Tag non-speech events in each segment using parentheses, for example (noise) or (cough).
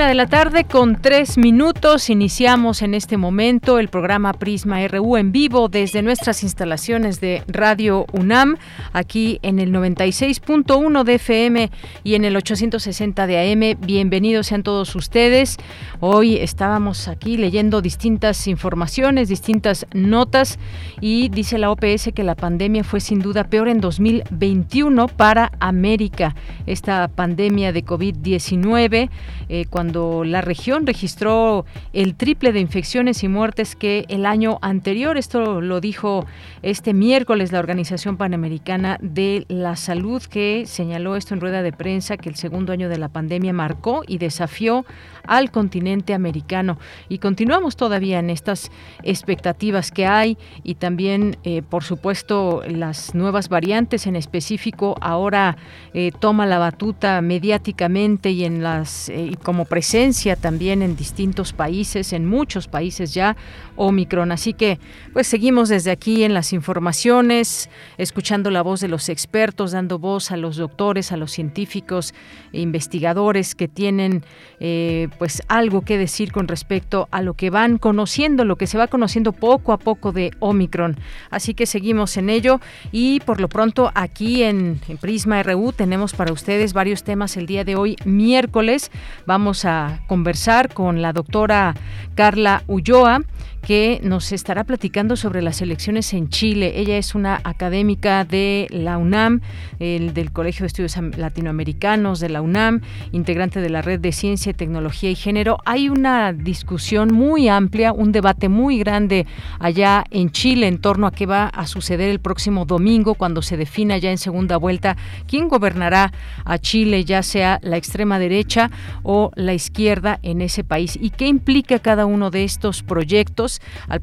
Una de la tarde con tres minutos. Iniciamos en este momento el programa Prisma RU en vivo desde nuestras instalaciones de Radio UNAM, aquí en el 96.1 de FM y en el 860 de AM. Bienvenidos sean todos ustedes. Hoy estábamos aquí leyendo distintas informaciones, distintas notas y dice la OPS que la pandemia fue sin duda peor en 2021 para América. Esta pandemia de COVID-19 eh, cuando la región registró el triple de infecciones y muertes que el año anterior. Esto lo dijo este miércoles la Organización Panamericana de la Salud, que señaló esto en rueda de prensa, que el segundo año de la pandemia marcó y desafió al continente americano. Y continuamos todavía en estas expectativas que hay y también, eh, por supuesto, las nuevas variantes en específico ahora eh, toma la batuta mediáticamente y en las eh, como presencia también en distintos países, en muchos países ya, Omicron. Así que, pues seguimos desde aquí en las informaciones, escuchando la voz de los expertos, dando voz a los doctores, a los científicos e investigadores que tienen eh, pues algo que decir con respecto a lo que van conociendo, lo que se va conociendo poco a poco de Omicron. Así que seguimos en ello y por lo pronto aquí en, en Prisma RU tenemos para ustedes varios temas el día de hoy, miércoles. Vamos a conversar con la doctora Carla Ulloa que nos estará platicando sobre las elecciones en Chile. Ella es una académica de la UNAM, el, del Colegio de Estudios Latinoamericanos de la UNAM, integrante de la Red de Ciencia, Tecnología y Género. Hay una discusión muy amplia, un debate muy grande allá en Chile en torno a qué va a suceder el próximo domingo cuando se defina ya en segunda vuelta quién gobernará a Chile, ya sea la extrema derecha o la izquierda en ese país y qué implica cada uno de estos proyectos al,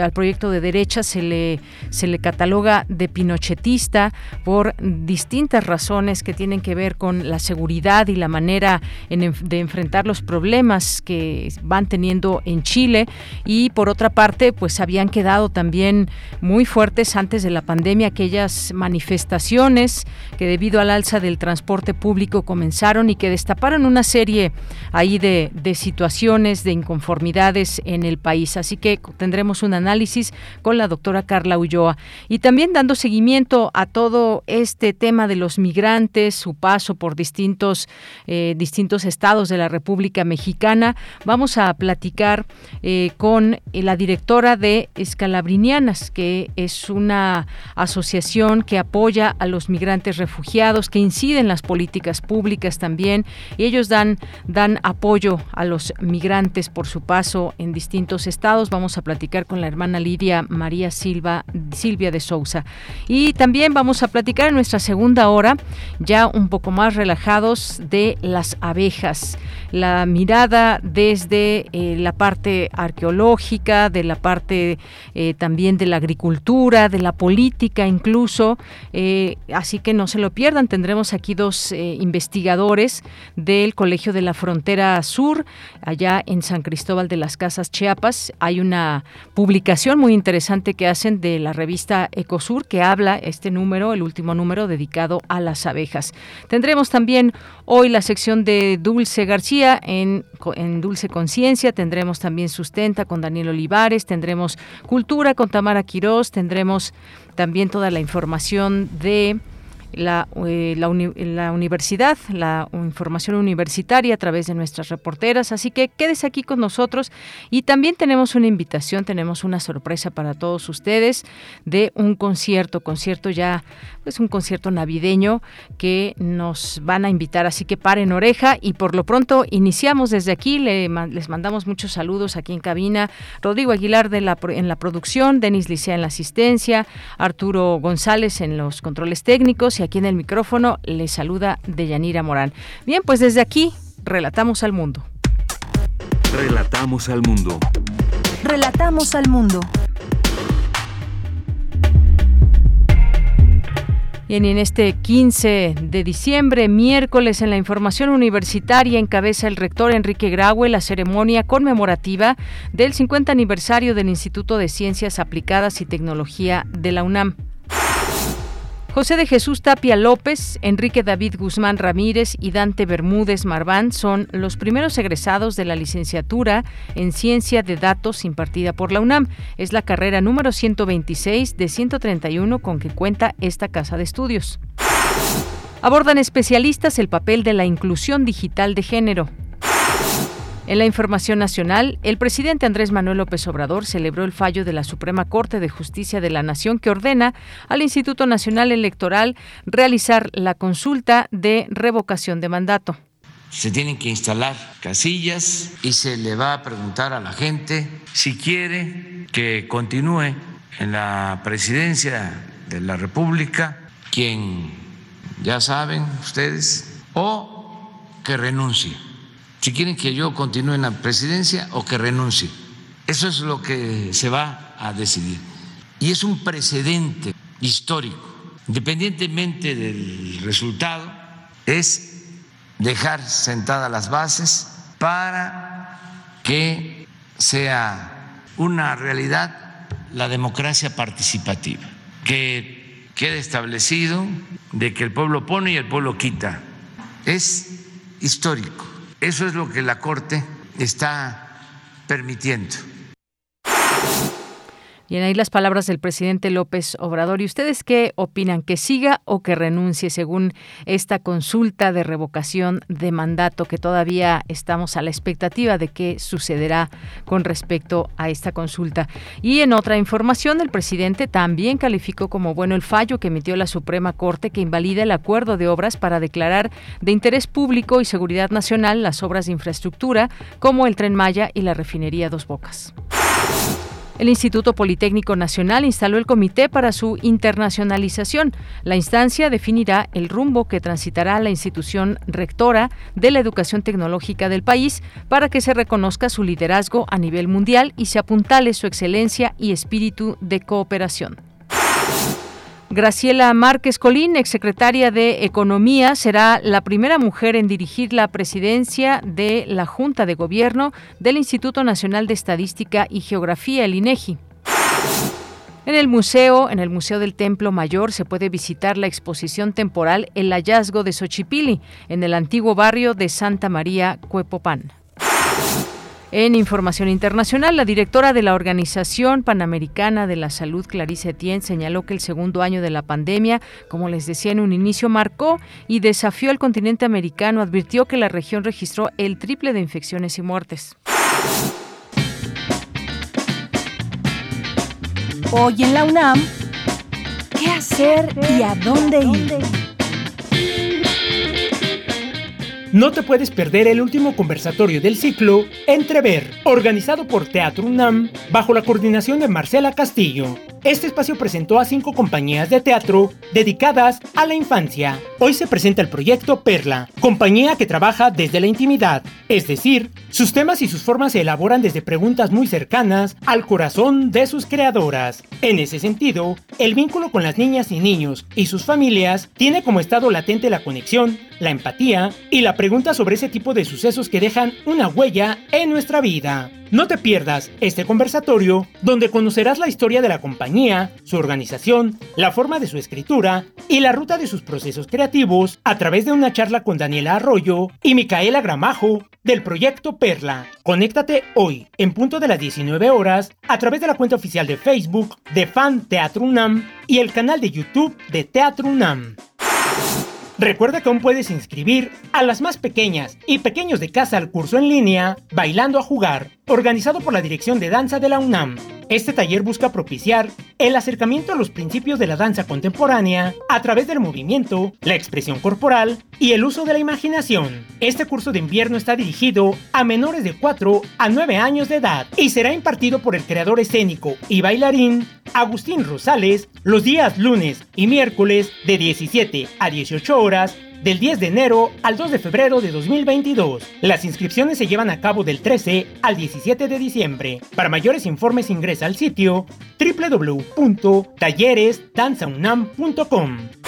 al proyecto de derecha se le, se le cataloga de pinochetista por distintas razones que tienen que ver con la seguridad y la manera de enfrentar los problemas que van teniendo en Chile. Y por otra parte pues habían quedado también muy fuertes antes de la pandemia aquellas manifestaciones que debido al alza del transporte público comenzaron y que destaparon una serie ahí de, de situaciones de inconformidades en el país. Así que que tendremos un análisis con la doctora Carla Ulloa. Y también dando seguimiento a todo este tema de los migrantes, su paso por distintos, eh, distintos estados de la República Mexicana, vamos a platicar eh, con la directora de Escalabrinianas, que es una asociación que apoya a los migrantes refugiados, que incide en las políticas públicas también, y ellos dan, dan apoyo a los migrantes por su paso en distintos estados vamos a platicar con la hermana Lidia María Silva, Silvia de Sousa. Y también vamos a platicar en nuestra segunda hora, ya un poco más relajados, de las abejas. La mirada desde eh, la parte arqueológica, de la parte eh, también de la agricultura, de la política incluso. Eh, así que no se lo pierdan, tendremos aquí dos investigadores del Colegio de la Frontera Sur, allá en San Cristóbal de las Casas, Chiapas. Hay una publicación muy interesante que hacen de la revista Ecosur que habla este número, el último número dedicado a las abejas. Tendremos también hoy la sección de Dulce García en, en Dulce Conciencia, tendremos también Sustenta con Daniel Olivares, tendremos Cultura con Tamara Quirós, tendremos también toda la información de la, eh, la, universidad, la información universitaria a través de nuestras reporteras. Así que quédese aquí con nosotros y también tenemos una invitación, tenemos una sorpresa para todos ustedes de un concierto, concierto ya, pues un concierto navideño que nos van a invitar. Así que paren oreja y por lo pronto iniciamos desde aquí. les mandamos muchos saludos aquí en cabina. Rodrigo Aguilar de la, en la producción, Denis Licea en la asistencia, Arturo González en los controles técnicos y aquí en el micrófono le saluda Deyanira Morán. Bien, pues desde aquí relatamos al mundo. Relatamos al mundo. Relatamos al mundo. Bien, y en este 15 de diciembre, miércoles, en la información universitaria, encabeza el rector Enrique Graue la ceremonia conmemorativa del 50 aniversario del Instituto de Ciencias Aplicadas y Tecnología de la UNAM. José de Jesús Tapia López, Enrique David Guzmán Ramírez y Dante Bermúdez Marván son los primeros egresados de la licenciatura en Ciencia de Datos impartida por la UNAM. Es la carrera número 126 de 131 con que cuenta esta casa de estudios. Abordan especialistas el papel de la inclusión digital de género. En la información nacional, el presidente Andrés Manuel López Obrador celebró el fallo de la Suprema Corte de Justicia de la Nación que ordena al Instituto Nacional Electoral realizar la consulta de revocación de mandato. Se tienen que instalar casillas y se le va a preguntar a la gente si quiere que continúe en la presidencia de la República, quien ya saben ustedes, o que renuncie si quieren que yo continúe en la presidencia o que renuncie. Eso es lo que se va a decidir. Y es un precedente histórico. Independientemente del resultado, es dejar sentadas las bases para que sea una realidad la democracia participativa, que quede establecido de que el pueblo pone y el pueblo quita. Es histórico. Eso es lo que la Corte está permitiendo. Bien, ahí las palabras del presidente López Obrador. ¿Y ustedes qué opinan? ¿Que siga o que renuncie según esta consulta de revocación de mandato que todavía estamos a la expectativa de qué sucederá con respecto a esta consulta? Y en otra información, el presidente también calificó como bueno el fallo que emitió la Suprema Corte que invalida el acuerdo de obras para declarar de interés público y seguridad nacional las obras de infraestructura como el tren Maya y la refinería Dos Bocas. El Instituto Politécnico Nacional instaló el comité para su internacionalización. La instancia definirá el rumbo que transitará la institución rectora de la educación tecnológica del país para que se reconozca su liderazgo a nivel mundial y se apuntale su excelencia y espíritu de cooperación. Graciela Márquez Colín, exsecretaria de Economía, será la primera mujer en dirigir la presidencia de la Junta de Gobierno del Instituto Nacional de Estadística y Geografía, el INEGI. En el museo, en el Museo del Templo Mayor, se puede visitar la exposición temporal El hallazgo de Xochipili, en el antiguo barrio de Santa María, Cuepopán. En información internacional, la directora de la Organización Panamericana de la Salud, Clarice Etienne, señaló que el segundo año de la pandemia, como les decía en un inicio, marcó y desafió al continente americano. Advirtió que la región registró el triple de infecciones y muertes. Hoy en la UNAM, ¿qué hacer y a dónde ir? No te puedes perder el último conversatorio del ciclo Entrever, organizado por Teatro UNAM bajo la coordinación de Marcela Castillo. Este espacio presentó a cinco compañías de teatro dedicadas a la infancia. Hoy se presenta el proyecto Perla, compañía que trabaja desde la intimidad, es decir, sus temas y sus formas se elaboran desde preguntas muy cercanas al corazón de sus creadoras. En ese sentido, el vínculo con las niñas y niños y sus familias tiene como estado latente la conexión, la empatía y la pregunta sobre ese tipo de sucesos que dejan una huella en nuestra vida. No te pierdas este conversatorio donde conocerás la historia de la compañía, su organización, la forma de su escritura y la ruta de sus procesos creativos a través de una charla con Daniela Arroyo y Micaela Gramajo del proyecto Perla. Conéctate hoy en punto de las 19 horas a través de la cuenta oficial de Facebook de Fan Teatro UNAM y el canal de YouTube de Teatro UNAM. Recuerda que aún puedes inscribir a las más pequeñas y pequeños de casa al curso en línea Bailando a Jugar, organizado por la Dirección de Danza de la UNAM. Este taller busca propiciar el acercamiento a los principios de la danza contemporánea a través del movimiento, la expresión corporal y el uso de la imaginación. Este curso de invierno está dirigido a menores de 4 a 9 años de edad y será impartido por el creador escénico y bailarín Agustín Rosales los días lunes y miércoles de 17 a 18 horas del 10 de enero al 2 de febrero de 2022. Las inscripciones se llevan a cabo del 13 al 17 de diciembre. Para mayores informes ingresa al sitio www.talleresdanzaunam.com.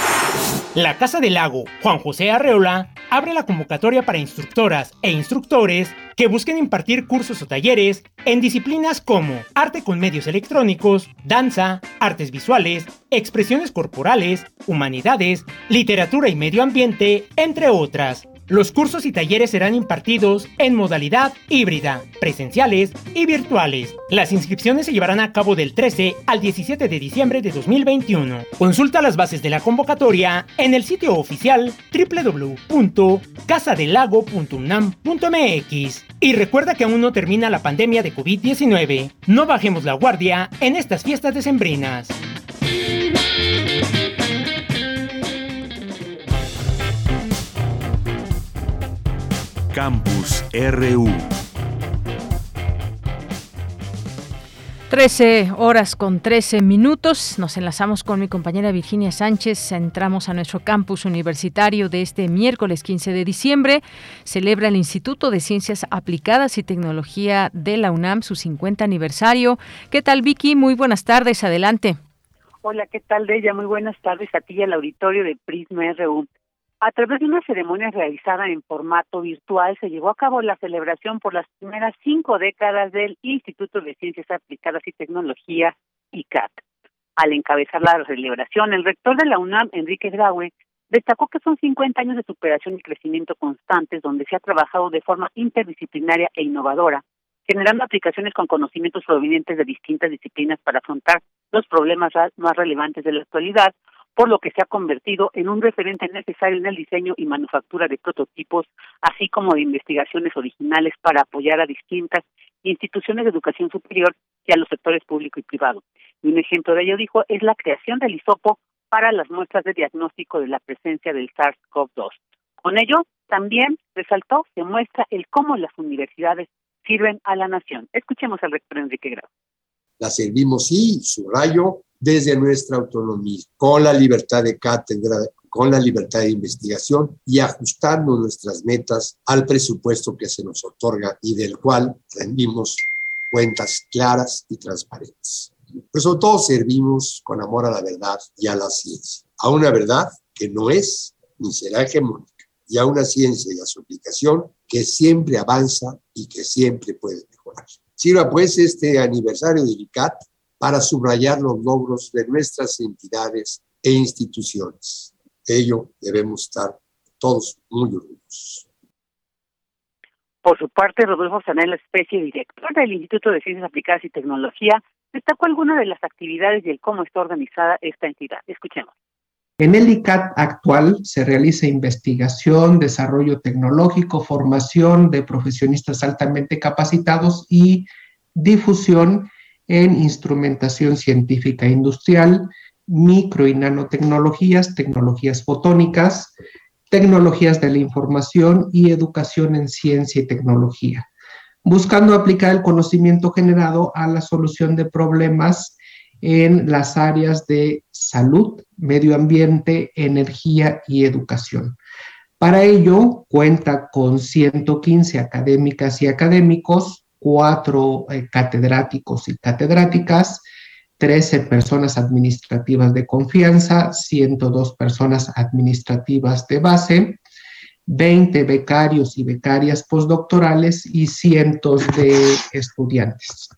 La Casa del Lago Juan José Arreola abre la convocatoria para instructoras e instructores que busquen impartir cursos o talleres en disciplinas como arte con medios electrónicos, danza, artes visuales, expresiones corporales, humanidades, literatura y medio ambiente, entre otras. Los cursos y talleres serán impartidos en modalidad híbrida, presenciales y virtuales. Las inscripciones se llevarán a cabo del 13 al 17 de diciembre de 2021. Consulta las bases de la convocatoria en el sitio oficial www.casadelago.unam.mx. Y recuerda que aún no termina la pandemia de COVID-19. No bajemos la guardia en estas fiestas decembrinas. Campus RU. 13 horas con 13 minutos. Nos enlazamos con mi compañera Virginia Sánchez. Entramos a nuestro campus universitario de este miércoles 15 de diciembre. Celebra el Instituto de Ciencias Aplicadas y Tecnología de la UNAM su 50 aniversario. ¿Qué tal, Vicky? Muy buenas tardes. Adelante. Hola, ¿qué tal, Deya? Muy buenas tardes a ti y al auditorio de Prisma RU. A través de una ceremonia realizada en formato virtual, se llevó a cabo la celebración por las primeras cinco décadas del Instituto de Ciencias Aplicadas y Tecnología, ICAT. Al encabezar la celebración, el rector de la UNAM, Enrique Graue, destacó que son 50 años de superación y crecimiento constantes donde se ha trabajado de forma interdisciplinaria e innovadora, generando aplicaciones con conocimientos provenientes de distintas disciplinas para afrontar los problemas más relevantes de la actualidad, por lo que se ha convertido en un referente necesario en el diseño y manufactura de prototipos, así como de investigaciones originales para apoyar a distintas instituciones de educación superior y a los sectores público y privado. Y un ejemplo de ello, dijo, es la creación del hisopo para las muestras de diagnóstico de la presencia del SARS-CoV-2. Con ello, también resaltó, se muestra el cómo las universidades sirven a la nación. Escuchemos al rector Enrique Grau. La servimos, sí, subrayo, desde nuestra autonomía, con la libertad de cátedra, con la libertad de investigación y ajustando nuestras metas al presupuesto que se nos otorga y del cual rendimos cuentas claras y transparentes. Pero sobre todo servimos con amor a la verdad y a la ciencia, a una verdad que no es ni será hegemónica, y a una ciencia y a su aplicación que siempre avanza y que siempre puede mejorar. Sirva pues este aniversario del ICAT para subrayar los logros de nuestras entidades e instituciones. ello debemos estar todos muy orgullosos. Por su parte, Rodolfo Sanel, especie director del Instituto de Ciencias Aplicadas y Tecnología, destacó algunas de las actividades y el cómo está organizada esta entidad. Escuchemos. En el ICAT actual se realiza investigación, desarrollo tecnológico, formación de profesionistas altamente capacitados y difusión en instrumentación científica industrial, micro y nanotecnologías, tecnologías fotónicas, tecnologías de la información y educación en ciencia y tecnología, buscando aplicar el conocimiento generado a la solución de problemas en las áreas de salud, medio ambiente, energía y educación. Para ello, cuenta con 115 académicas y académicos, cuatro eh, catedráticos y catedráticas, 13 personas administrativas de confianza, 102 personas administrativas de base, 20 becarios y becarias postdoctorales y cientos de estudiantes.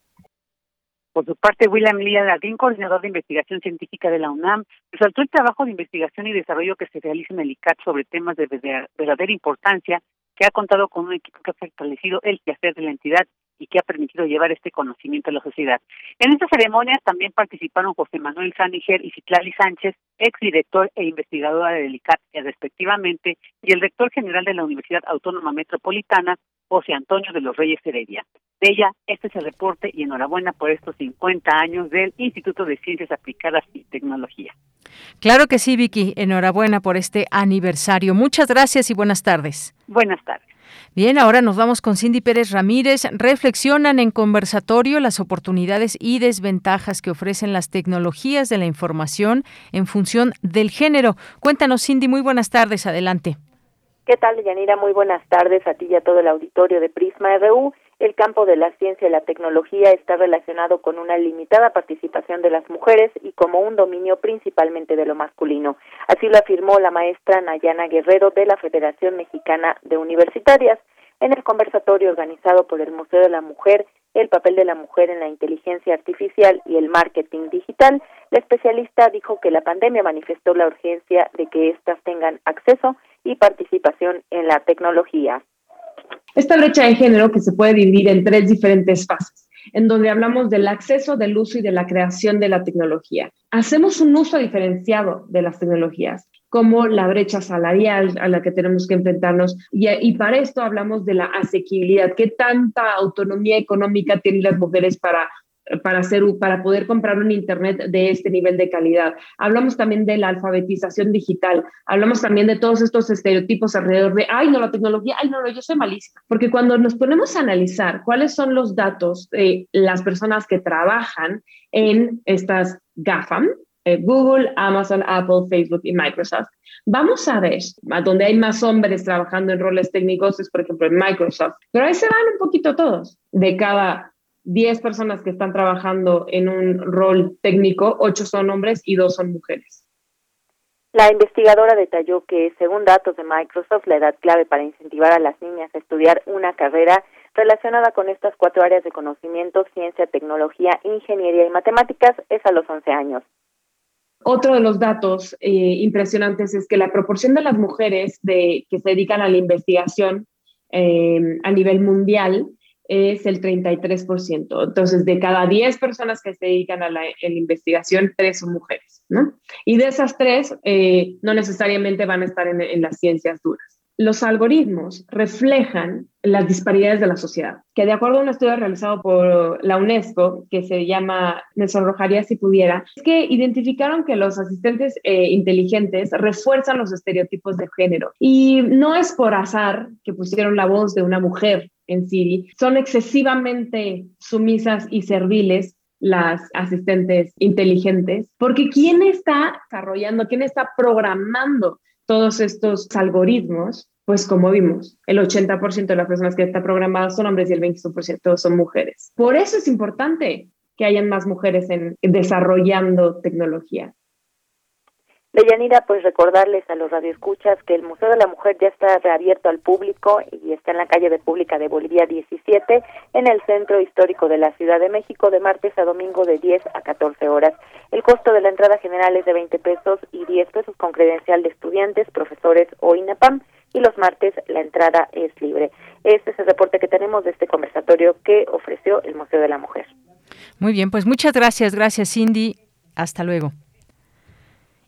Por su parte, William Lía Lardín, coordinador de investigación científica de la UNAM, resaltó el trabajo de investigación y desarrollo que se realiza en el ICAT sobre temas de verdadera importancia, que ha contado con un equipo que ha fortalecido el quehacer de la entidad y que ha permitido llevar este conocimiento a la sociedad. En esta ceremonia también participaron José Manuel Sániger y Citlali Sánchez, exdirector e investigadora del ICAT, respectivamente, y el rector general de la Universidad Autónoma Metropolitana, José Antonio de los Reyes Heredia. De ella, este es el reporte y enhorabuena por estos 50 años del Instituto de Ciencias Aplicadas y Tecnología. Claro que sí, Vicky. Enhorabuena por este aniversario. Muchas gracias y buenas tardes. Buenas tardes. Bien, ahora nos vamos con Cindy Pérez Ramírez. Reflexionan en conversatorio las oportunidades y desventajas que ofrecen las tecnologías de la información en función del género. Cuéntanos, Cindy, muy buenas tardes. Adelante. ¿Qué tal, Yanira? Muy buenas tardes a ti y a todo el auditorio de Prisma RU. El campo de la ciencia y la tecnología está relacionado con una limitada participación de las mujeres y como un dominio principalmente de lo masculino. Así lo afirmó la maestra Nayana Guerrero de la Federación Mexicana de Universitarias en el conversatorio organizado por el Museo de la Mujer el papel de la mujer en la inteligencia artificial y el marketing digital, la especialista dijo que la pandemia manifestó la urgencia de que éstas tengan acceso y participación en la tecnología. Esta brecha de género que se puede dividir en tres diferentes fases, en donde hablamos del acceso, del uso y de la creación de la tecnología. Hacemos un uso diferenciado de las tecnologías como la brecha salarial a la que tenemos que enfrentarnos. Y, para esto hablamos de la asequibilidad, qué tanta autonomía económica tienen las mujeres para para, hacer, para poder comprar un Internet de este nivel de calidad. Hablamos también de la alfabetización digital, hablamos también de todos estos estereotipos alrededor de, ay, no, la tecnología, ay, no, no, yo soy malísima. Porque cuando nos ponemos a analizar cuáles son los datos de las personas que trabajan en estas GAFAM, eh, Google, Amazon, Apple, Facebook y Microsoft. Vamos a ver, a donde hay más hombres trabajando en roles técnicos es, por ejemplo, en Microsoft, pero ahí se van un poquito todos. De cada 10 personas que están trabajando en un rol técnico, 8 son hombres y 2 son mujeres. La investigadora detalló que, según datos de Microsoft, la edad clave para incentivar a las niñas a estudiar una carrera relacionada con estas cuatro áreas de conocimiento, ciencia, tecnología, ingeniería y matemáticas, es a los 11 años. Otro de los datos eh, impresionantes es que la proporción de las mujeres de, que se dedican a la investigación eh, a nivel mundial es el 33%. Entonces, de cada 10 personas que se dedican a la, investigación, 3 son mujeres, ¿no? Y de esas 3, eh, no necesariamente van a estar en, en las ciencias duras los algoritmos reflejan las disparidades de la sociedad, que de acuerdo a un estudio realizado por la UNESCO, que se llama Me sonrojaría si pudiera, es que identificaron que los asistentes eh, inteligentes refuerzan los estereotipos de género. Y no es por azar que pusieron la voz de una mujer en Siri, son excesivamente sumisas y serviles las asistentes inteligentes, porque ¿quién está desarrollando, quién está programando todos estos algoritmos, pues como vimos, el 80% de las personas que están programadas son hombres y el 25% son mujeres. Por eso es importante que hayan más mujeres en, desarrollando tecnología. Deyanira, pues recordarles a los radioescuchas que el Museo de la Mujer ya está reabierto al público y está en la calle de Pública de Bolivia 17, en el Centro Histórico de la Ciudad de México, de martes a domingo de 10 a 14 horas. El costo de la entrada general es de 20 pesos y 10 pesos con credencial de estudiantes, profesores o INAPAM, y los martes la entrada es libre. Este es el reporte que tenemos de este conversatorio que ofreció el Museo de la Mujer. Muy bien, pues muchas gracias, gracias Cindy. Hasta luego.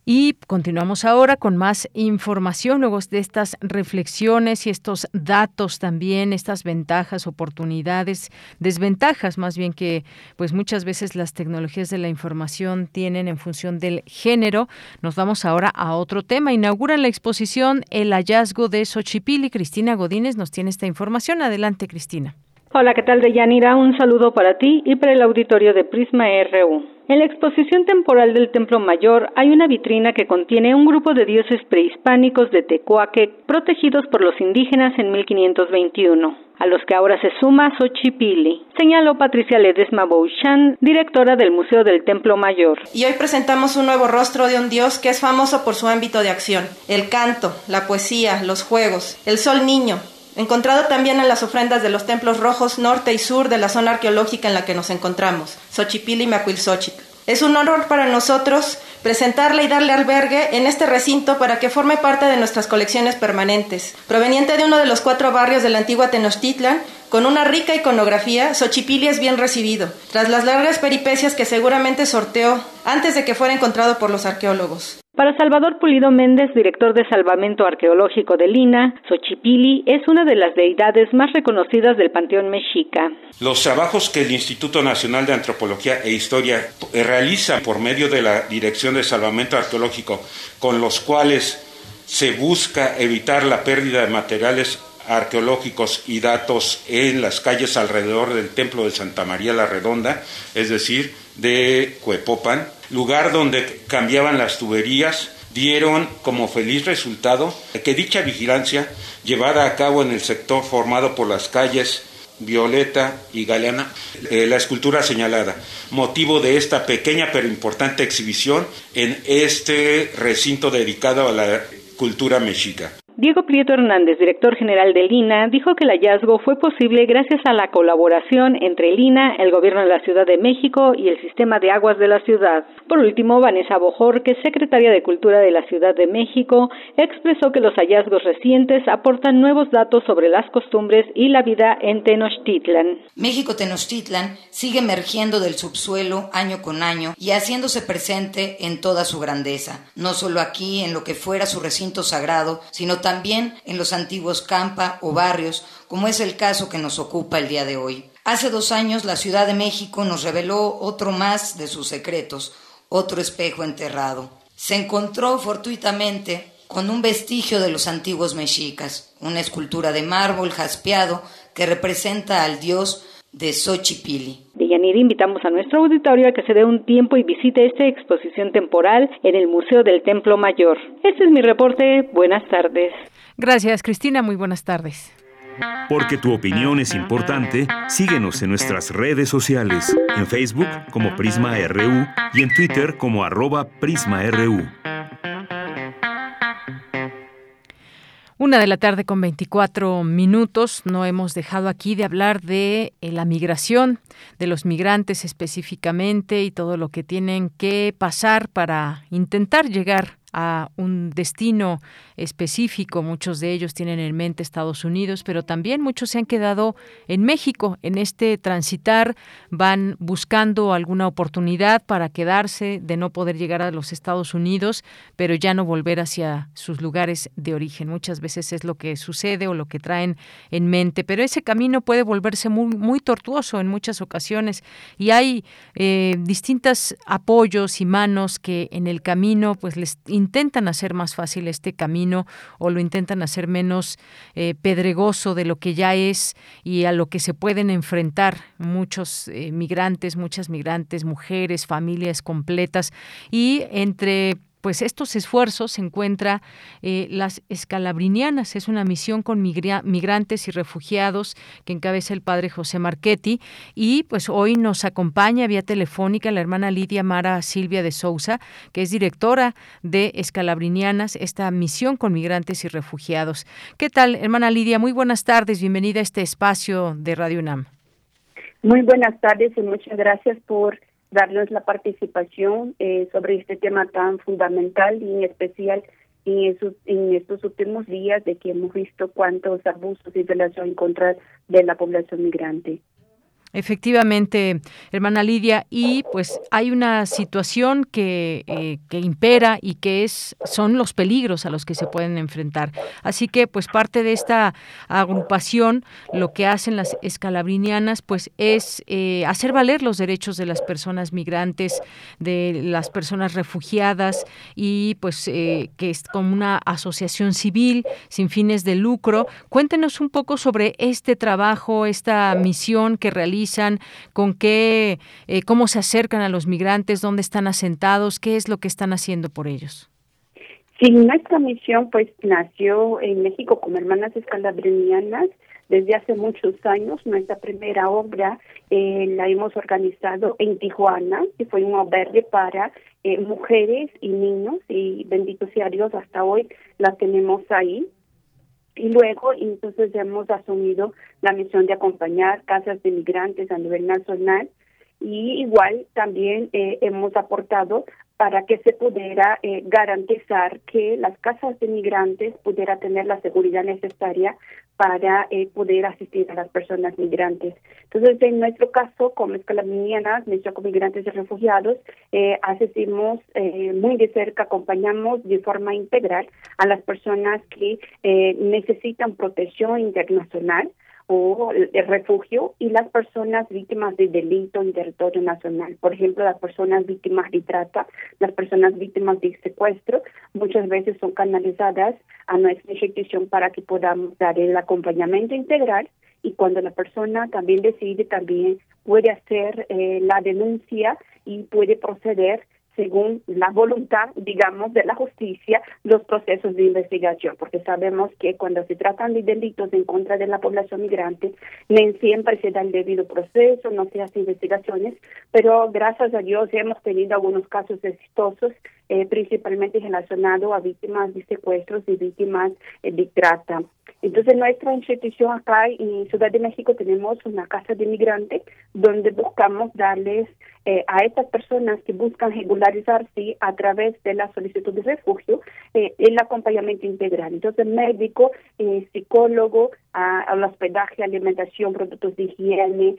Y continuamos ahora con más información, luego de estas reflexiones y estos datos también, estas ventajas, oportunidades, desventajas más bien que pues muchas veces las tecnologías de la información tienen en función del género. Nos vamos ahora a otro tema. Inauguran la exposición El hallazgo de Xochipilli. Cristina Godínez nos tiene esta información. Adelante, Cristina. Hola, ¿qué tal, Deyanira? Un saludo para ti y para el auditorio de Prisma RU. En la exposición temporal del Templo Mayor hay una vitrina que contiene un grupo de dioses prehispánicos de Tecuaque protegidos por los indígenas en 1521, a los que ahora se suma Xochipilli, señaló Patricia Ledesma Bouchan, directora del Museo del Templo Mayor. Y hoy presentamos un nuevo rostro de un dios que es famoso por su ámbito de acción, el canto, la poesía, los juegos, el sol niño, encontrado también en las ofrendas de los templos rojos norte y sur de la zona arqueológica en la que nos encontramos, Xochipilli y Macuilxóchitl. Es un honor para nosotros presentarla y darle albergue en este recinto para que forme parte de nuestras colecciones permanentes. Proveniente de uno de los cuatro barrios de la antigua Tenochtitlan, con una rica iconografía, Xochipilli es bien recibido, tras las largas peripecias que seguramente sorteó antes de que fuera encontrado por los arqueólogos. Para Salvador Pulido Méndez, director de Salvamento Arqueológico de Lina, Xochipili es una de las deidades más reconocidas del panteón mexica. Los trabajos que el Instituto Nacional de Antropología e Historia realiza por medio de la Dirección de Salvamento Arqueológico, con los cuales se busca evitar la pérdida de materiales arqueológicos y datos en las calles alrededor del templo de Santa María la Redonda, es decir, de Cuepopan, lugar donde cambiaban las tuberías, dieron como feliz resultado que dicha vigilancia, llevada a cabo en el sector formado por las calles Violeta y Galeana, eh, la escultura señalada, motivo de esta pequeña pero importante exhibición en este recinto dedicado a la cultura mexica. Diego Prieto Hernández, director general de Lina, dijo que el hallazgo fue posible gracias a la colaboración entre Lina, el gobierno de la Ciudad de México y el sistema de aguas de la ciudad. Por último, Vanessa Bojor, que es secretaria de Cultura de la Ciudad de México, expresó que los hallazgos recientes aportan nuevos datos sobre las costumbres y la vida en Tenochtitlan. México Tenochtitlan sigue emergiendo del subsuelo año con año y haciéndose presente en toda su grandeza, no solo aquí en lo que fuera su recinto sagrado, sino también también en los antiguos campa o barrios, como es el caso que nos ocupa el día de hoy. Hace dos años la Ciudad de México nos reveló otro más de sus secretos, otro espejo enterrado. Se encontró fortuitamente con un vestigio de los antiguos mexicas, una escultura de mármol jaspeado que representa al dios de Xochipili. Deyanira, invitamos a nuestro auditorio a que se dé un tiempo y visite esta exposición temporal en el Museo del Templo Mayor. Este es mi reporte. Buenas tardes. Gracias, Cristina. Muy buenas tardes. Porque tu opinión es importante, síguenos en nuestras redes sociales, en Facebook como Prisma RU y en Twitter como arroba PrismaRU. Una de la tarde con 24 minutos. No hemos dejado aquí de hablar de eh, la migración, de los migrantes específicamente y todo lo que tienen que pasar para intentar llegar a un destino específico. Muchos de ellos tienen en mente Estados Unidos, pero también muchos se han quedado en México. En este transitar van buscando alguna oportunidad para quedarse, de no poder llegar a los Estados Unidos, pero ya no volver hacia sus lugares de origen. Muchas veces es lo que sucede o lo que traen en mente, pero ese camino puede volverse muy, tortuoso en muchas ocasiones y hay eh, distintos apoyos y manos que en el camino pues les intentan hacer más fácil este camino o lo intentan hacer menos eh, pedregoso de lo que ya es y a lo que se pueden enfrentar muchos eh, migrantes, muchas migrantes, mujeres, familias completas y entre pues estos esfuerzos se encuentra eh, las escalabrinianas. Es una misión con migrantes y refugiados que encabeza el padre José Marchetti. Y pues hoy nos acompaña vía telefónica la hermana Lidia Mara Silvia de Sousa, que es directora de Escalabrinianas, esta misión con migrantes y refugiados. ¿Qué tal, hermana Lidia? Muy buenas tardes. Bienvenida a este espacio de Radio UNAM. Muy buenas tardes y muchas gracias por darnos la participación eh, sobre este tema tan fundamental y en especial en, en estos últimos días de que hemos visto cuántos abusos y violaciones en contra de la población migrante. Efectivamente, hermana Lidia, y pues hay una situación que, eh, que, impera y que es son los peligros a los que se pueden enfrentar. Así que, pues parte de esta agrupación, lo que hacen las escalabrinianas, pues es eh, hacer valer los derechos de las personas migrantes, de las personas refugiadas y pues eh, que es como una asociación civil sin fines de lucro. Cuéntenos un poco sobre este trabajo, esta misión que realiza con qué, eh, cómo se acercan a los migrantes, dónde están asentados, qué es lo que están haciendo por ellos. Sí, nuestra misión pues nació en México como hermanas escalabrinianas desde hace muchos años. Nuestra primera obra eh, la hemos organizado en Tijuana, que fue un albergue para eh, mujeres y niños y bendito sea Dios, hasta hoy la tenemos ahí. Y luego, entonces, hemos asumido la misión de acompañar casas de migrantes a nivel nacional. Y igual también eh, hemos aportado para que se pudiera eh, garantizar que las casas de migrantes pudiera tener la seguridad necesaria para eh, poder asistir a las personas migrantes. Entonces, en nuestro caso, como Escala Minianas, con Migrantes y Refugiados, eh, asistimos eh, muy de cerca, acompañamos de forma integral a las personas que necesitan protección internacional o el refugio y las personas víctimas de delito en territorio nacional. Por ejemplo, las personas víctimas de trata, las personas víctimas de secuestro, muchas veces son canalizadas a nuestra institución para que podamos dar el acompañamiento integral y cuando la persona también decide, también puede hacer eh, la denuncia y puede proceder según la voluntad, digamos, de la justicia, los procesos de investigación, porque sabemos que cuando se tratan de delitos en contra de la población migrante, no siempre se da el debido proceso, no se hacen investigaciones, pero gracias a Dios hemos tenido algunos casos exitosos, eh, principalmente relacionados a víctimas de secuestros y víctimas eh, de trata. Entonces, nuestra institución acá en Ciudad de México tenemos una casa de migrantes donde buscamos darles eh, a estas personas que buscan regularizarse a través de la solicitud de refugio eh, el acompañamiento integral. Entonces, médico, eh, psicólogo, al hospedaje, alimentación, productos de higiene,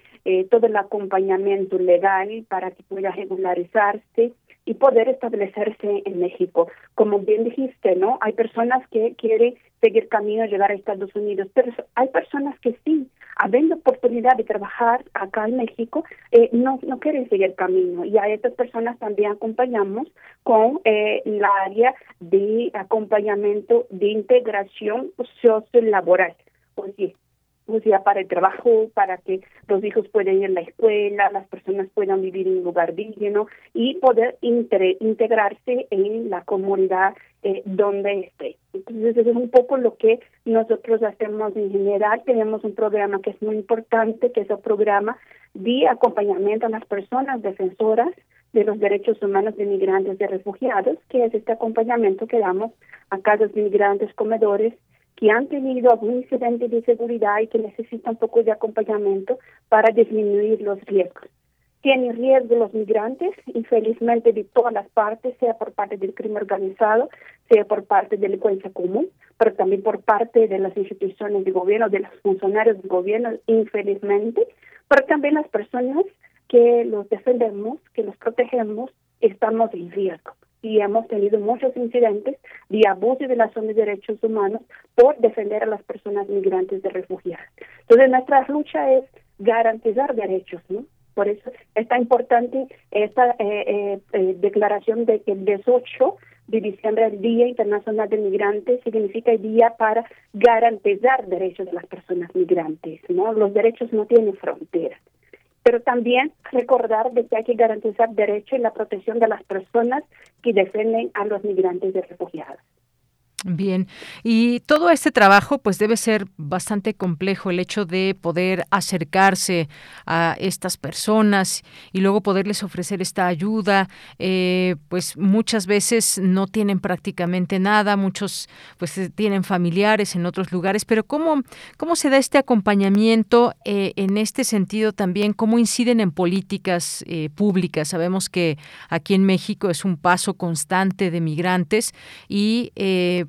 todo el acompañamiento legal para que pueda regularizarse y poder establecerse en México. Como bien dijiste, ¿no? Hay personas que quieren seguir camino, llegar a Estados Unidos, pero hay personas que sí, habiendo oportunidad de trabajar acá en México, eh, no, no quieren seguir camino. Y a estas personas también acompañamos con eh, la área de acompañamiento de integración sociolaboral. Oye, pues ya para el trabajo, para que los hijos puedan ir a la escuela, las personas puedan vivir en un lugar digno y poder integrarse en la comunidad eh, donde esté. Entonces, eso es un poco lo que nosotros hacemos en general. Tenemos un programa que es muy importante, que es el programa de acompañamiento a las personas defensoras de los derechos humanos de migrantes y refugiados, que es este acompañamiento que damos a casas de migrantes comedores que han tenido algún incidente de seguridad y que necesitan un poco de acompañamiento para disminuir los riesgos. Tienen riesgo los migrantes, infelizmente de todas las partes, sea por parte del crimen organizado, sea por parte de la delincuencia común, pero también por parte de las instituciones de gobierno, de los funcionarios del gobierno, infelizmente, pero también las personas que los defendemos, que los protegemos, estamos en riesgo y hemos tenido muchos incidentes de abuso y violación de derechos humanos por defender a las personas migrantes de refugiadas. Entonces, nuestra lucha es garantizar derechos, ¿no? Por eso es tan importante esta eh, eh, eh, declaración de que el 18 de diciembre, el Día Internacional de Migrantes, significa el día para garantizar derechos de las personas migrantes, ¿no? Los derechos no tienen fronteras pero también recordar de que hay que garantizar derecho y la protección de las personas que defienden a los migrantes y refugiados. Bien, y todo este trabajo pues debe ser bastante complejo el hecho de poder acercarse a estas personas y luego poderles ofrecer esta ayuda, eh, pues muchas veces no tienen prácticamente nada, muchos pues eh, tienen familiares en otros lugares, pero ¿cómo, cómo se da este acompañamiento eh, en este sentido también? ¿Cómo inciden en políticas públicas? Sabemos que aquí en México es un paso constante de migrantes y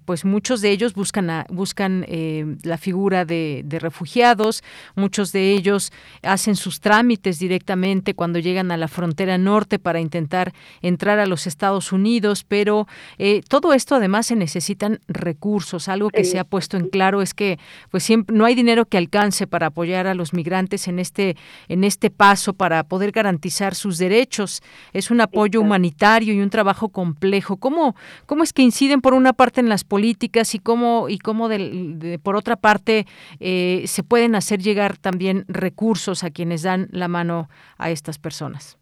pues muchos de ellos buscan, buscan eh, la figura de, refugiados, muchos de ellos hacen sus trámites directamente cuando llegan a la frontera norte para intentar entrar a los Estados Unidos, pero eh, todo esto además se necesitan recursos. Algo que se ha puesto en claro es que pues siempre no hay dinero que alcance para apoyar a los migrantes en este en este paso para poder garantizar sus derechos. Es un apoyo humanitario y un trabajo complejo. ¿Cómo cómo es que inciden por una parte en las políticas y cómo, y cómo de, por otra parte eh, se pueden hacer llegar también recursos a quienes dan la mano a estas personas.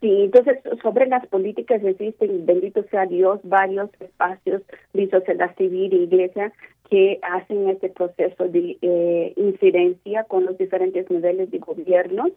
Sí, entonces sobre las políticas existen, bendito sea Dios, varios espacios de sociedad civil e iglesia que hacen este proceso de eh, incidencia con los diferentes niveles de gobiernos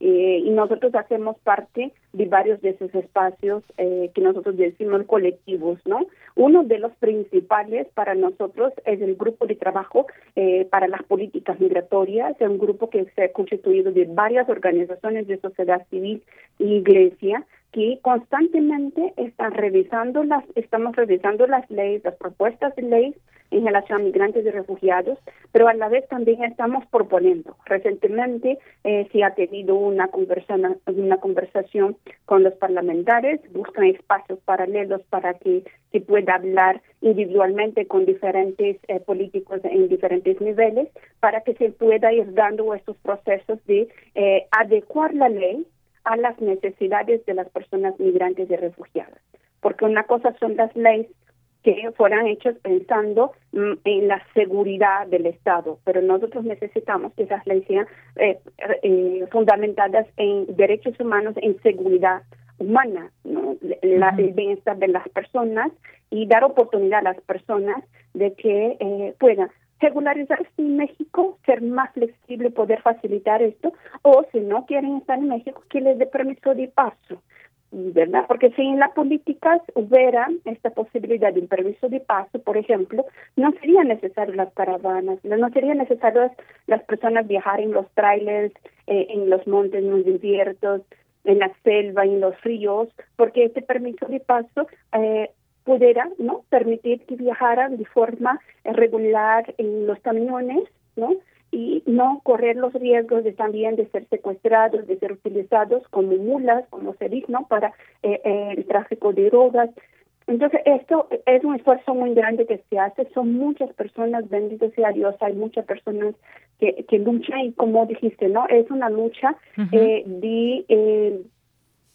eh, y nosotros hacemos parte de varios de esos espacios eh, que nosotros decimos colectivos, ¿no? Uno de los principales para nosotros es el grupo de trabajo eh, para las políticas migratorias, es un grupo que se ha constituido de varias organizaciones de sociedad civil e iglesia que constantemente están revisando las, estamos revisando las leyes, las propuestas de ley en relación a migrantes y refugiados, pero a la vez también estamos proponiendo. Recientemente eh, se ha tenido una, una conversación con los parlamentarios, buscan espacios paralelos para que se pueda hablar individualmente con diferentes eh, políticos en diferentes niveles, para que se pueda ir dando estos procesos de eh, adecuar la ley a las necesidades de las personas migrantes y refugiadas. Porque una cosa son las leyes que fueran hechas pensando mm, en la seguridad del Estado, pero nosotros necesitamos que esas leyes sean eh, eh, fundamentadas en derechos humanos, en seguridad humana, el bienestar de las personas y dar oportunidad a las personas de que eh, puedan regularizarse en México, ser más flexible, poder facilitar esto, o si no quieren estar en México, que les dé permiso de paso. ¿verdad? Porque si en las políticas hubiera esta posibilidad de un permiso de paso, por ejemplo, no serían necesarias las caravanas, no serían necesarias las personas viajar en los trailers, eh, en los montes, en los desiertos, en la selva, en los ríos, porque este permiso de paso eh, pudiera no permitir que viajaran de forma regular en los camiones, ¿no? y no correr los riesgos de también de ser secuestrados, de ser utilizados como mulas, como se dice, ¿no? Para eh, eh, el tráfico de drogas. Entonces, esto es un esfuerzo muy grande que se hace. Son muchas personas, bendito sea Dios, hay muchas personas que, que luchan y como dijiste, ¿no? Es una lucha eh, de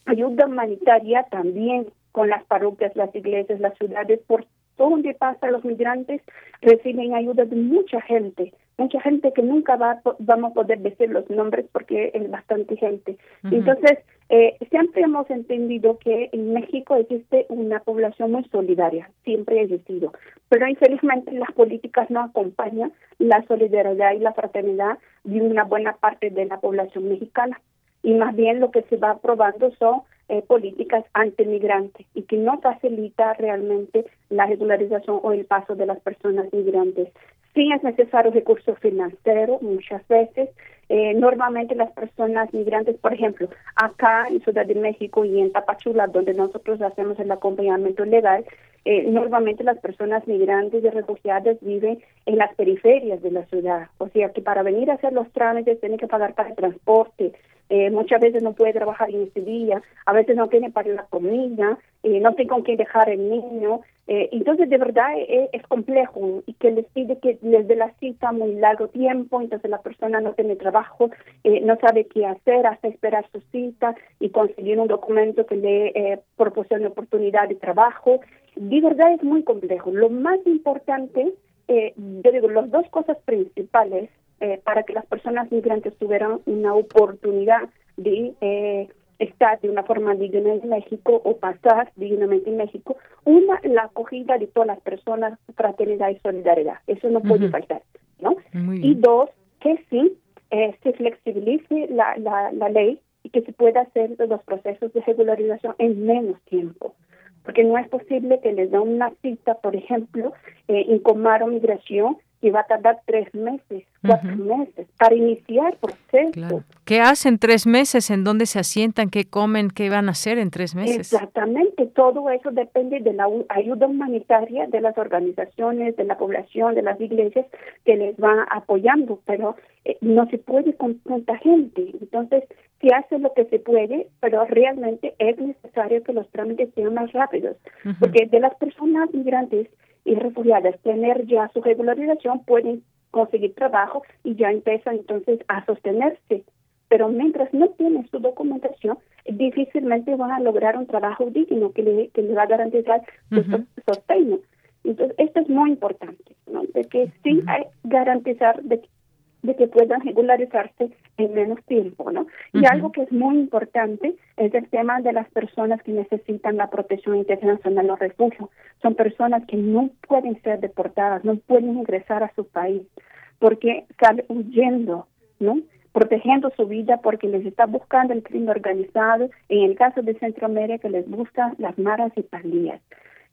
ayuda humanitaria también con las parroquias, las iglesias, las ciudades, por donde pasa los migrantes, reciben ayuda de mucha gente, mucha gente que nunca va, vamos a poder decir los nombres porque es bastante gente. Entonces, eh, siempre hemos entendido que en México existe una población muy solidaria, siempre ha existido, pero infelizmente las políticas no acompañan la solidaridad y la fraternidad de una buena parte de la población mexicana. Y más bien lo que se va aprobando son eh, políticas antimigrantes y que no facilita realmente la regularización o el paso de las personas migrantes. Sí es necesario recursos financieros muchas veces. Eh, normalmente las personas migrantes, por ejemplo, acá en Ciudad de México y en Tapachula, donde nosotros hacemos el acompañamiento legal, eh, normalmente las personas migrantes y refugiadas viven en las periferias de la ciudad. O sea que para venir a hacer los trámites tienen que pagar para el transporte, eh, muchas veces no puede trabajar en ese día, a veces no tiene para la comida, eh, no tiene con quién dejar el niño. Eh, entonces, de verdad es, complejo y que les pide que les dé la cita muy largo tiempo, entonces la persona no tiene trabajo, no sabe qué hacer hasta esperar su cita y conseguir un documento que le proporcione oportunidad de trabajo. De verdad es muy complejo. Lo más importante, yo digo, las dos cosas principales eh, para que las personas migrantes tuvieran una oportunidad de eh, estar de una forma digna en México o pasar dignamente en México. Una, la acogida de todas las personas, fraternidad y solidaridad. Eso no puede faltar, ¿no? Y dos, que sí eh, se flexibilice la, la, la ley y que se pueda hacer los procesos de regularización en menos tiempo porque no es posible que les den una cita, por ejemplo, eh, en Comaro Migración, y va a tardar tres meses, cuatro meses para iniciar proceso. ¿Qué hacen tres meses? ¿En dónde se asientan? ¿Qué comen? ¿Qué van a hacer en tres meses? Exactamente, todo eso depende de la ayuda humanitaria de las organizaciones, de la población, de las iglesias que les van apoyando, pero eh, no se puede con tanta gente. Entonces, se hace lo que se puede, pero realmente es necesario que los trámites sean más rápidos, porque de las personas migrantes, y refugiadas tener ya su regularización pueden conseguir trabajo y ya empiezan entonces a sostenerse. Pero mientras no tienen su documentación, difícilmente van a lograr un trabajo digno que le, que le va a garantizar su sostén. Entonces, esto es muy importante, ¿no? De que sí hay garantizar de de que puedan regularizarse en menos tiempo, ¿no? Y algo que es muy importante es el tema de las personas que necesitan la protección internacional o refugio. Son personas que no pueden ser deportadas, no pueden ingresar a su país porque están huyendo, ¿no? protegiendo su vida porque les está buscando el crimen organizado, en el caso de Centroamérica les buscan las maras y pandillas.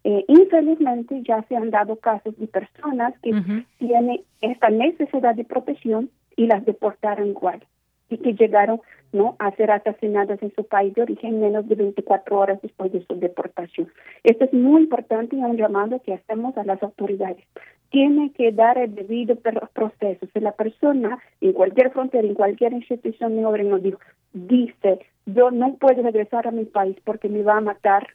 Eh, infelizmente ya se han dado casos de personas que tienen esta necesidad de protección y las deportaron igual. y que llegaron ¿no? a ser asesinadas en su país de origen menos de 24 horas después de su deportación. Esto es muy importante y un llamado que hacemos a las autoridades. Tiene que dar el debido proceso. Si la persona en cualquier frontera, en cualquier institución de obra nos dijo, dice, yo no puedo regresar a mi país porque me va a matar,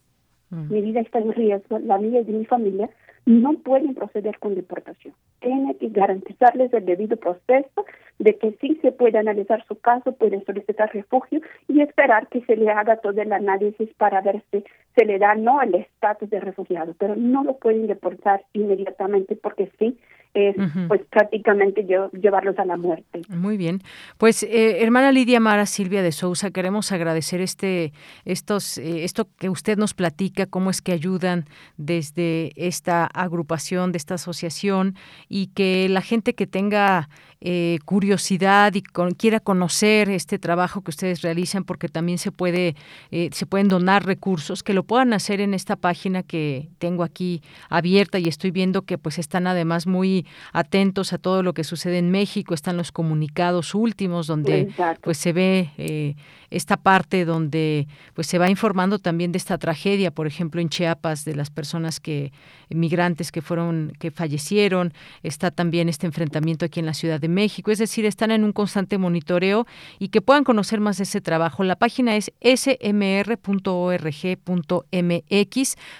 mm. mi vida está en riesgo, la vida de mi familia, no pueden proceder con deportación. Tiene que garantizarles el debido proceso de que sí se puede analizar su caso, pueden solicitar refugio y esperar que se le haga todo el análisis para ver si se le da no el estatus de refugiado, pero no lo pueden deportar inmediatamente porque sí es pues prácticamente llevarlos a la muerte. Muy bien. Pues eh, hermana Lidia Mara Silvia de Sousa, queremos agradecer este estos eh, esto que usted nos platica, cómo es que ayudan desde esta agrupación, de esta asociación y que la gente que tenga eh, curiosidad y quiera conocer este trabajo que ustedes realizan, porque también se puede se pueden donar recursos, que lo puedan hacer en esta página que tengo aquí abierta y estoy viendo que pues están además muy atentos a todo lo que sucede en México, están los comunicados últimos donde pues se ve eh, esta parte donde pues se va informando también de esta tragedia, por ejemplo en Chiapas de las personas que migrantes que fueron que fallecieron, está también este enfrentamiento aquí en la Ciudad de México, es decir, están en un constante monitoreo y que puedan conocer más de ese trabajo. La página es smr.org.mx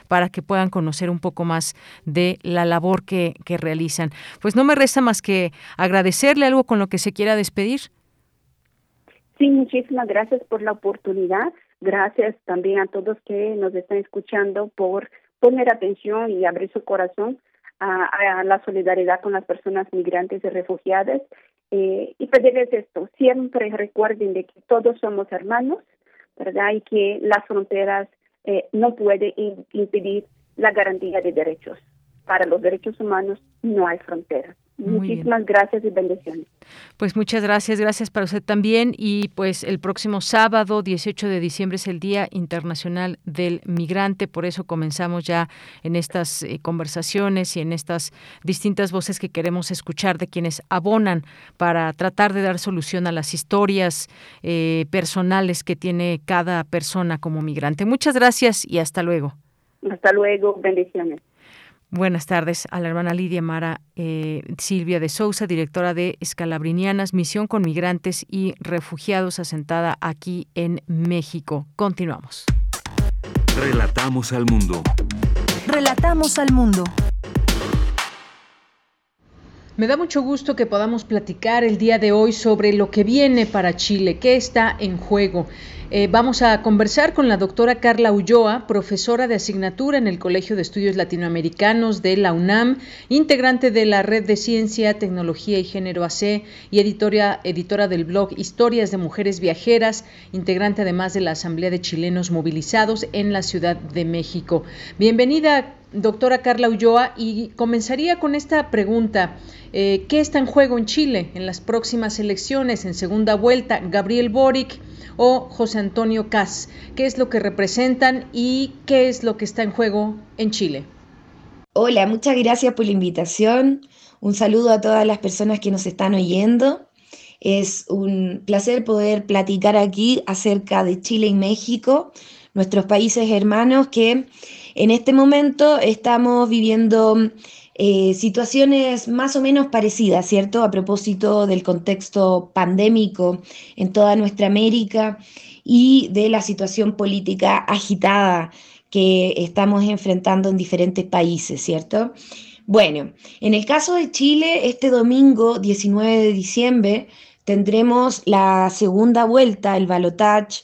para que puedan conocer un poco más de la labor que, que realizan. Pues no me resta más que agradecerle algo con lo que se quiera despedir. Sí, muchísimas gracias por la oportunidad. Gracias también a todos que nos están escuchando por poner atención y abrir su corazón a, la solidaridad con las personas migrantes y refugiadas. Eh, y pedirles esto, siempre recuerden de que todos somos hermanos, ¿verdad? Y que las fronteras eh, no pueden impedir la garantía de derechos para los derechos humanos no hay fronteras. Muchísimas gracias y bendiciones. Pues muchas gracias, gracias para usted también. Y pues el próximo sábado, 18 de diciembre, es el Día Internacional del Migrante. Por eso comenzamos ya en estas eh, conversaciones y en estas distintas voces que queremos escuchar de quienes abonan para tratar de dar solución a las historias eh, personales que tiene cada persona como migrante. Muchas gracias y hasta luego. Hasta luego, bendiciones. Buenas tardes a la hermana Lidia Mara eh, Silvia de Sousa, directora de Escalabrinianas, Misión con Migrantes y Refugiados, asentada aquí en México. Continuamos. Relatamos al mundo. Relatamos al mundo. Me da mucho gusto que podamos platicar el día de hoy sobre lo que viene para Chile, qué está en juego. Eh, vamos a conversar con la doctora Carla Ulloa, profesora de asignatura en el Colegio de Estudios Latinoamericanos de la UNAM, integrante de la Red de Ciencia, Tecnología y Género AC y editora, editora del blog Historias de Mujeres Viajeras, integrante además de la Asamblea de Chilenos Movilizados en la Ciudad de México. Bienvenida, doctora Carla Ulloa, y comenzaría con esta pregunta. Eh, ¿Qué está en juego en Chile en las próximas elecciones en segunda vuelta? Gabriel Boric o José Antonio Cas. ¿Qué es lo que representan y qué es lo que está en juego en Chile? Hola, muchas gracias por la invitación. Un saludo a todas las personas que nos están oyendo. Es un placer poder platicar aquí acerca de Chile y México, nuestros países hermanos que en este momento estamos viviendo eh, situaciones más o menos parecidas, ¿cierto? A propósito del contexto pandémico en toda nuestra América y de la situación política agitada que estamos enfrentando en diferentes países, ¿cierto? Bueno, en el caso de Chile, este domingo 19 de diciembre tendremos la segunda vuelta, el balotage,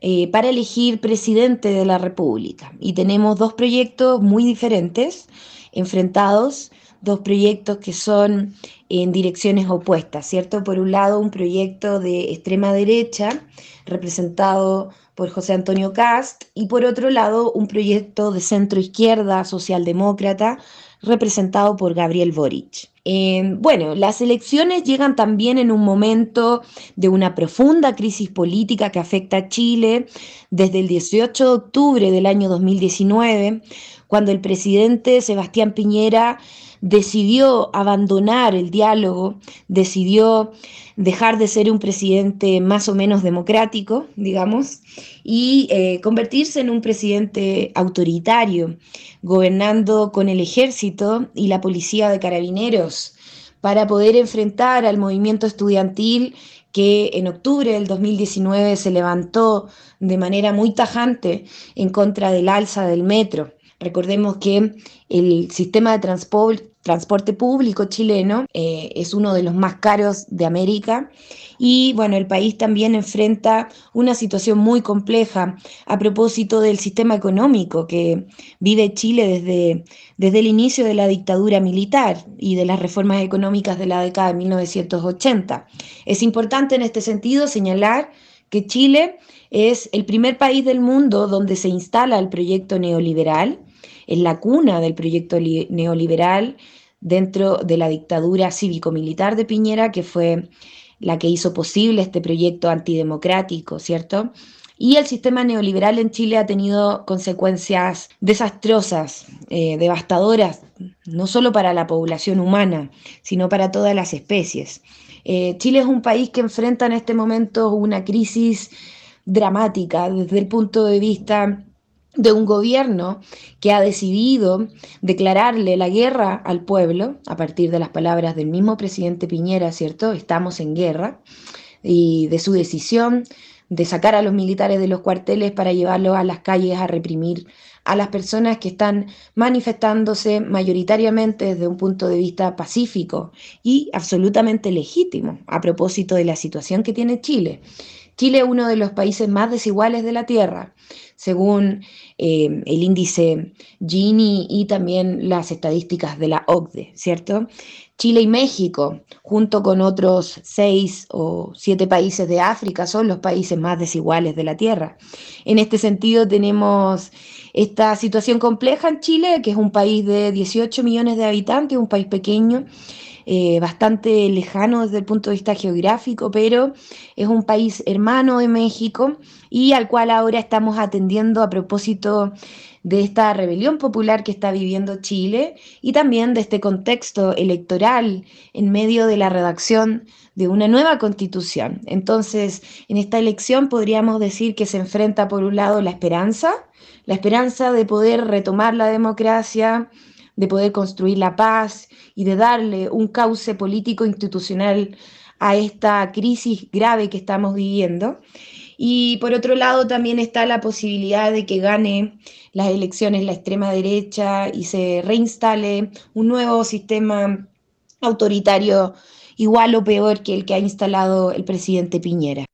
eh, para elegir presidente de la República. Y tenemos dos proyectos muy diferentes enfrentados dos proyectos que son en direcciones opuestas, ¿cierto? Por un lado, un proyecto de extrema derecha, representado por José Antonio Cast, y por otro lado, un proyecto de centro izquierda socialdemócrata, representado por Gabriel Boric. Eh, bueno, las elecciones llegan también en un momento de una profunda crisis política que afecta a Chile desde el 18 de octubre del año 2019, cuando el presidente Sebastián Piñera decidió abandonar el diálogo, decidió dejar de ser un presidente más o menos democrático, digamos, y eh, convertirse en un presidente autoritario, gobernando con el ejército y la policía de carabineros para poder enfrentar al movimiento estudiantil que en octubre del 2019 se levantó de manera muy tajante en contra del alza del metro. Recordemos que el sistema de transporte, transporte público chileno eh, es uno de los más caros de América y bueno, el país también enfrenta una situación muy compleja a propósito del sistema económico que vive Chile desde, desde el inicio de la dictadura militar y de las reformas económicas de la década de 1980. Es importante en este sentido señalar que Chile es el primer país del mundo donde se instala el proyecto neoliberal, es la cuna del proyecto neoliberal dentro de la dictadura cívico-militar de Piñera, que fue la que hizo posible este proyecto antidemocrático, ¿cierto? Y el sistema neoliberal en Chile ha tenido consecuencias desastrosas, eh, devastadoras, no solo para la población humana, sino para todas las especies. Eh, Chile es un país que enfrenta en este momento una crisis dramática desde el punto de vista de un gobierno que ha decidido declararle la guerra al pueblo, a partir de las palabras del mismo presidente Piñera, ¿cierto? Estamos en guerra, y de su decisión de sacar a los militares de los cuarteles para llevarlos a las calles a reprimir a las personas que están manifestándose mayoritariamente desde un punto de vista pacífico y absolutamente legítimo a propósito de la situación que tiene Chile. Chile es uno de los países más desiguales de la Tierra según eh, el índice Gini y también las estadísticas de la OCDE, ¿cierto? Chile y México, junto con otros seis o siete países de África, son los países más desiguales de la Tierra. En este sentido, tenemos esta situación compleja en Chile, que es un país de 18 millones de habitantes, un país pequeño, eh, bastante lejano desde el punto de vista geográfico, pero es un país hermano de México y al cual ahora estamos atendiendo a propósito de esta rebelión popular que está viviendo Chile y también de este contexto electoral en medio de la redacción de una nueva constitución. Entonces, en esta elección podríamos decir que se enfrenta por un lado la esperanza, la esperanza de poder retomar la democracia, de poder construir la paz y de darle un cauce político institucional a esta crisis grave que estamos viviendo. Y por otro lado también está la posibilidad de que gane las elecciones la extrema derecha y se reinstale un nuevo sistema autoritario igual o peor que el que ha instalado el presidente Piñera.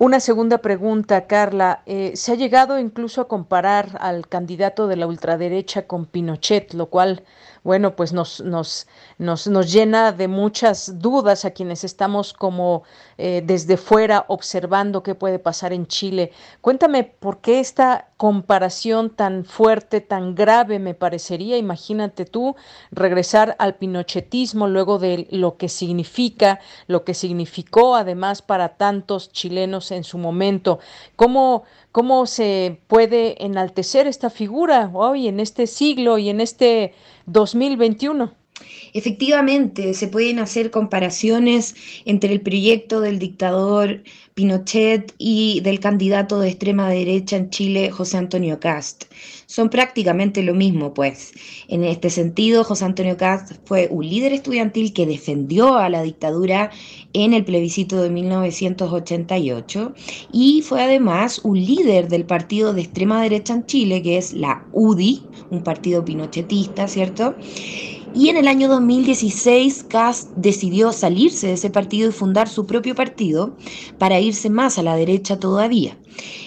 Una segunda pregunta, Carla. Eh, se ha llegado incluso a comparar al candidato de la ultraderecha con Pinochet, lo cual, bueno, pues nos, nos, nos, nos llena de muchas dudas a quienes estamos como eh, desde fuera observando qué puede pasar en Chile. Cuéntame por qué esta comparación tan fuerte, tan grave me parecería, imagínate tú, regresar al pinochetismo luego de lo que significa, lo que significó además para tantos chilenos en su momento. ¿Cómo, cómo se puede enaltecer esta figura hoy en este siglo y en este 2021? Efectivamente, se pueden hacer comparaciones entre el proyecto del dictador Pinochet y del candidato de extrema derecha en Chile, José Antonio Cast. Son prácticamente lo mismo, pues. En este sentido, José Antonio Cast fue un líder estudiantil que defendió a la dictadura en el plebiscito de 1988 y fue además un líder del partido de extrema derecha en Chile, que es la UDI, un partido pinochetista, ¿cierto? Y en el año 2016, Cast decidió salirse de ese partido y fundar su propio partido para irse más a la derecha todavía.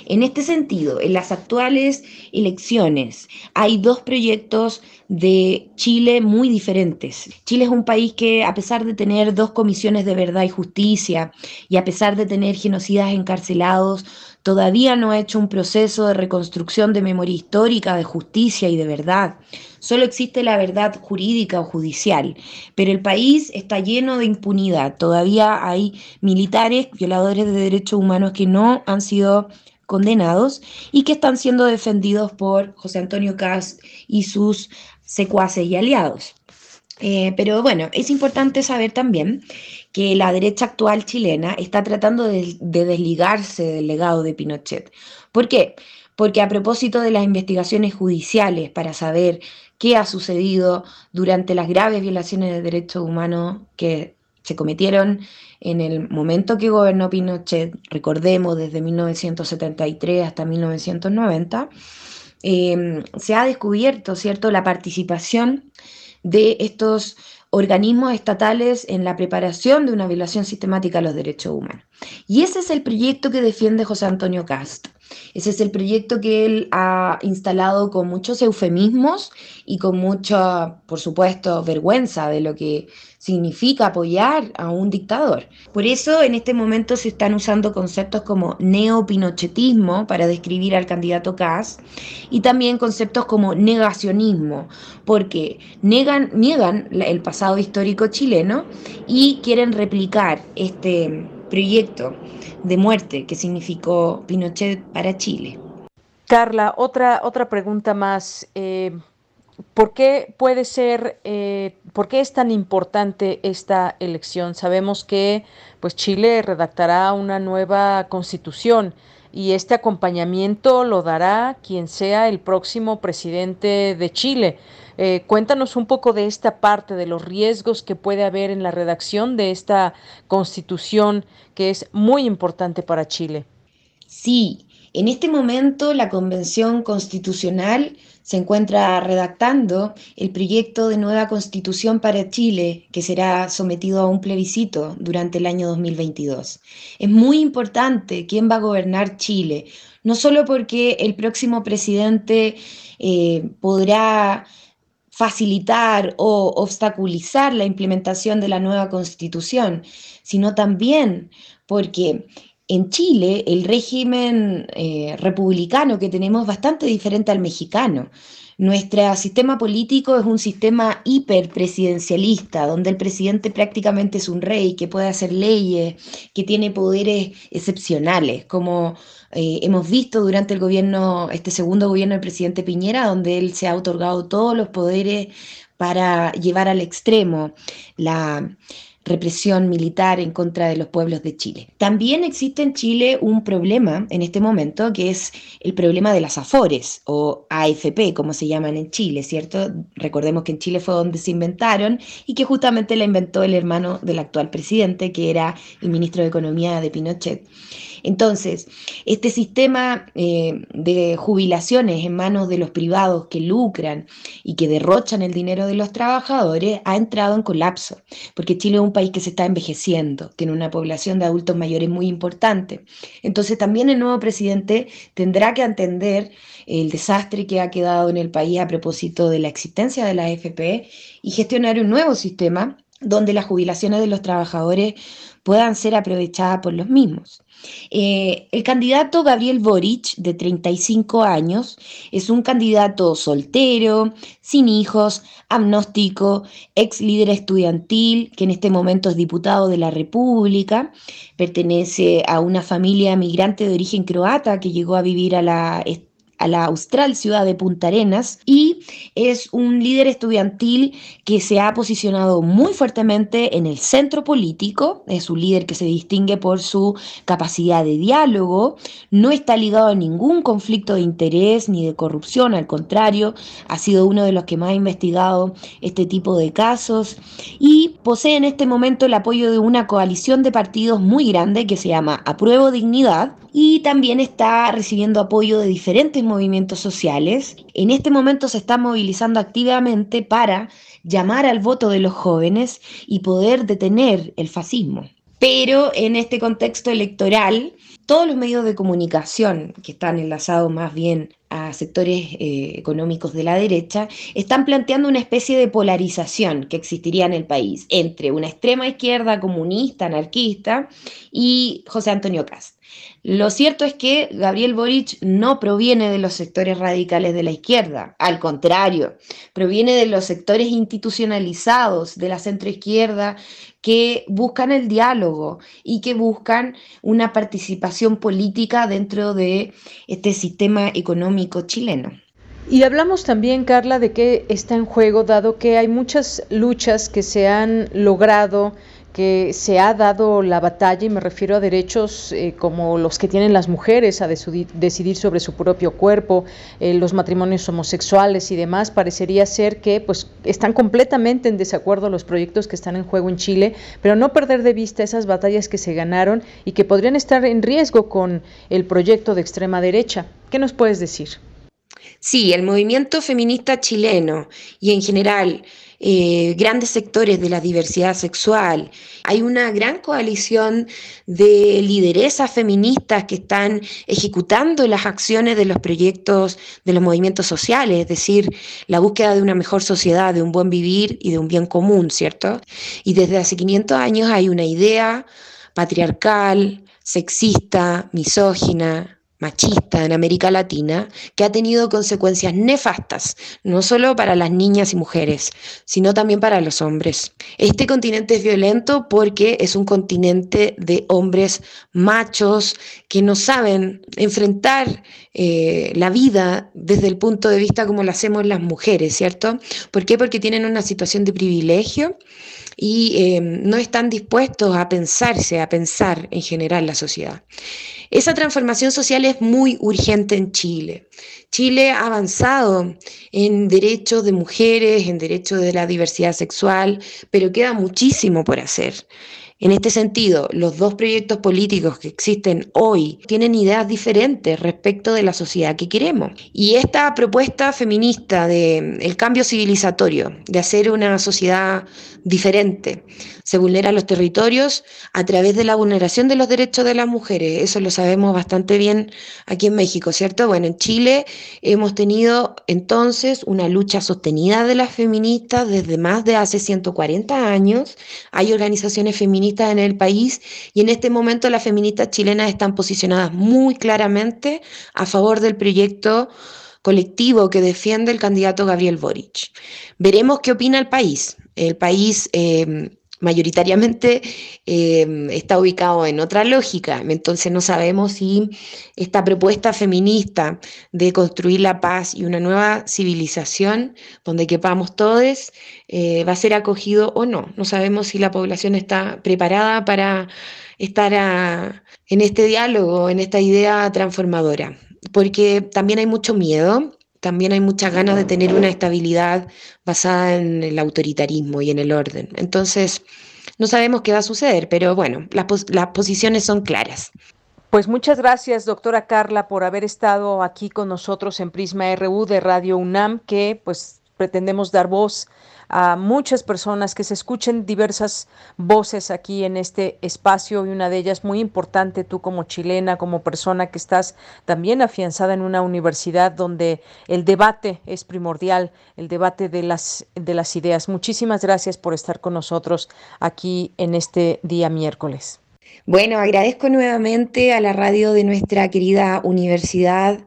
En este sentido, en las actuales elecciones hay dos proyectos de Chile muy diferentes. Chile es un país que, a pesar de tener dos comisiones de verdad y justicia y a pesar de tener genocidas encarcelados, todavía no ha hecho un proceso de reconstrucción de memoria histórica, de justicia y de verdad. Solo existe la verdad jurídica o judicial, pero el país está lleno de impunidad. Todavía hay militares, violadores de derechos humanos que no han sido condenados y que están siendo defendidos por José Antonio Cast y sus secuaces y aliados. Eh, pero bueno, es importante saber también que la derecha actual chilena está tratando de, de desligarse del legado de Pinochet. ¿Por qué? Porque a propósito de las investigaciones judiciales para saber qué ha sucedido durante las graves violaciones de derechos humanos que se cometieron en el momento que gobernó Pinochet, recordemos desde 1973 hasta 1990, eh, se ha descubierto, ¿cierto?, la participación de estos organismos estatales en la preparación de una violación sistemática a los derechos humanos. Y ese es el proyecto que defiende José Antonio Cast. Ese es el proyecto que él ha instalado con muchos eufemismos y con mucha, por supuesto, vergüenza de lo que significa apoyar a un dictador. Por eso en este momento se están usando conceptos como neopinochetismo para describir al candidato Kass y también conceptos como negacionismo, porque negan, niegan el pasado histórico chileno y quieren replicar este proyecto de muerte que significó Pinochet para Chile. Carla, otra, otra pregunta más. Eh, ¿Por qué puede ser, eh, por qué es tan importante esta elección? Sabemos que pues Chile redactará una nueva constitución y este acompañamiento lo dará quien sea el próximo presidente de Chile. Eh, cuéntanos un poco de esta parte, de los riesgos que puede haber en la redacción de esta constitución que es muy importante para Chile. Sí, en este momento la Convención Constitucional se encuentra redactando el proyecto de nueva constitución para Chile que será sometido a un plebiscito durante el año 2022. Es muy importante quién va a gobernar Chile, no solo porque el próximo presidente eh, podrá facilitar o obstaculizar la implementación de la nueva constitución, sino también porque en Chile el régimen eh, republicano que tenemos es bastante diferente al mexicano. Nuestro sistema político es un sistema hiperpresidencialista, donde el presidente prácticamente es un rey que puede hacer leyes, que tiene poderes excepcionales, como eh, hemos visto durante el gobierno, este segundo gobierno del presidente Piñera, donde él se ha otorgado todos los poderes para llevar al extremo la represión militar en contra de los pueblos de Chile. También existe en Chile un problema en este momento que es el problema de las AFORES o AFP, como se llaman en Chile, ¿cierto? Recordemos que en Chile fue donde se inventaron y que justamente la inventó el hermano del actual presidente, que era el ministro de Economía de Pinochet. Entonces, este sistema eh, de jubilaciones en manos de los privados que lucran y que derrochan el dinero de los trabajadores ha entrado en colapso, porque Chile es un país que se está envejeciendo, tiene una población de adultos mayores muy importante. Entonces, también el nuevo presidente tendrá que entender el desastre que ha quedado en el país a propósito de la existencia de la AFP y gestionar un nuevo sistema donde las jubilaciones de los trabajadores puedan ser aprovechadas por los mismos. Eh, el candidato Gabriel Boric, de 35 años, es un candidato soltero, sin hijos, agnóstico, ex líder estudiantil, que en este momento es diputado de la República, pertenece a una familia migrante de origen croata que llegó a vivir a la a la austral ciudad de Punta Arenas y es un líder estudiantil que se ha posicionado muy fuertemente en el centro político, es un líder que se distingue por su capacidad de diálogo, no está ligado a ningún conflicto de interés ni de corrupción, al contrario, ha sido uno de los que más ha investigado este tipo de casos y posee en este momento el apoyo de una coalición de partidos muy grande que se llama Apruebo Dignidad y también está recibiendo apoyo de diferentes movimientos sociales. En este momento se está movilizando activamente para llamar al voto de los jóvenes y poder detener el fascismo. Pero en este contexto electoral, todos los medios de comunicación que están enlazados más bien a sectores eh, económicos de la derecha, están planteando una especie de polarización que existiría en el país entre una extrema izquierda comunista, anarquista y José Antonio Cast. Lo cierto es que Gabriel Boric no proviene de los sectores radicales de la izquierda, al contrario, proviene de los sectores institucionalizados de la centroizquierda que buscan el diálogo y que buscan una participación política dentro de este sistema económico chileno. Y hablamos también, Carla, de qué está en juego, dado que hay muchas luchas que se han logrado que se ha dado la batalla, y me refiero a derechos eh, como los que tienen las mujeres a decidir sobre su propio cuerpo, eh, los matrimonios homosexuales y demás, parecería ser que pues están completamente en desacuerdo los proyectos que están en juego en Chile, pero no perder de vista esas batallas que se ganaron y que podrían estar en riesgo con el proyecto de extrema derecha. ¿Qué nos puedes decir? Sí, el movimiento feminista chileno y en general eh, grandes sectores de la diversidad sexual. Hay una gran coalición de lideresas feministas que están ejecutando las acciones de los proyectos de los movimientos sociales, es decir, la búsqueda de una mejor sociedad, de un buen vivir y de un bien común, ¿cierto? Y desde hace 500 años hay una idea patriarcal, sexista, misógina, machista en América Latina que ha tenido consecuencias nefastas, no solo para las niñas y mujeres, sino también para los hombres. Este continente es violento porque es un continente de hombres machos que no saben enfrentar eh, la vida desde el punto de vista como lo hacemos las mujeres, ¿cierto? ¿Por qué? Porque tienen una situación de privilegio y eh, no están dispuestos a pensarse, a pensar en general la sociedad. Esa transformación social es muy urgente en Chile. Chile ha avanzado en derechos de mujeres, en derechos de la diversidad sexual, pero queda muchísimo por hacer. En este sentido, los dos proyectos políticos que existen hoy tienen ideas diferentes respecto de la sociedad que queremos. Y esta propuesta feminista de el cambio civilizatorio, de hacer una sociedad diferente, se vulneran los territorios a través de la vulneración de los derechos de las mujeres. Eso lo sabemos bastante bien aquí en México, ¿cierto? Bueno, en Chile hemos tenido entonces una lucha sostenida de las feministas desde más de hace 140 años. Hay organizaciones feministas en el país y en este momento las feministas chilenas están posicionadas muy claramente a favor del proyecto colectivo que defiende el candidato Gabriel Boric. Veremos qué opina el país. El país eh, mayoritariamente eh, está ubicado en otra lógica. Entonces no sabemos si esta propuesta feminista de construir la paz y una nueva civilización donde quepamos todos eh, va a ser acogido o no. No sabemos si la población está preparada para estar en este diálogo, en esta idea transformadora, porque también hay mucho miedo también hay muchas ganas de tener una estabilidad basada en el autoritarismo y en el orden. Entonces, no sabemos qué va a suceder, pero bueno, las, las posiciones son claras. Pues muchas gracias, doctora Carla, por haber estado aquí con nosotros en Prisma RU de Radio UNAM, que pues pretendemos dar voz a muchas personas, que se escuchen diversas voces aquí en este espacio y una de ellas muy importante, tú como chilena, como persona que estás también afianzada en una universidad donde el debate es primordial, el debate de las, de las ideas. Muchísimas gracias por estar con nosotros aquí en este día miércoles. Bueno, agradezco nuevamente a la radio de nuestra querida universidad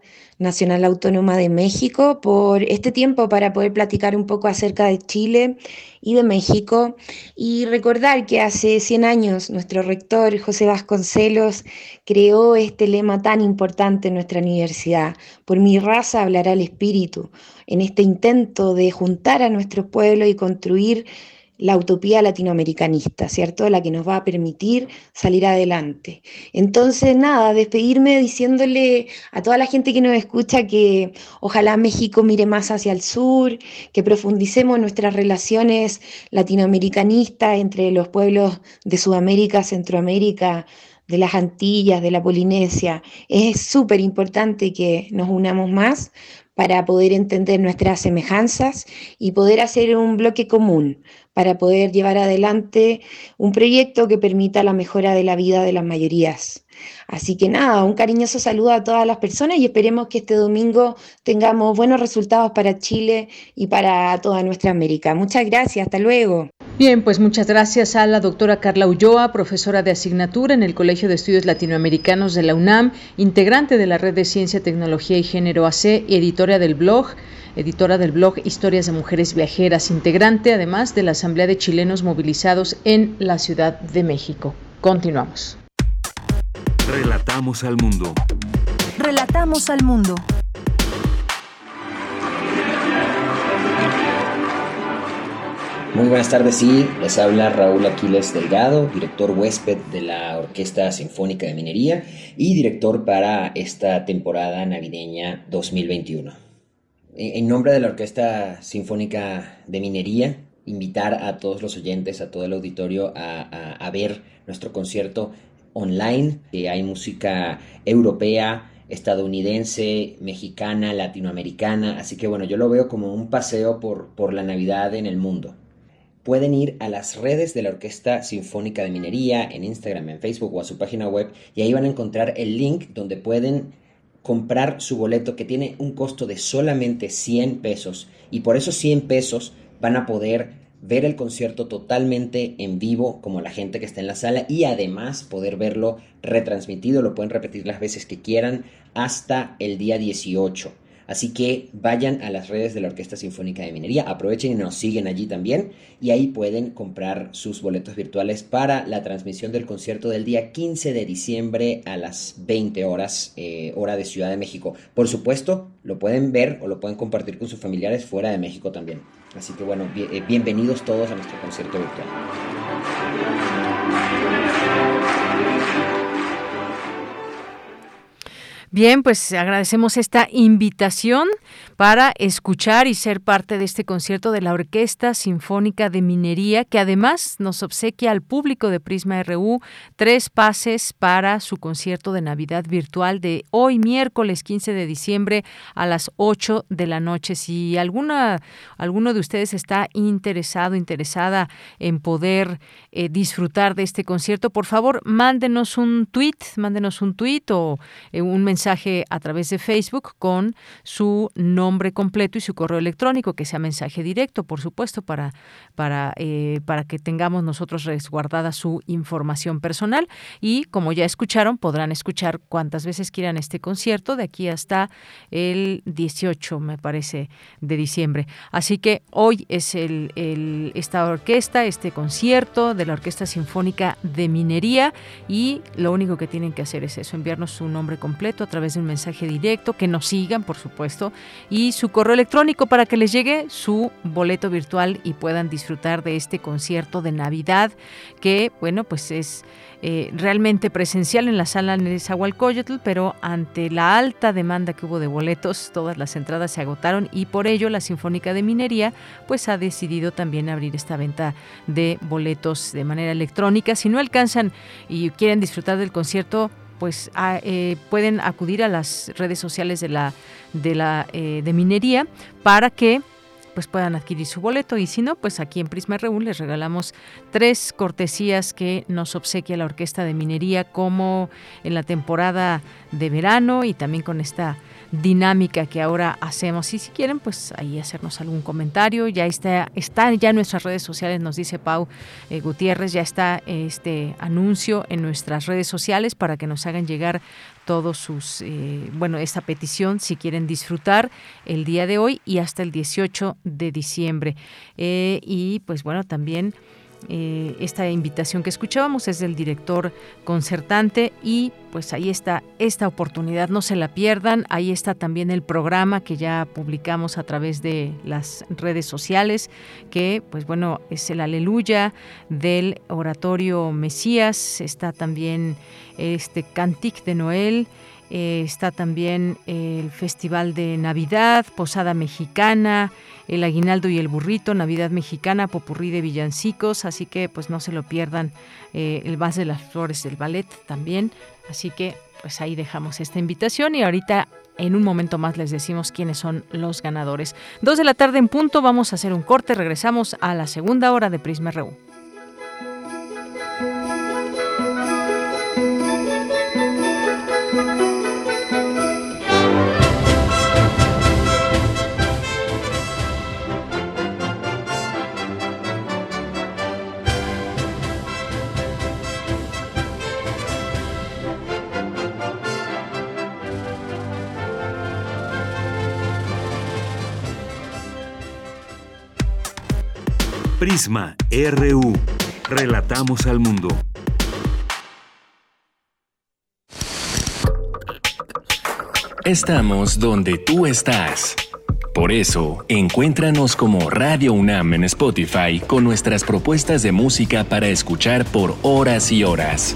Nacional Autónoma de México por este tiempo para poder platicar un poco acerca de Chile y de México y recordar que hace 100 años nuestro rector José Vasconcelos creó este lema tan importante en nuestra universidad, por mi raza hablará el espíritu, en este intento de juntar a nuestro pueblo y construir la utopía latinoamericanista, ¿cierto? La que nos va a permitir salir adelante. Entonces, nada, despedirme diciéndole a toda la gente que nos escucha que ojalá México mire más hacia el sur, que profundicemos nuestras relaciones latinoamericanistas entre los pueblos de Sudamérica, Centroamérica, de las Antillas, de la Polinesia. Es súper importante que nos unamos más para poder entender nuestras semejanzas y poder hacer un bloque común para poder llevar adelante un proyecto que permita la mejora de la vida de las mayorías. Así que nada, un cariñoso saludo a todas las personas y esperemos que este domingo tengamos buenos resultados para Chile y para toda nuestra América. Muchas gracias, hasta luego. Bien, pues muchas gracias a la doctora Carla Ulloa, profesora de asignatura en el Colegio de Estudios Latinoamericanos de la UNAM, integrante de la Red de Ciencia, Tecnología y Género AC y editora del blog editora del blog Historias de Mujeres Viajeras, integrante además de la Asamblea de Chilenos Movilizados en la Ciudad de México. Continuamos. Relatamos al mundo. Relatamos al mundo. Muy buenas tardes, sí, les habla Raúl Aquiles Delgado, director huésped de la Orquesta Sinfónica de Minería y director para esta temporada navideña 2021. En nombre de la Orquesta Sinfónica de Minería, invitar a todos los oyentes, a todo el auditorio a, ver nuestro concierto online. hay música europea, estadounidense, mexicana, latinoamericana, así que bueno, yo lo veo como un paseo por, por la Navidad en el mundo pueden ir a las redes de la Orquesta Sinfónica de Minería, en Instagram, en Facebook o a su página web, y ahí van a encontrar el link donde pueden comprar su boleto que tiene un costo de solamente 100 pesos. Y por esos 100 pesos van a poder ver el concierto totalmente en vivo como la gente que está en la sala y además poder verlo retransmitido, lo pueden repetir las veces que quieran hasta el día 18. Así que vayan a las redes de la Orquesta Sinfónica de Minería, aprovechen y nos siguen allí también y ahí pueden comprar sus boletos virtuales para la transmisión del concierto del día 15 de diciembre a las 20 horas, eh, hora de Ciudad de México. Por supuesto, lo pueden ver o lo pueden compartir con sus familiares fuera de México también. Así que bueno, eh, bienvenidos todos a nuestro concierto virtual. Bien, pues agradecemos esta invitación para escuchar y ser parte de este concierto de la Orquesta Sinfónica de Minería, que además nos obsequia al público de Prisma RU tres pases para su concierto de Navidad virtual de hoy, miércoles 15 de diciembre a las 8 de la noche. Si alguna, alguno de ustedes está interesado, interesada en poder eh, disfrutar de este concierto, por favor, mándenos un tweet, mándenos un tweet o eh, un mensaje mensaje a través de Facebook con su nombre completo y su correo electrónico, que sea mensaje directo, por supuesto, para, para, eh, para que tengamos nosotros resguardada su información personal. Y como ya escucharon, podrán escuchar cuantas veces quieran este concierto de aquí hasta el 18, me parece, de diciembre. Así que hoy es el, el, esta orquesta, este concierto de la Orquesta Sinfónica de Minería y lo único que tienen que hacer es eso, enviarnos su nombre completo través de un mensaje directo, que nos sigan, por supuesto, y su correo electrónico para que les llegue su boleto virtual y puedan disfrutar de este concierto de Navidad, que, bueno, pues es eh, realmente presencial en la sala Nezahualcóyotl, pero ante la alta demanda que hubo de boletos, todas las entradas se agotaron y por ello la Sinfónica de Minería pues ha decidido también abrir esta venta de boletos de manera electrónica. Si no alcanzan y quieren disfrutar del concierto, pues eh, pueden acudir a las redes sociales de la de la eh, de minería para que pues puedan adquirir su boleto. Y si no, pues aquí en Prisma RU les regalamos tres cortesías que nos obsequia la Orquesta de Minería como en la temporada de verano y también con esta dinámica que ahora hacemos. Y si quieren, pues ahí hacernos algún comentario. Ya está, está ya en nuestras redes sociales, nos dice Pau eh, Gutiérrez, ya está este anuncio en nuestras redes sociales para que nos hagan llegar todos sus, eh, bueno, esta petición si quieren disfrutar el día de hoy y hasta el 18 de diciembre. Eh, y pues bueno, también eh, esta invitación que escuchábamos es del director concertante y pues ahí está esta oportunidad, no se la pierdan, ahí está también el programa que ya publicamos a través de las redes sociales, que pues bueno, es el aleluya del oratorio Mesías, está también este Cantic de Noel, eh, está también el Festival de Navidad, Posada Mexicana, el Aguinaldo y el Burrito, Navidad Mexicana, Popurrí de Villancicos, así que pues no se lo pierdan, eh, el Vals de las Flores del Ballet también, así que pues ahí dejamos esta invitación y ahorita en un momento más les decimos quiénes son los ganadores. Dos de la tarde en punto, vamos a hacer un corte, regresamos a la segunda hora de Prisma RU. Prisma RU. Relatamos al mundo. Estamos donde tú estás. Por eso, encuéntranos como Radio UNAM en Spotify con nuestras propuestas de música para escuchar por horas y horas.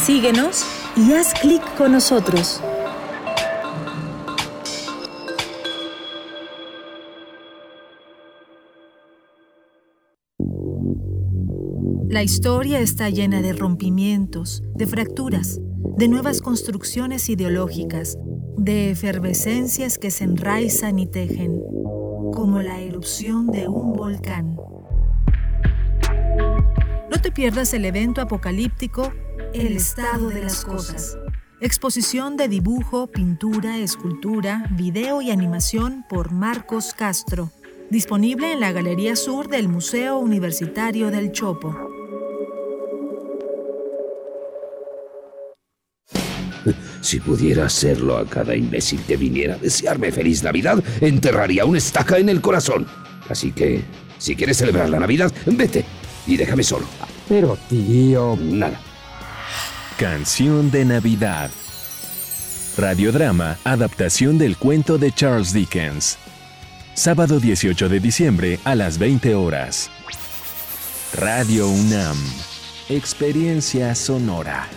Síguenos y haz clic con nosotros. La historia está llena de rompimientos, de fracturas, de nuevas construcciones ideológicas, de efervescencias que se enraizan y tejen, como la erupción de un volcán. No te pierdas el evento apocalíptico El estado de las cosas. Exposición de dibujo, pintura, escultura, video y animación por Marcos Castro. Disponible en la Galería Sur del Museo Universitario del Chopo. Si pudiera hacerlo a cada imbécil que viniera a desearme feliz Navidad, enterraría una estaca en el corazón. Así que, si quieres celebrar la Navidad, vete y déjame solo. Pero tío... Nada. Canción de Navidad. Radiodrama, adaptación del cuento de Charles Dickens. Sábado 18 de diciembre a las 20 horas. Radio UNAM. Experiencia sonora.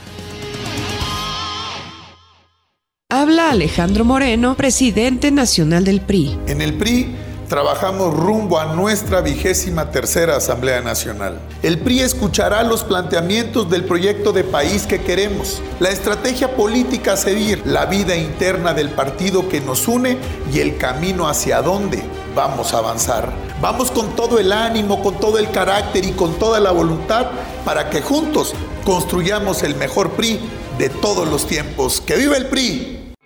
Habla Alejandro Moreno, presidente nacional del PRI. En el PRI trabajamos rumbo a nuestra vigésima tercera Asamblea Nacional. El PRI escuchará los planteamientos del proyecto de país que queremos, la estrategia política a seguir, la vida interna del partido que nos une y el camino hacia dónde vamos a avanzar. Vamos con todo el ánimo, con todo el carácter y con toda la voluntad para que juntos construyamos el mejor PRI de todos los tiempos. ¡Que viva el PRI!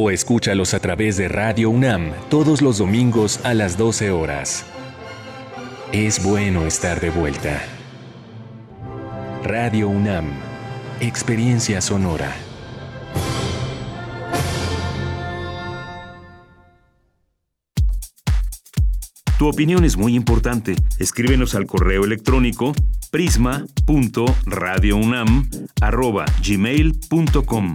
o escúchalos a través de Radio UNAM todos los domingos a las 12 horas. Es bueno estar de vuelta. Radio UNAM, Experiencia Sonora. Tu opinión es muy importante. Escríbenos al correo electrónico prisma.radiounam@gmail.com.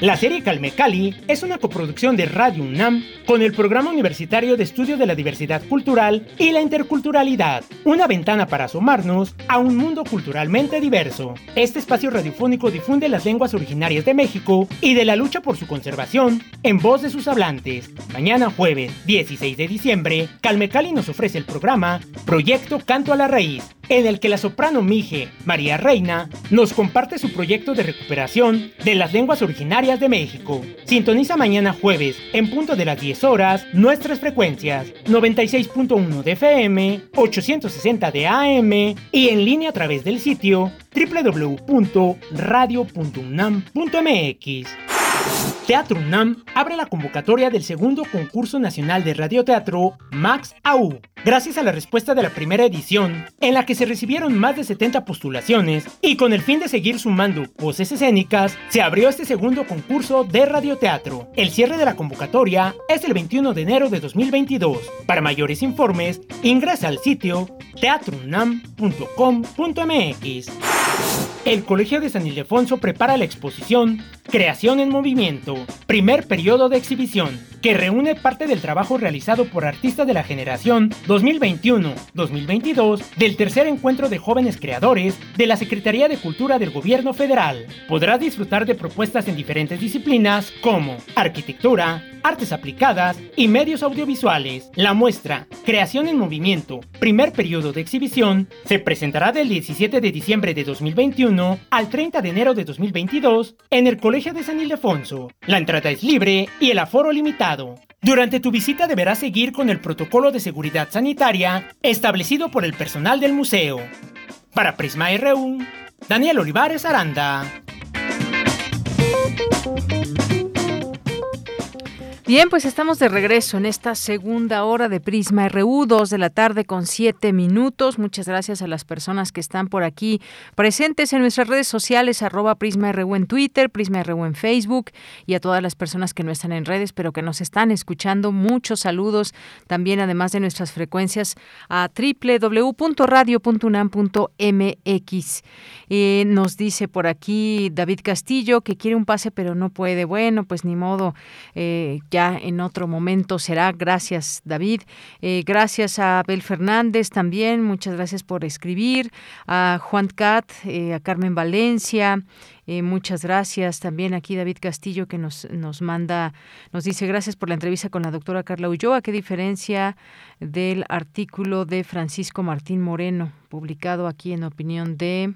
La serie Calmecali es una coproducción de Radio UNAM con el Programa Universitario de Estudio de la Diversidad Cultural y la Interculturalidad, una ventana para asomarnos a un mundo culturalmente diverso. Este espacio radiofónico difunde las lenguas originarias de México y de la lucha por su conservación en voz de sus hablantes. Mañana jueves 16 de diciembre, Calmecali nos ofrece el programa Proyecto Canto a la Raíz, en el que la soprano Mije María Reina nos comparte su proyecto de recuperación de las lenguas originarias de México. Sintoniza mañana jueves, en punto de las 10 horas, nuestras frecuencias 96.1 de FM, 860 de AM y en línea a través del sitio www.radio.unam.mx. Teatro UNAM abre la convocatoria del segundo concurso nacional de radioteatro Max AU. Gracias a la respuesta de la primera edición, en la que se recibieron más de 70 postulaciones, y con el fin de seguir sumando voces escénicas, se abrió este segundo concurso de radioteatro. El cierre de la convocatoria es el 21 de enero de 2022. Para mayores informes, ingresa al sitio teatrounam.com.mx. El Colegio de San Ildefonso prepara la exposición Creación en Movimiento, primer periodo de exhibición. que reúne parte del trabajo realizado por artistas de la generación 2021-2022 del tercer encuentro de jóvenes creadores de la Secretaría de Cultura del Gobierno Federal. Podrás disfrutar de propuestas en diferentes disciplinas como arquitectura, artes aplicadas y medios audiovisuales. La muestra Creación en Movimiento, primer periodo de exhibición, se presentará del 17 de diciembre de 2021 al 30 de enero de 2022 en el Colegio de San Ildefonso. La entrada es libre y el aforo limitado. Durante tu visita deberás seguir con el protocolo de seguridad sanitaria establecido por el personal del museo. Para Prisma RU, Daniel Olivares Aranda. Bien, pues estamos de regreso en esta segunda hora de Prisma RU, 2 de la tarde con 7 minutos. Muchas gracias a las personas que están por aquí presentes en nuestras redes sociales, arroba Prisma RU en Twitter, Prisma RU en Facebook y a todas las personas que no están en redes, pero que nos están escuchando. Muchos saludos también, además de nuestras frecuencias, a www.radio.unam.mx. Eh, nos dice por aquí David Castillo que quiere un pase, pero no puede. Bueno, pues ni modo. Eh, ya en otro momento será. Gracias, David. Eh, gracias a Abel Fernández también. Muchas gracias por escribir. A Juan Cat, eh, a Carmen Valencia. Eh, muchas gracias también aquí David Castillo que nos, nos manda, nos dice gracias por la entrevista con la doctora Carla Ulloa. ¿Qué diferencia del artículo de Francisco Martín Moreno, publicado aquí en opinión de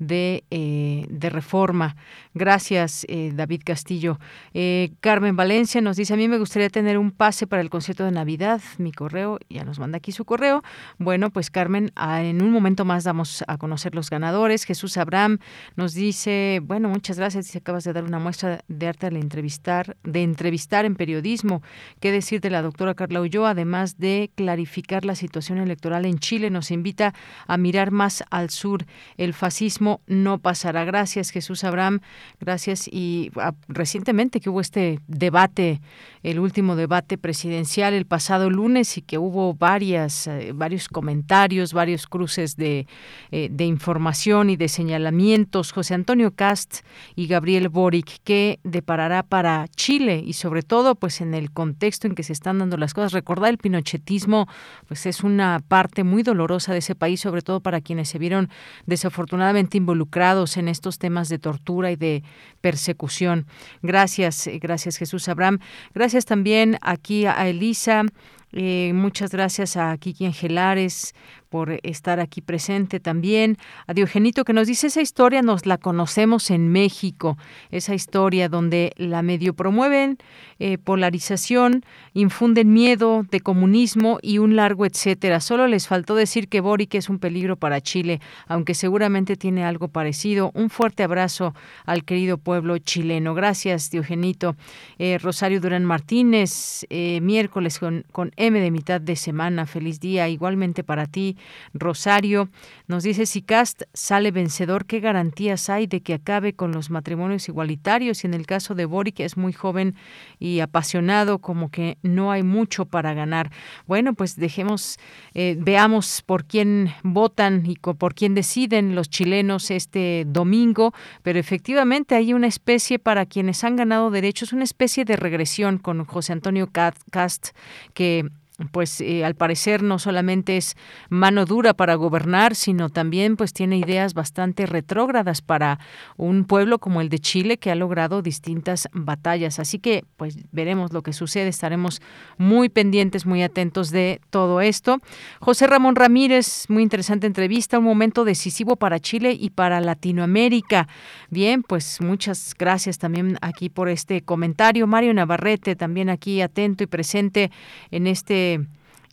de, eh, de reforma. Gracias, eh, David Castillo. Eh, Carmen Valencia nos dice, a mí me gustaría tener un pase para el concierto de Navidad. Mi correo, ya nos manda aquí su correo. Bueno, pues Carmen, en un momento más damos a conocer los ganadores. Jesús Abraham nos dice, bueno, muchas gracias. Dice, acabas de dar una muestra de arte al entrevistar, de entrevistar en periodismo. ¿Qué decir de la doctora Carla Ulloa? Además de clarificar la situación electoral en Chile, nos invita a mirar más al sur. El fascismo no pasará. Gracias, Jesús Abraham. Gracias. Y ah, recientemente que hubo este debate, el último debate presidencial el pasado lunes y que hubo varias, eh, varios comentarios, varios cruces de, eh, de información y de señalamientos. José Antonio Cast y Gabriel Boric, ¿qué deparará para Chile y sobre todo pues en el contexto en que se están dando las cosas? Recordar el pinochetismo pues es una parte muy dolorosa de ese país, sobre todo para quienes se vieron desafortunadamente involucrados en estos temas de tortura y de persecución. Gracias, eh, gracias Jesús Abraham. Gracias también aquí a Elisa. Eh, muchas gracias a Kiki Angelares por estar aquí presente también. A Diogenito que nos dice esa historia, nos la conocemos en México, esa historia donde la medio promueven eh, polarización, infunden miedo de comunismo y un largo etcétera. Solo les faltó decir que Boric es un peligro para Chile, aunque seguramente tiene algo parecido. Un fuerte abrazo al querido pueblo chileno. Gracias, Diogenito. Eh, Rosario Durán Martínez, eh, miércoles con, con M de mitad de semana. Feliz día igualmente para ti. Rosario nos dice, si Cast sale vencedor, ¿qué garantías hay de que acabe con los matrimonios igualitarios? Y en el caso de Boric es muy joven y apasionado, como que no hay mucho para ganar. Bueno, pues dejemos, eh, veamos por quién votan y por quién deciden los chilenos este domingo, pero efectivamente hay una especie para quienes han ganado derechos, una especie de regresión con José Antonio Cast, que pues eh, al parecer no solamente es mano dura para gobernar, sino también pues tiene ideas bastante retrógradas para un pueblo como el de Chile que ha logrado distintas batallas. Así que pues veremos lo que sucede, estaremos muy pendientes, muy atentos de todo esto. José Ramón Ramírez, muy interesante entrevista, un momento decisivo para Chile y para Latinoamérica. Bien, pues muchas gracias también aquí por este comentario. Mario Navarrete también aquí atento y presente en este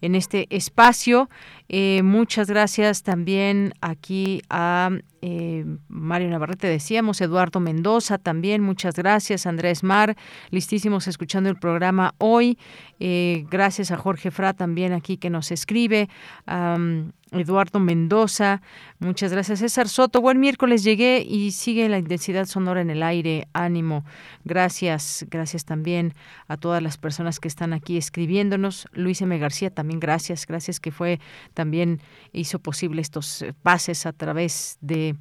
en este espacio. Eh, muchas gracias también aquí a eh, Mario Navarrete, decíamos, Eduardo Mendoza también, muchas gracias, Andrés Mar, listísimos escuchando el programa hoy. Eh, gracias a Jorge Fra también aquí que nos escribe. Eduardo Mendoza, muchas gracias. César Soto, buen miércoles llegué y sigue la intensidad sonora en el aire. Ánimo. Gracias, gracias también a todas las personas que están aquí escribiéndonos. Luis M. García, también gracias, gracias que fue también hizo posible estos pases a través de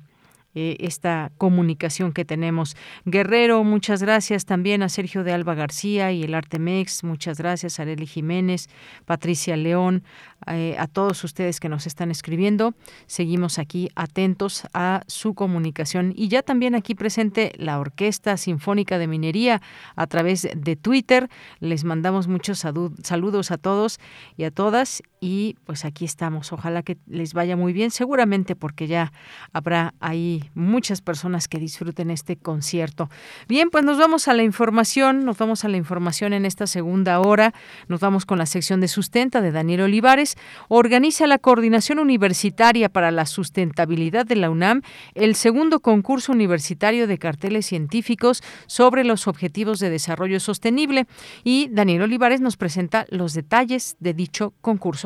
eh, esta comunicación que tenemos. Guerrero, muchas gracias también a Sergio de Alba García y el Artemex, muchas gracias a Areli Jiménez, Patricia León, eh, a todos ustedes que nos están escribiendo. Seguimos aquí atentos a su comunicación y ya también aquí presente la Orquesta Sinfónica de Minería a través de Twitter. Les mandamos muchos saludos a todos y a todas y pues aquí estamos. Ojalá que les vaya muy bien, seguramente porque ya habrá ahí muchas personas que disfruten este concierto. Bien, pues nos vamos a la información, nos vamos a la información en esta segunda hora. Nos vamos con la sección de sustenta de Daniel Olivares. Organiza la Coordinación Universitaria para la Sustentabilidad de la UNAM el segundo concurso universitario de carteles científicos sobre los objetivos de desarrollo sostenible y Daniel Olivares nos presenta los detalles de dicho concurso.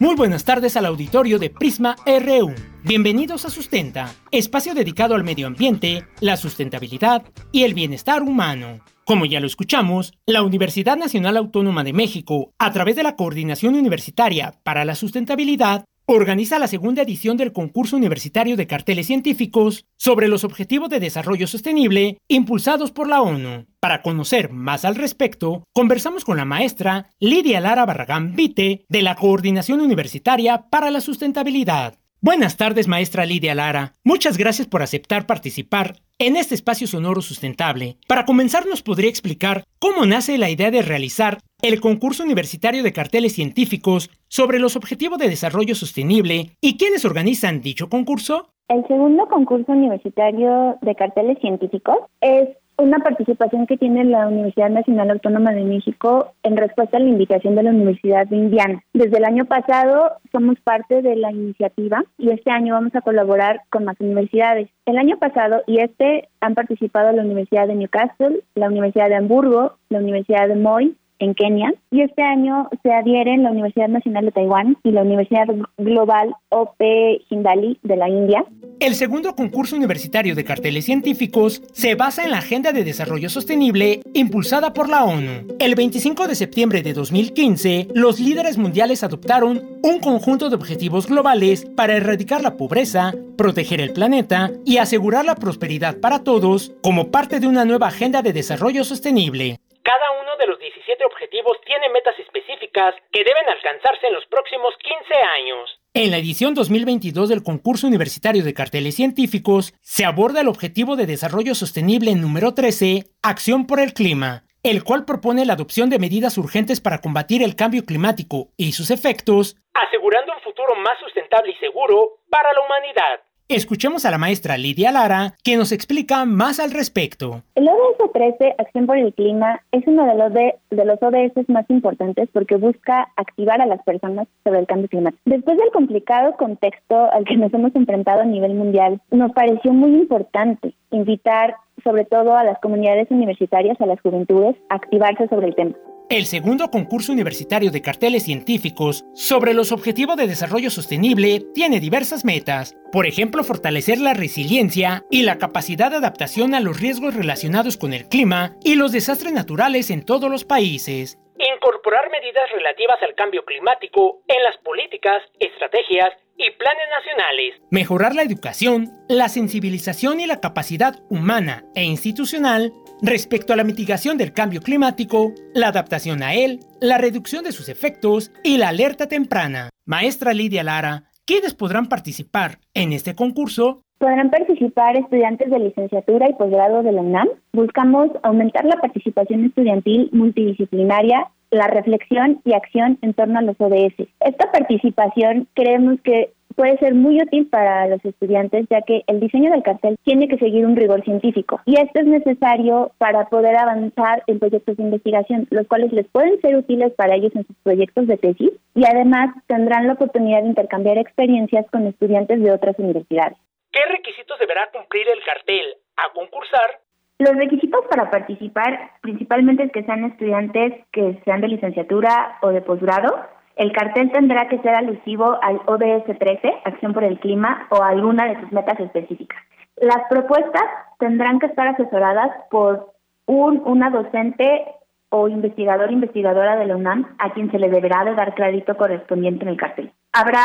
Muy buenas tardes al auditorio de Prisma RU. Bienvenidos a Sustenta, espacio dedicado al medio ambiente, la sustentabilidad y el bienestar humano. Como ya lo escuchamos, la Universidad Nacional Autónoma de México, a través de la Coordinación Universitaria para la Sustentabilidad, organiza la segunda edición del concurso universitario de carteles científicos sobre los objetivos de desarrollo sostenible impulsados por la ONU. Para conocer más al respecto, conversamos con la maestra Lidia Lara Barragán Vite de la Coordinación Universitaria para la Sustentabilidad. Buenas tardes, maestra Lidia Lara. Muchas gracias por aceptar participar en este espacio sonoro sustentable. Para comenzar, ¿nos podría explicar cómo nace la idea de realizar el concurso universitario de carteles científicos sobre los objetivos de desarrollo sostenible y quiénes organizan dicho concurso? El segundo concurso universitario de carteles científicos es una participación que tiene la Universidad Nacional Autónoma de México en respuesta a la invitación de la Universidad de Indiana. Desde el año pasado somos parte de la iniciativa y este año vamos a colaborar con más universidades. El año pasado y este han participado la Universidad de Newcastle, la Universidad de Hamburgo, la Universidad de Moy, en Kenia y este año se adhieren la Universidad Nacional de Taiwán y la Universidad Global OP Hindali de la India. El segundo concurso universitario de carteles científicos se basa en la Agenda de Desarrollo Sostenible impulsada por la ONU. El 25 de septiembre de 2015, los líderes mundiales adoptaron un conjunto de objetivos globales para erradicar la pobreza, proteger el planeta y asegurar la prosperidad para todos como parte de una nueva agenda de desarrollo sostenible. Cada uno de los 17 objetivos tiene metas específicas que deben alcanzarse en los próximos 15 años. En la edición 2022 del concurso universitario de carteles científicos se aborda el objetivo de desarrollo sostenible número 13, Acción por el Clima, el cual propone la adopción de medidas urgentes para combatir el cambio climático y sus efectos, asegurando un futuro más sustentable y seguro para la humanidad. Escuchemos a la maestra Lidia Lara, que nos explica más al respecto. El ODS 13, Acción por el Clima, es uno de los, de, de los ODS más importantes porque busca activar a las personas sobre el cambio climático. Después del complicado contexto al que nos hemos enfrentado a nivel mundial, nos pareció muy importante invitar sobre todo a las comunidades universitarias, a las juventudes, a activarse sobre el tema. El segundo concurso universitario de carteles científicos sobre los objetivos de desarrollo sostenible tiene diversas metas, por ejemplo, fortalecer la resiliencia y la capacidad de adaptación a los riesgos relacionados con el clima y los desastres naturales en todos los países. Incorporar medidas relativas al cambio climático en las políticas, estrategias y planes nacionales. Mejorar la educación, la sensibilización y la capacidad humana e institucional respecto a la mitigación del cambio climático, la adaptación a él, la reducción de sus efectos y la alerta temprana. Maestra Lidia Lara, ¿quiénes podrán participar en este concurso? Podrán participar estudiantes de licenciatura y posgrado de la UNAM. Buscamos aumentar la participación estudiantil multidisciplinaria la reflexión y acción en torno a los ODS. Esta participación creemos que puede ser muy útil para los estudiantes ya que el diseño del cartel tiene que seguir un rigor científico y esto es necesario para poder avanzar en proyectos de investigación, los cuales les pueden ser útiles para ellos en sus proyectos de tesis y además tendrán la oportunidad de intercambiar experiencias con estudiantes de otras universidades. ¿Qué requisitos deberá cumplir el cartel a concursar Los requisitos para participar principalmente es que sean estudiantes que sean de licenciatura o de posgrado. El cartel tendrá que ser alusivo al ODS 13, Acción por el Clima, o alguna de sus metas específicas. Las propuestas tendrán que estar asesoradas por un, una docente o investigador investigadora de la UNAM a quien se le deberá de dar crédito correspondiente en el cartel. Habrá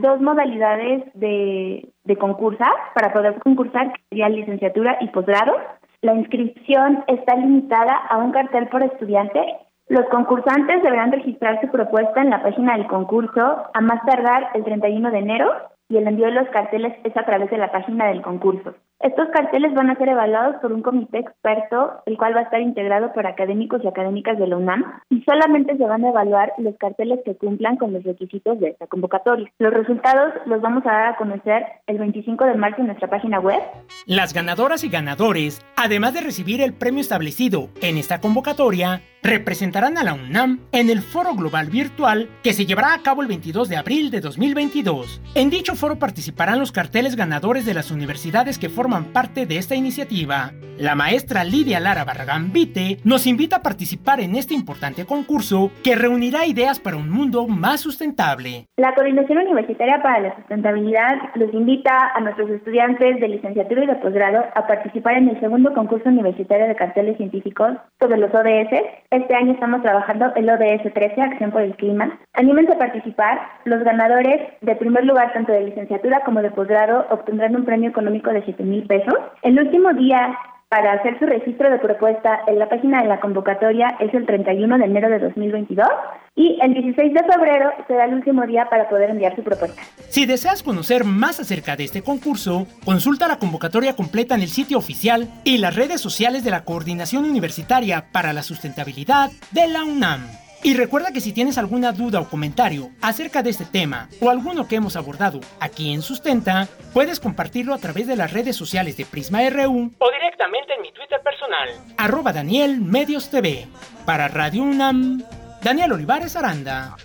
dos modalidades de, de concursar para poder concursar, que sería licenciatura y posgrado. La inscripción está limitada a un cartel por estudiante. Los concursantes deberán registrar su propuesta en la página del concurso a más tardar el 31 de enero y el envío de los carteles es a través de la página del concurso. Estos carteles van a ser evaluados por un comité experto, el cual va a estar integrado por académicos y académicas de la UNAM, y solamente se van a evaluar los carteles que cumplan con los requisitos de esta convocatoria. Los resultados los vamos a dar a conocer el 25 de marzo en nuestra página web. Las ganadoras y ganadores, además de recibir el premio establecido en esta convocatoria, representarán a la UNAM en el Foro Global Virtual que se llevará a cabo el 22 de abril de 2022. En dicho foro participarán los carteles ganadores de las universidades que forman parte de esta iniciativa. La maestra Lidia Lara Barragán Vite nos invita a participar en este importante concurso que reunirá ideas para un mundo más sustentable. La Coordinación Universitaria para la Sustentabilidad los invita a nuestros estudiantes de licenciatura y de posgrado a participar en el segundo concurso universitario de carteles científicos sobre los ODS. Este año estamos trabajando el ODS 13, Acción por el Clima. Anímense a participar. Los ganadores de primer lugar, tanto de licenciatura como de posgrado, obtendrán un premio económico de 7 mil pesos. El último día para hacer su registro de propuesta en la página de la convocatoria es el 31 de enero de 2022 y el 16 de febrero será el último día para poder enviar su propuesta. Si deseas conocer más acerca de este concurso, consulta la convocatoria completa en el sitio oficial y las redes sociales de la Coordinación Universitaria para la Sustentabilidad de la UNAM. Y recuerda que si tienes alguna duda o comentario acerca de este tema o alguno que hemos abordado aquí en Sustenta, puedes compartirlo a través de las redes sociales de Prisma RU o directamente en mi Twitter personal, arroba Daniel Medios TV. Para Radio UNAM, Daniel Olivares Aranda.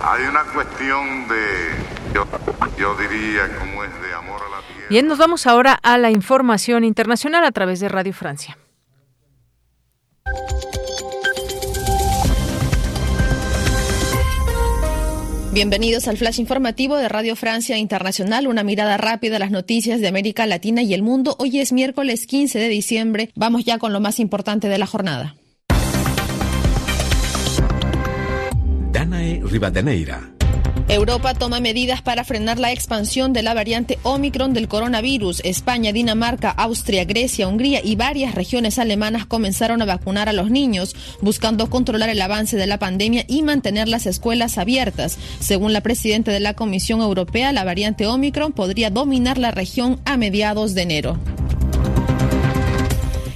Hay una cuestión de, yo, yo diría, como es de amor a la tierra. Bien, nos vamos ahora a la información internacional a través de Radio Francia. Bienvenidos al flash informativo de Radio Francia Internacional, una mirada rápida a las noticias de América Latina y el mundo. Hoy es miércoles 15 de diciembre. Vamos ya con lo más importante de la jornada. Danae Rivadeneira. Europa toma medidas para frenar la expansión de la variante Omicron del coronavirus. España, Dinamarca, Austria, Grecia, Hungría y varias regiones alemanas comenzaron a vacunar a los niños, buscando controlar el avance de la pandemia y mantener las escuelas abiertas. Según la presidenta de la Comisión Europea, la variante Omicron podría dominar la región a mediados de enero.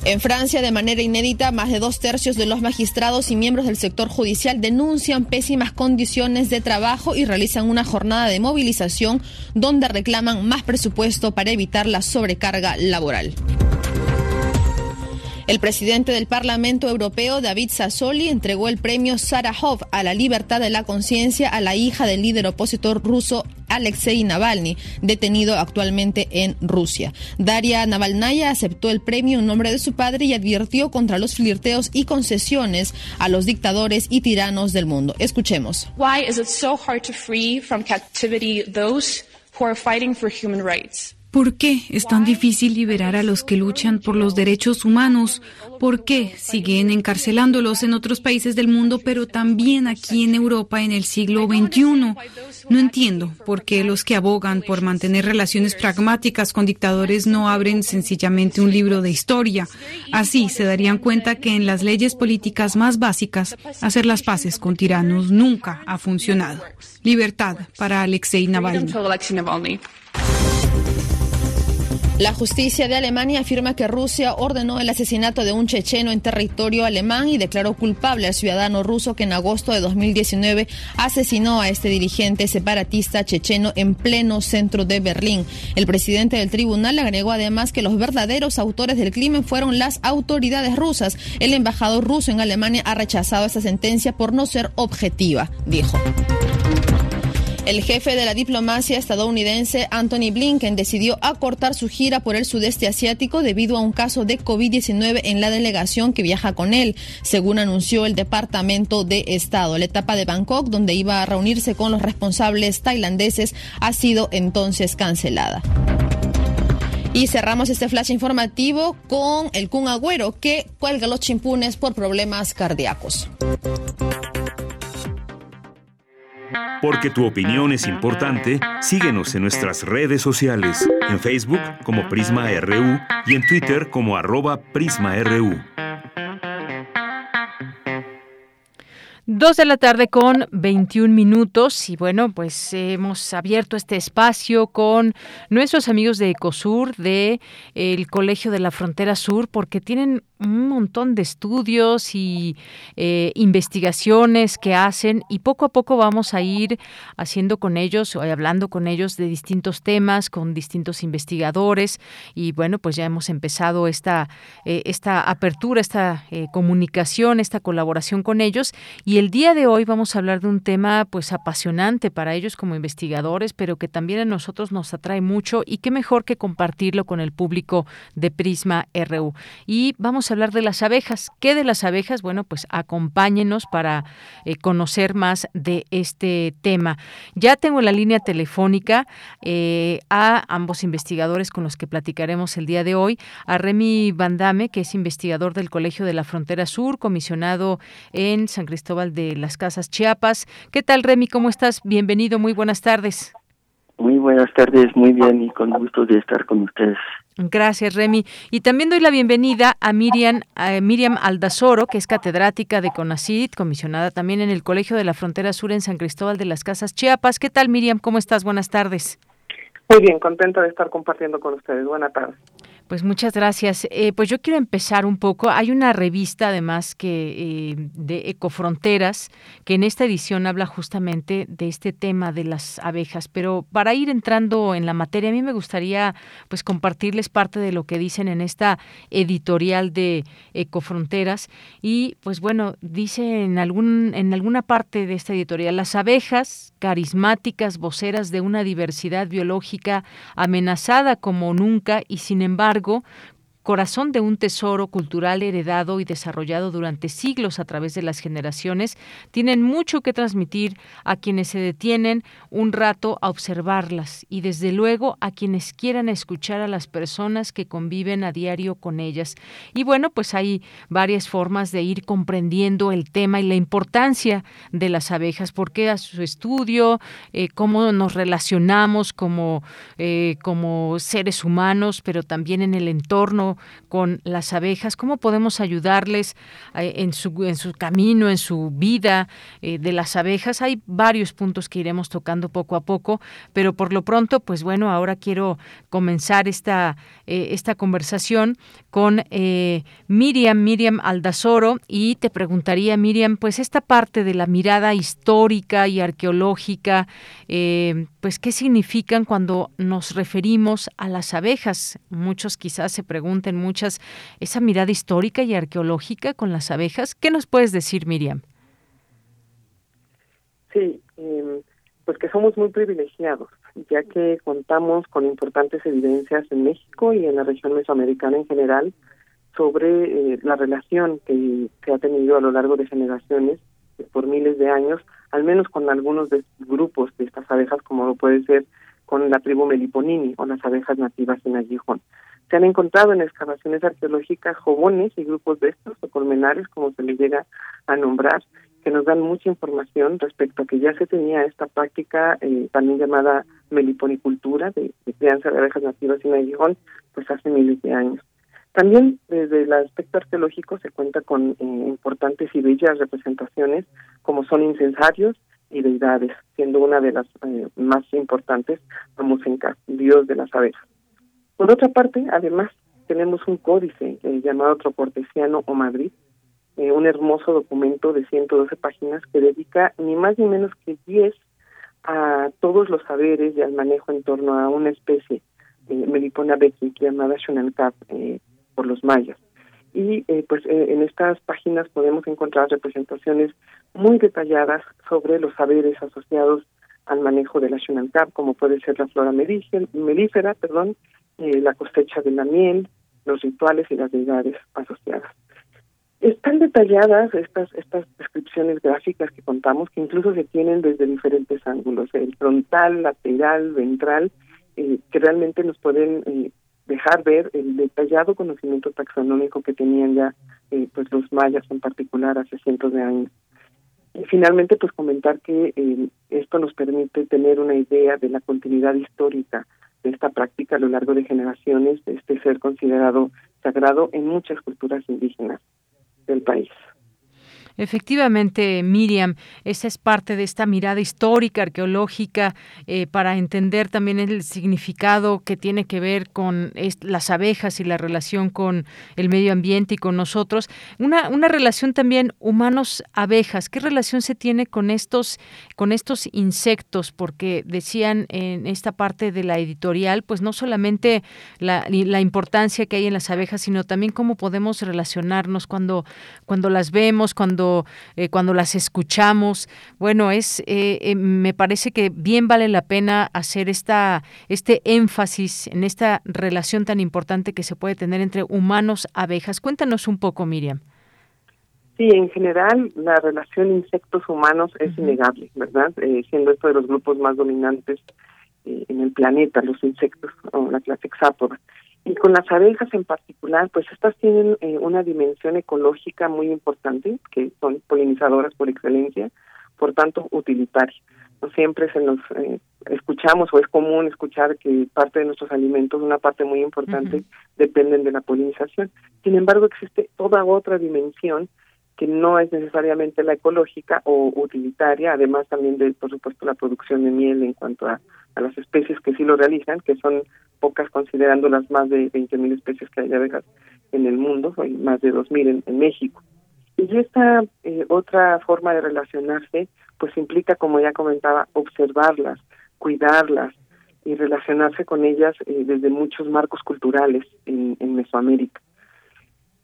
En Francia, de manera inédita, más de dos tercios de los magistrados y miembros del sector judicial denuncian pésimas condiciones de trabajo y realizan una jornada de movilización donde reclaman más presupuesto para evitar la sobrecarga laboral. El presidente del Parlamento Europeo, David Sassoli, entregó el premio Sarahov a la libertad de la conciencia a la hija del líder opositor ruso Alexei Navalny, detenido actualmente en Rusia. Daria Navalnaya aceptó el premio en nombre de su padre y advirtió contra los flirteos y concesiones a los dictadores y tiranos del mundo. Escuchemos. Why is it so hard to free from captivity those who are fighting for human rights? ¿Por qué es tan difícil liberar a los que luchan por los derechos humanos? ¿Por qué siguen encarcelándolos en otros países del mundo, pero también aquí en Europa en el siglo XXI? No entiendo por qué los que abogan por mantener relaciones pragmáticas con dictadores no abren sencillamente un libro de historia. Así se darían cuenta que en las leyes políticas más básicas, hacer las paces con tiranos nunca ha funcionado. Libertad para Alexei Navalny. La justicia de Alemania afirma que Rusia ordenó el asesinato de un checheno en territorio alemán y declaró culpable al ciudadano ruso que en agosto de 2019 asesinó a este dirigente separatista checheno en pleno centro de Berlín. El presidente del tribunal agregó además que los verdaderos autores del crimen fueron las autoridades rusas. El embajador ruso en Alemania ha rechazado esta sentencia por no ser objetiva, dijo. El jefe de la diplomacia estadounidense, Anthony Blinken, decidió acortar su gira por el sudeste asiático debido a un caso de COVID-19 en la delegación que viaja con él, según anunció el Departamento de Estado. La etapa de Bangkok, donde iba a reunirse con los responsables tailandeses, ha sido entonces cancelada. Y cerramos este flash informativo con el Kun Agüero, que cuelga los chimpunes por problemas cardíacos. Porque tu opinión es importante, síguenos en nuestras redes sociales, en Facebook como Prisma RU y en Twitter como arroba PrismaRU. Dos de la tarde con 21 minutos y bueno, pues hemos abierto este espacio con nuestros amigos de Ecosur, de el Colegio de la Frontera Sur, porque tienen un montón de estudios y eh, investigaciones que hacen y poco a poco vamos a ir haciendo con ellos o hablando con ellos de distintos temas, con distintos investigadores y bueno, pues ya hemos empezado esta, eh, esta apertura, esta eh, comunicación, esta colaboración con ellos y el día de hoy vamos a hablar de un tema pues apasionante para ellos como investigadores, pero que también a nosotros nos atrae mucho y qué mejor que compartirlo con el público de Prisma RU. Y vamos a hablar de las abejas. ¿Qué de las abejas? Bueno, pues acompáñenos para eh, conocer más de este tema. Ya tengo en la línea telefónica eh, a ambos investigadores con los que platicaremos el día de hoy, a Remy Bandame, que es investigador del Colegio de la Frontera Sur, comisionado en San Cristóbal de las Casas Chiapas. ¿Qué tal, Remy? ¿Cómo estás? Bienvenido, muy buenas tardes. Muy buenas tardes, muy bien y con gusto de estar con ustedes. Gracias, Remy. Y también doy la bienvenida a Miriam, a Miriam Aldazoro, que es catedrática de CONACYT, comisionada también en el Colegio de la Frontera Sur en San Cristóbal de las Casas Chiapas. ¿Qué tal, Miriam? ¿Cómo estás? Buenas tardes. Muy bien, contenta de estar compartiendo con ustedes. Buenas tardes. Pues muchas gracias. Eh, pues yo quiero empezar un poco. Hay una revista además que eh, de Ecofronteras que en esta edición habla justamente de este tema de las abejas. Pero para ir entrando en la materia, a mí me gustaría pues compartirles parte de lo que dicen en esta editorial de Ecofronteras. Y pues bueno, dice en algún en alguna parte de esta editorial las abejas carismáticas voceras de una diversidad biológica amenazada como nunca y sin embargo corazón de un tesoro cultural heredado y desarrollado durante siglos a través de las generaciones, tienen mucho que transmitir a quienes se detienen un rato a observarlas y desde luego a quienes quieran escuchar a las personas que conviven a diario con ellas. Y bueno, pues hay varias formas de ir comprendiendo el tema y la importancia de las abejas, por qué a su estudio, eh, cómo nos relacionamos como, eh, como seres humanos, pero también en el entorno con las abejas, cómo podemos ayudarles eh, en, su, en su camino, en su vida eh, de las abejas. Hay varios puntos que iremos tocando poco a poco, pero por lo pronto, pues bueno, ahora quiero comenzar esta, eh, esta conversación con Miriam, Miriam Aldazoro, y te preguntaría, Miriam, pues esta parte de la mirada histórica y arqueológica, pues qué significan cuando nos referimos a las abejas. Muchos quizás se preguntan muchas, esa mirada histórica y arqueológica con las abejas. ¿Qué nos puedes decir, Miriam? Sí, em, pues que somos muy privilegiados, ya que contamos con importantes evidencias en México y en la región mesoamericana en general sobre eh, la relación que, que ha tenido a lo largo de generaciones, por miles de años, al menos con algunos de grupos de estas abejas, como lo puede ser con la tribu Meliponini o las abejas nativas en Aguijón. Se han encontrado en excavaciones arqueológicas jobones y grupos de estos, o colmenares, como se les llega a nombrar, que nos dan mucha información respecto a que ya se tenía esta práctica eh, también llamada meliponicultura, de, crianza de abejas nativas en Aguijón, pues hace miles de años. También desde el aspecto arqueológico se cuenta con eh, importantes y bellas representaciones como son incensarios y deidades, siendo una de las eh, más importantes Amusenca, dios de las abejas. Por otra parte, además, tenemos un códice eh, llamado Troportesiano o Madrid, eh, un hermoso documento de 112 páginas que dedica ni más ni menos que 10 a todos los saberes y al manejo en torno a una especie, eh, Melipona becky, llamada Shonankap eh, por los mayas. Y eh, pues en estas páginas podemos encontrar representaciones muy detalladas sobre los saberes asociados al manejo de la Shunantab, como puede ser la flora melífera, perdón, eh, la cosecha de la miel, los rituales y las deidades asociadas. Están detalladas estas estas descripciones gráficas que contamos, que incluso se tienen desde diferentes ángulos, el frontal, lateral, ventral, eh, que realmente nos pueden eh, dejar ver el detallado conocimiento taxonómico que tenían ya eh, pues los mayas en particular hace cientos de años. Finalmente, pues comentar que eh, esto nos permite tener una idea de la continuidad histórica esta práctica a lo largo de generaciones, de este ser considerado sagrado en muchas culturas indígenas del país. Efectivamente, Miriam, esa es parte de esta mirada histórica, arqueológica, eh, para entender también el significado que tiene que ver con las abejas y la relación con el medio ambiente y con nosotros. Una, una relación también humanos-abejas. ¿Qué relación se tiene con estos, con estos insectos? Porque decían en esta parte de la editorial, pues no solamente la, la importancia que hay en las abejas, sino también cómo podemos relacionarnos cuando, cuando las vemos, cuando eh, cuando, las escuchamos. Bueno, es eh, eh, me parece que bien vale la pena hacer esta este énfasis en esta relación tan importante que se puede tener entre humanos abejas. Cuéntanos un poco, Miriam. Sí, en general la relación insectos-humanos es innegable, ¿verdad? siendo esto de los grupos más dominantes en el planeta, los insectos o la clase hexápoda. Y con las abejas en particular, pues estas tienen eh, una dimensión ecológica muy importante, que son polinizadoras por excelencia, por tanto utilitaria. No siempre se nos eh, escuchamos o es común escuchar que parte de nuestros alimentos, una parte muy importante, dependen de la polinización. Sin embargo, existe toda otra dimensión que no es necesariamente la ecológica o utilitaria, además también de, por supuesto, la producción de miel en cuanto a, a las especies que sí lo realizan, que son pocas considerando las más de 20.000 especies que hay de abejas en el mundo, hay más de 2.000 en, en México. Y esta eh, otra forma de relacionarse, pues implica, como ya comentaba, observarlas, cuidarlas y relacionarse con ellas eh, desde muchos marcos culturales en, en Mesoamérica.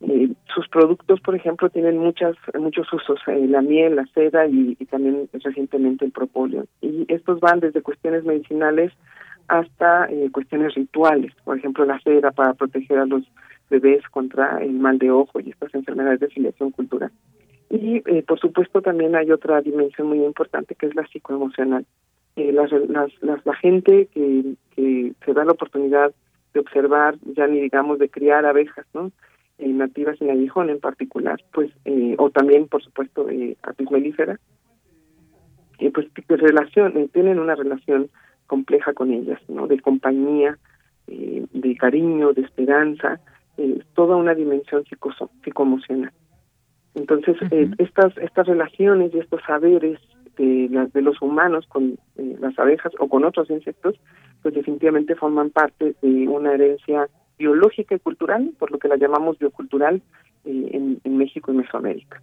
Eh, sus productos, por ejemplo, tienen muchas muchos usos, eh, la miel, la seda y, también recientemente el propóleo. Y estos van desde cuestiones medicinales hasta eh, cuestiones rituales, por ejemplo la cera para proteger a los bebés contra el mal de ojo y estas enfermedades de filiación cultural. Y eh, por supuesto también hay otra dimensión muy importante que es la psicoemocional. Eh, las, las, las, la gente que, que se da la oportunidad de observar, ya ni digamos de criar abejas, ¿no? Eh, nativas en aguijón en particular, pues, eh, o también por supuesto eh, apis melífera, eh, pues relación, eh, tienen una relación compleja con ellas, ¿no? De compañía, eh, de cariño, de esperanza, eh, toda una dimensión psicoso psicoemocional. Entonces, estas estas relaciones y estos saberes de, la, de los humanos con las abejas o con otros insectos, pues definitivamente forman parte de una herencia biológica y cultural, por lo que la llamamos biocultural eh, en, en México y Mesoamérica.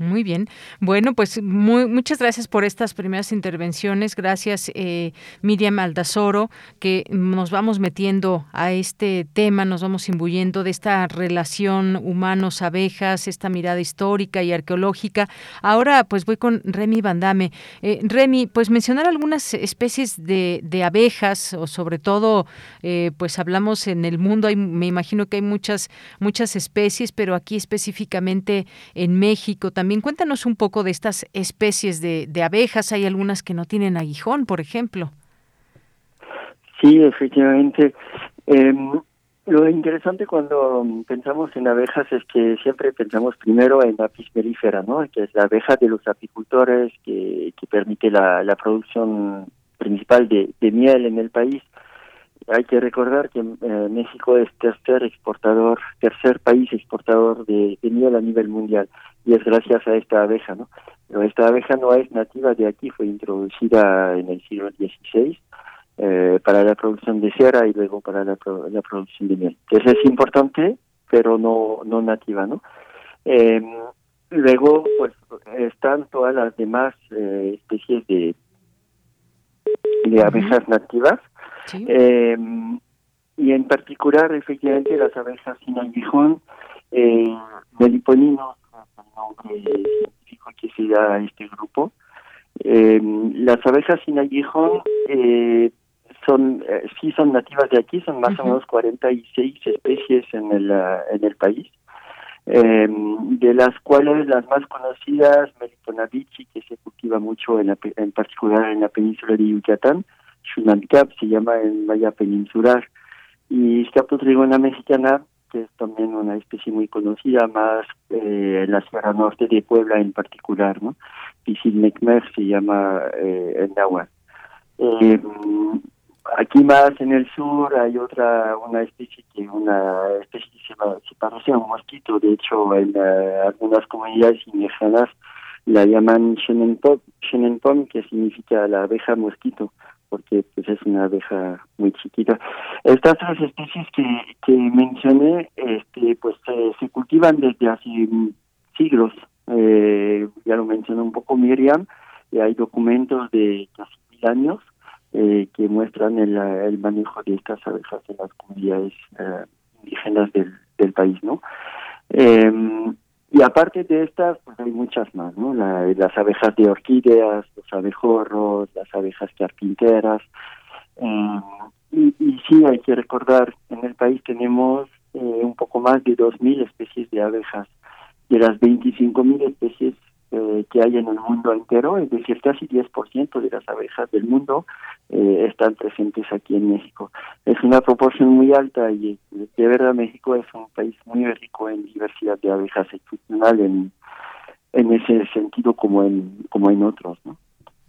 Muy bien. Bueno, pues muchas gracias por estas primeras intervenciones. Gracias, eh, Miriam Aldazoro, que nos vamos metiendo a este tema, nos vamos imbuyendo de esta relación humanos-abejas, esta mirada histórica y arqueológica. Ahora, pues voy con Remy Bandame. Eh, Remy, pues mencionar algunas especies de, de abejas, o sobre todo, eh, pues hablamos en el mundo, hay, me imagino que hay muchas, muchas especies, pero aquí específicamente en México también también cuéntanos un poco de estas especies de, abejas. Hay algunas que no tienen aguijón, por ejemplo. Sí, efectivamente. Eh, lo interesante cuando pensamos en abejas es que siempre pensamos primero en apis mellifera, ¿no? Que es la abeja de los apicultores que, que permite la, la producción principal de miel en el país hay que recordar que eh, México es tercer exportador, tercer país exportador de, miel a nivel mundial y es gracias a esta abeja, ¿no? Pero esta abeja no es nativa de aquí, fue introducida en el siglo XVI eh, para la producción de cera y luego para la, la producción de miel. Eso es importante, pero no no nativa, ¿no? Eh, luego, pues están todas las demás eh, especies de de abejas nativas. Sí. Eh, y en particular, efectivamente, las abejas sin aguijón, eh, meliponinos, el nombre científico que se da a este grupo, las abejas sin aguijón eh, son eh, sí son nativas de aquí, son más o menos 46 especies en el, ah, en el país, em, de las cuales las más conocidas, Melitonavichi, que se cultiva mucho en, en particular en la península de Yucatán, Shunamicap se llama en Maya Peninsular, y Scapotrigona mexicana, que es también una especie muy conocida, más eh, en la Sierra Norte de Puebla en particular, ¿no? Pisilmecmer se llama eh, en náhuatl. Eh, aquí más en el sur hay otra, una especie que una especie se, se parece a un mosquito, de hecho en uh, algunas comunidades indígenas la llaman Shenenpom, que significa la abeja mosquito, porque pues es una abeja muy chiquita. Estas tres especies que, que mencioné, este, pues se cultivan desde hace siglos. Eh, ya lo mencionó un poco Miriam, y hay documentos de casi mil años eh, que muestran el, el, manejo de estas abejas en las comunidades eh, indígenas del, país, ¿no? Eh, y aparte de estas, pues hay muchas más, ¿no? La, las abejas de orquídeas, los abejorros, las abejas carpinteras. Eh, y, y, sí, hay que recordar, en el país tenemos eh, un poco más de 2.000 especies de abejas. De las 25.000 especies eh, que hay en el mundo entero, es decir, casi 10% de las abejas del mundo eh, están presentes aquí en México. Es una proporción muy alta y de verdad México es un país muy rico en diversidad de abejas excepcional en, en ese sentido como en, como en otros, ¿no?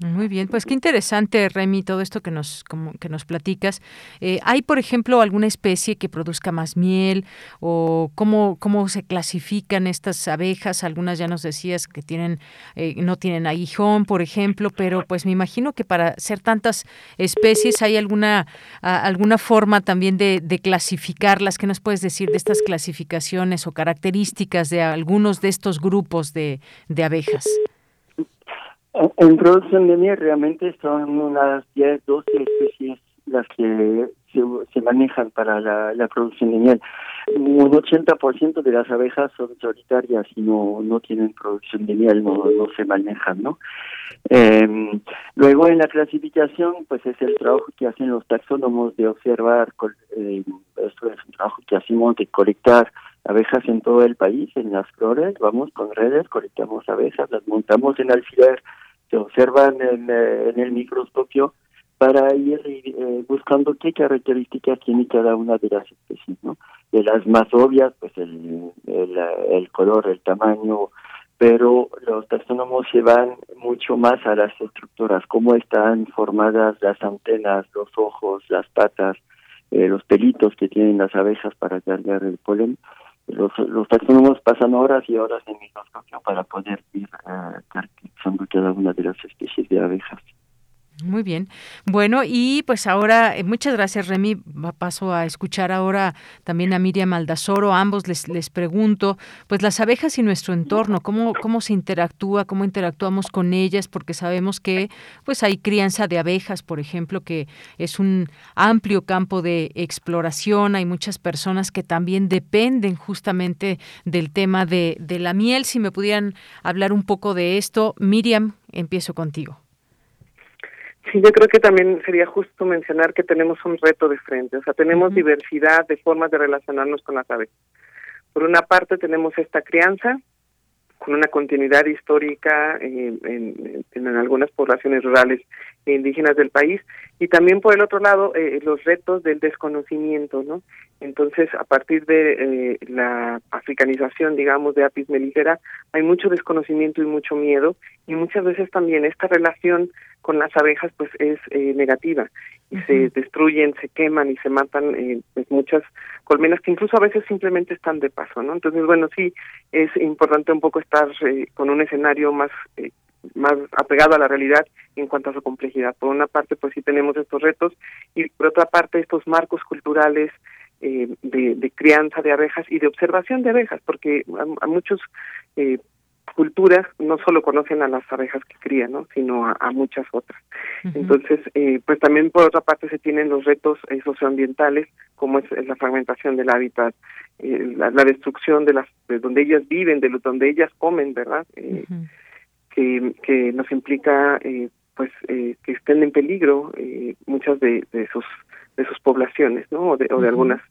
Muy bien, pues qué interesante, Remy, todo esto que nos, como, que nos platicas. Eh, ¿Hay, por ejemplo, alguna especie que produzca más miel o cómo, cómo se clasifican estas abejas? Algunas ya nos decías que tienen, eh, no tienen aguijón, por ejemplo, pero pues me imagino que para ser tantas especies hay alguna, alguna forma también de, de clasificarlas. ¿Qué nos puedes decir de estas clasificaciones o características de algunos de estos grupos de, de abejas? En producción de miel realmente son unas 10, 12 especies las que se, se manejan para la, producción de miel. Un 80% de las abejas son solitarias y no, no tienen producción de miel, no, no se manejan, ¿no? Eh, luego en la clasificación, pues es el trabajo que hacen los taxónomos de observar, eh, esto es un trabajo que hacemos de colectar abejas en todo el país, en las flores, vamos con redes, colectamos abejas, las montamos en alfiler, se observan en, en el microscopio para ir eh, buscando qué características tiene cada una de las especies, ¿no? De las más obvias, pues el, el, el color, el tamaño, pero los taxónomos se van mucho más a las estructuras, cómo están formadas las antenas, los ojos, las patas, eh, los pelitos que tienen las abejas para cargar el polen. Los, los taxónomos pasan horas y horas en microscopio para poder ir caracterizando cada una de las especies de abejas. Muy bien. Bueno, y pues ahora, eh, muchas gracias, Remy. Paso a escuchar ahora también a Miriam Aldazoro. Ambos les, les pregunto, pues las abejas y nuestro entorno, ¿cómo, cómo se interactúa, cómo interactuamos con ellas, porque sabemos que pues hay crianza de abejas, por ejemplo, que es un amplio campo de exploración. Hay muchas personas que también dependen justamente del tema de, de la miel. Si me pudieran hablar un poco de esto, Miriam, empiezo contigo. Sí, yo creo que también sería justo mencionar que tenemos un reto de frente, o sea, tenemos uh -huh. diversidad de formas de relacionarnos con las aves. Por una parte tenemos esta crianza con una continuidad histórica en, en, en algunas poblaciones rurales indígenas del país y también por el otro lado eh, los retos del desconocimiento, ¿no? Entonces, a partir de eh, la africanización, digamos, de Apis mellifera, hay mucho desconocimiento y mucho miedo y muchas veces también esta relación con las abejas pues es eh, negativa y uh -huh. se destruyen, se queman y se matan eh, pues muchas colmenas que incluso a veces simplemente están de paso, ¿no? Entonces, bueno, sí es importante un poco estar eh, con un escenario más eh, más apegado a la realidad en cuanto a su complejidad. Por una parte, pues sí tenemos estos retos y por otra parte estos marcos culturales eh, de, de, crianza de abejas y de observación de abejas, porque a, a muchos eh, culturas no solo conocen a las abejas que crían, ¿no? sino a, a muchas otras. Uh -huh. Entonces, eh, pues también por otra parte se tienen los retos eh, socioambientales, como es, es, la fragmentación del hábitat, eh, la, la, destrucción de las de donde ellas viven, de lo, donde ellas comen, ¿verdad? Uh -huh que, que nos implica eh, pues eh, que estén en peligro muchas de, de sus de sus poblaciones, ¿no? O de, o de algunas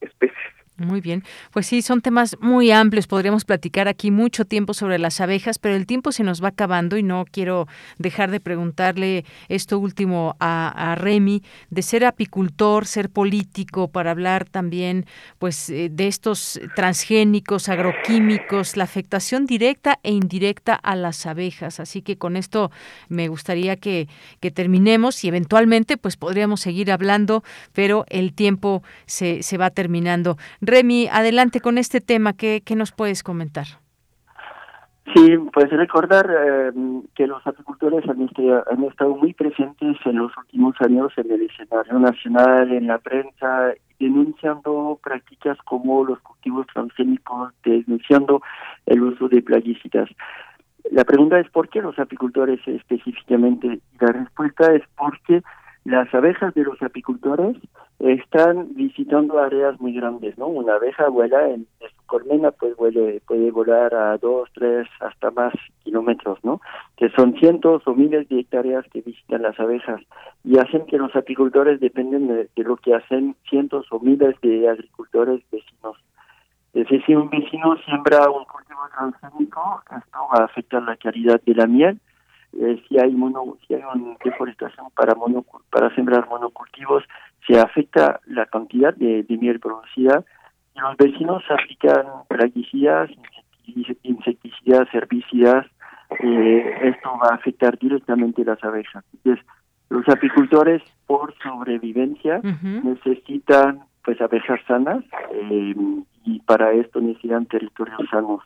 especies. Muy bien, pues sí, son temas muy amplios. Podríamos platicar aquí mucho tiempo sobre las abejas, pero el tiempo se nos va acabando y no quiero dejar de preguntarle esto último a, a Remy, de ser apicultor, ser político, para hablar también pues eh, de estos transgénicos, agroquímicos, la afectación directa e indirecta a las abejas. Así que con esto me gustaría que, que terminemos y eventualmente pues podríamos seguir hablando, pero el tiempo se, se va terminando. Remy, adelante con este tema, ¿qué, qué nos puedes comentar? Sí, pues recordar eh, que los apicultores han, han, estado muy presentes en los últimos años en el escenario nacional, en la prensa, denunciando prácticas como los cultivos transgénicos, denunciando el uso de plaguicidas. La pregunta es por qué los apicultores específicamente. La respuesta es porque las abejas de los apicultores están visitando áreas muy grandes, ¿no? Una abeja vuela en, su colmena, pues vuele, puede volar a dos, tres, hasta más kilómetros, ¿no? Que son cientos o miles de hectáreas que visitan las abejas y hacen que los apicultores dependen de, lo que hacen cientos o miles de agricultores vecinos. Es decir, si un vecino siembra un cultivo transgénico, esto va a afectar la calidad de la miel, eh, si hay mono, si hay una deforestación para mono, para sembrar monocultivos, se afecta la cantidad de, miel producida y los vecinos aplican plaguicidas, insecticidas, herbicidas, eh, esto va a afectar directamente las abejas. Entonces, los apicultores por sobrevivencia necesitan pues abejas sanas eh, y para esto necesitan territorios sanos.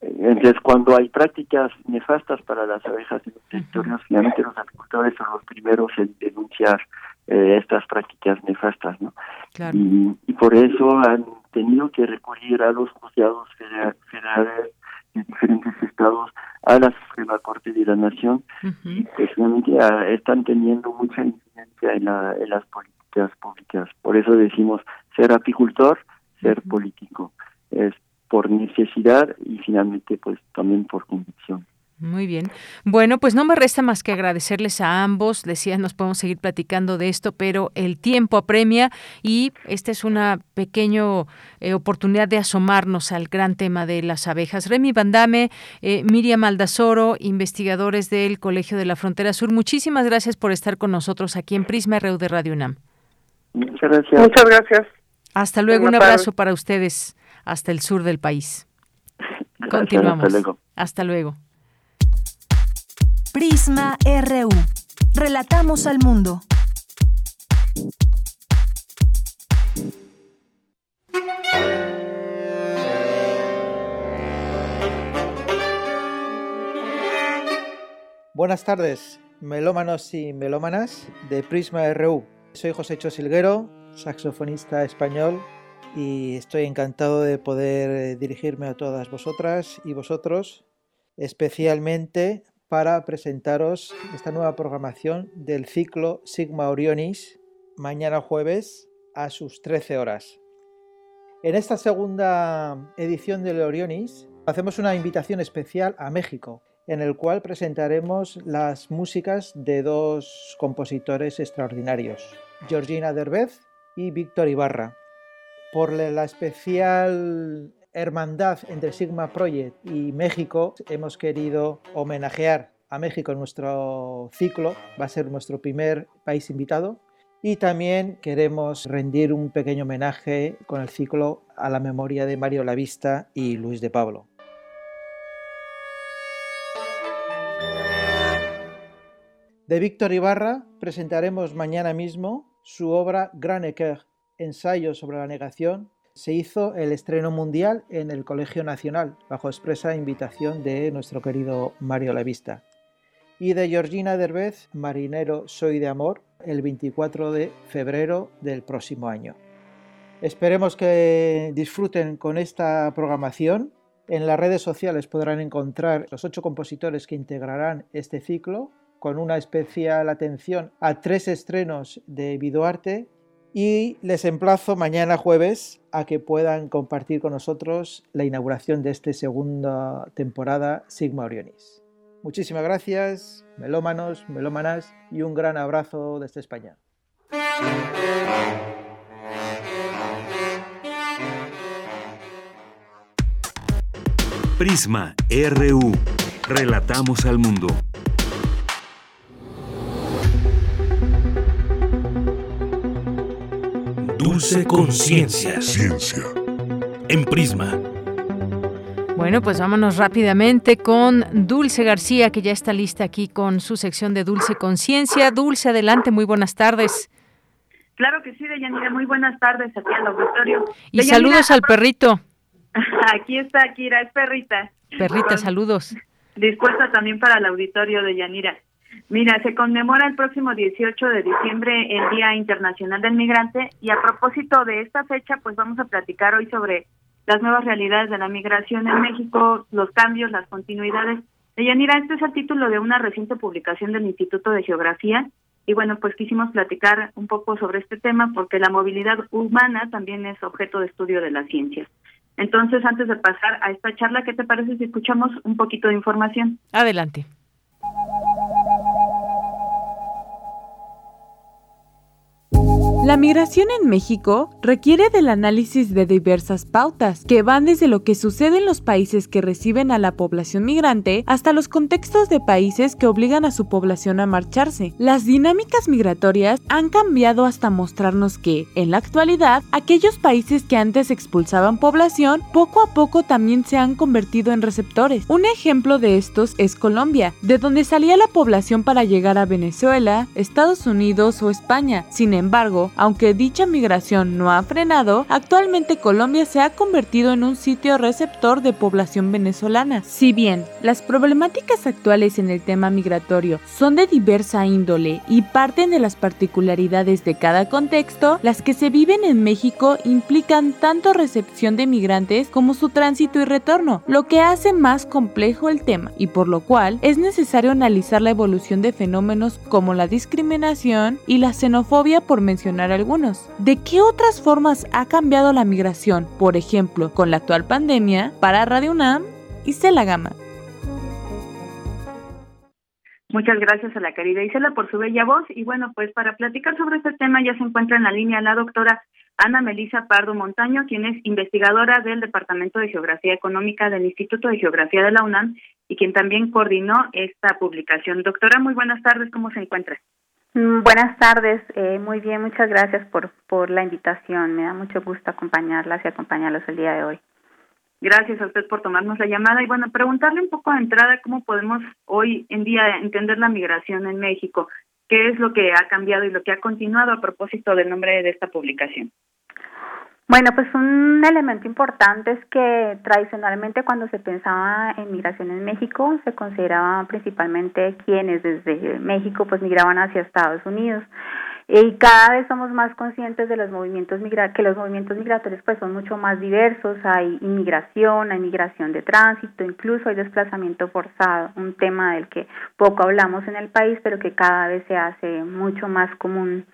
Entonces, cuando hay prácticas nefastas para las abejas en los territorios, finalmente los agricultores son los primeros en denunciar eh, estas prácticas nefastas, ¿no? Y, por eso han tenido que recurrir a los juzgados federales de diferentes estados, a la Suprema Corte de la Nación, y pues finalmente ah, están teniendo mucha incidencia en, la, en las políticas públicas. Por eso decimos ser apicultor, ser político. Es por necesidad y finalmente pues también por convicción. Muy bien. Bueno, pues no me resta más que agradecerles a ambos. Decía, nos podemos seguir platicando de esto, pero el tiempo apremia y esta es una pequeña eh, oportunidad de asomarnos al gran tema de las abejas. Remy Bandame, eh, Miriam Aldazoro, investigadores del Colegio de la Frontera Sur, muchísimas gracias por estar con nosotros aquí en Prisma RU de Radio UNAM. Muchas gracias. Muchas gracias. Hasta luego, un abrazo para ustedes hasta el sur del país. Continuamos. Hasta luego. Prisma RU. Relatamos al mundo. Buenas tardes, melómanos y melómanas de Prisma RU. Soy José Chosilguero, saxofonista español y estoy encantado de poder eh, dirigirme a todas vosotras y vosotros, especialmente para presentaros esta nueva programación del ciclo Sigma Orionis mañana jueves a sus 13 horas. En esta segunda edición del Orionis hacemos una invitación especial a México, en el cual presentaremos las músicas de dos compositores extraordinarios, Georgina Derbez y Víctor Ibarra por la especial hermandad entre Sigma Project y México, hemos querido homenajear a México en nuestro ciclo, va a ser nuestro primer país invitado, y también queremos rendir un pequeño homenaje con el ciclo a la memoria de Mario Lavista y Luis de Pablo. De Víctor Ibarra presentaremos mañana mismo su obra Gran ensayo sobre la negación, se hizo el estreno mundial en el Colegio Nacional, bajo expresa invitación de nuestro querido Mario Lavista. Y de Georgina Derbez, Marinero Soy de Amor, el 24 de febrero del próximo año. Esperemos que disfruten con esta programación. En las redes sociales podrán encontrar los ocho compositores que integrarán este ciclo, con una especial atención a tres estrenos de Vidoarte y les emplazo mañana jueves a que puedan compartir con nosotros la inauguración de esta segunda temporada Sigma Orionis. Muchísimas gracias, melómanos, melómanas, y un gran abrazo desde España. Prisma RU. Relatamos al mundo. Dulce Conciencia. Ciencia. En Prisma. Bueno, pues vámonos rápidamente con Dulce García, que ya está lista aquí con su sección de Dulce Conciencia. Dulce, adelante, muy buenas tardes. Claro que sí, Deyanira, muy buenas tardes aquí al auditorio. Y saludos al perrito. (laughs) Aquí está Kira, es perrita. Perrita, saludos. Dispuesta también para el auditorio de Yanira. Mira, se conmemora el próximo 18 de diciembre el Día Internacional del Migrante y a propósito de esta fecha, pues vamos a platicar hoy sobre las nuevas realidades de la migración en México, los cambios, las continuidades. Yanira, este es el título de una reciente publicación del Instituto de Geografía y bueno, pues quisimos platicar un poco sobre este tema porque la movilidad humana también es objeto de estudio de las ciencias. Entonces, antes de pasar a esta charla, ¿qué te parece si escuchamos un poquito de información? Adelante. La migración en México requiere del análisis de diversas pautas, que van desde lo que sucede en los países que reciben a la población migrante hasta los contextos de países que obligan a su población a marcharse. Las dinámicas migratorias han cambiado hasta mostrarnos que, en la actualidad, aquellos países que antes expulsaban población, poco a poco también se han convertido en receptores. Un ejemplo de estos es Colombia, de donde salía la población para llegar a Venezuela, Estados Unidos o España. Sin embargo, aunque dicha migración no ha frenado, actualmente Colombia se ha convertido en un sitio receptor de población venezolana. Si bien las problemáticas actuales en el tema migratorio son de diversa índole y parten de las particularidades de cada contexto, las que se viven en México implican tanto recepción de migrantes como su tránsito y retorno, lo que hace más complejo el tema y por lo cual es necesario analizar la evolución de fenómenos como la discriminación y la xenofobia por mencionar algunos. ¿De qué otras formas ha cambiado la migración, por ejemplo, con la actual pandemia, para Radio UNAM y la Gama? Muchas gracias a la querida Isela por su bella voz. Y bueno, pues para platicar sobre este tema ya se encuentra en la línea la doctora Ana Melisa Pardo Montaño, quien es investigadora del Departamento de Geografía Económica del Instituto de Geografía de la UNAM y quien también coordinó esta publicación. Doctora, muy buenas tardes, ¿cómo se encuentra? Mm, buenas tardes, eh, muy bien, muchas gracias por, por la invitación. Me da mucho gusto acompañarlas y acompañarlos el día de hoy. Gracias a usted por tomarnos la llamada y bueno, preguntarle un poco de entrada cómo podemos hoy en día entender la migración en México, qué es lo que ha cambiado y lo que ha continuado a propósito del nombre de esta publicación. Bueno, pues un elemento importante es que tradicionalmente cuando se pensaba en migración en México se consideraba principalmente quienes desde México pues migraban hacia Estados Unidos. Y cada vez somos más conscientes de los movimientos migra que los movimientos migratorios pues son mucho más diversos, hay inmigración, hay migración de tránsito, incluso hay desplazamiento forzado, un tema del que poco hablamos en el país, pero que cada vez se hace mucho más común.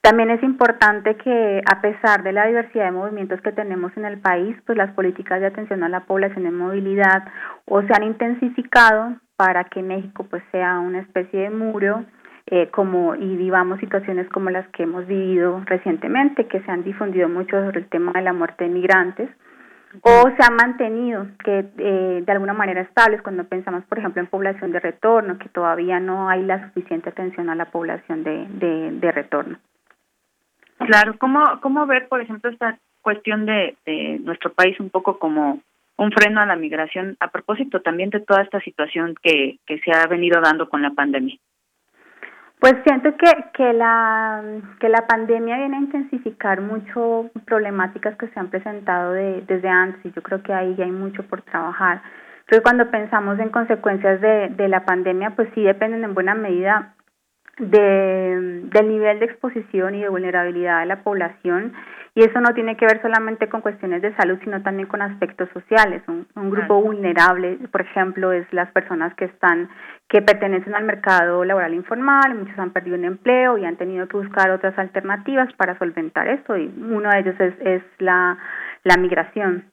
También es importante que a pesar de la diversidad de movimientos que tenemos en el país, pues las políticas de atención a la población en movilidad o se han intensificado para que México pues sea una especie de muro eh, como y vivamos situaciones como las que hemos vivido recientemente, que se han difundido mucho sobre el tema de la muerte de migrantes, o se han mantenido que eh, de alguna manera estables cuando pensamos, por ejemplo, en población de retorno, que todavía no hay la suficiente atención a la población de, de, de retorno. Claro, ¿cómo, cómo ver, por ejemplo, esta cuestión de, de nuestro país un poco como un freno a la migración a propósito también de toda esta situación que, que se ha venido dando con la pandemia? Pues siento que, que, la, que la pandemia viene a intensificar mucho problemáticas que se han presentado de, desde antes y yo creo que ahí ya hay mucho por trabajar. Que cuando pensamos en consecuencias de, de la pandemia, pues sí dependen en buena medida de, del nivel de exposición y de vulnerabilidad de la población y eso no tiene que ver solamente con cuestiones de salud, sino también con aspectos sociales. Un, un grupo vulnerable, por ejemplo, es las personas que están que pertenecen al mercado laboral informal, muchos han perdido un empleo y han tenido que buscar otras alternativas para solventar esto y uno de ellos es, es la, la migración.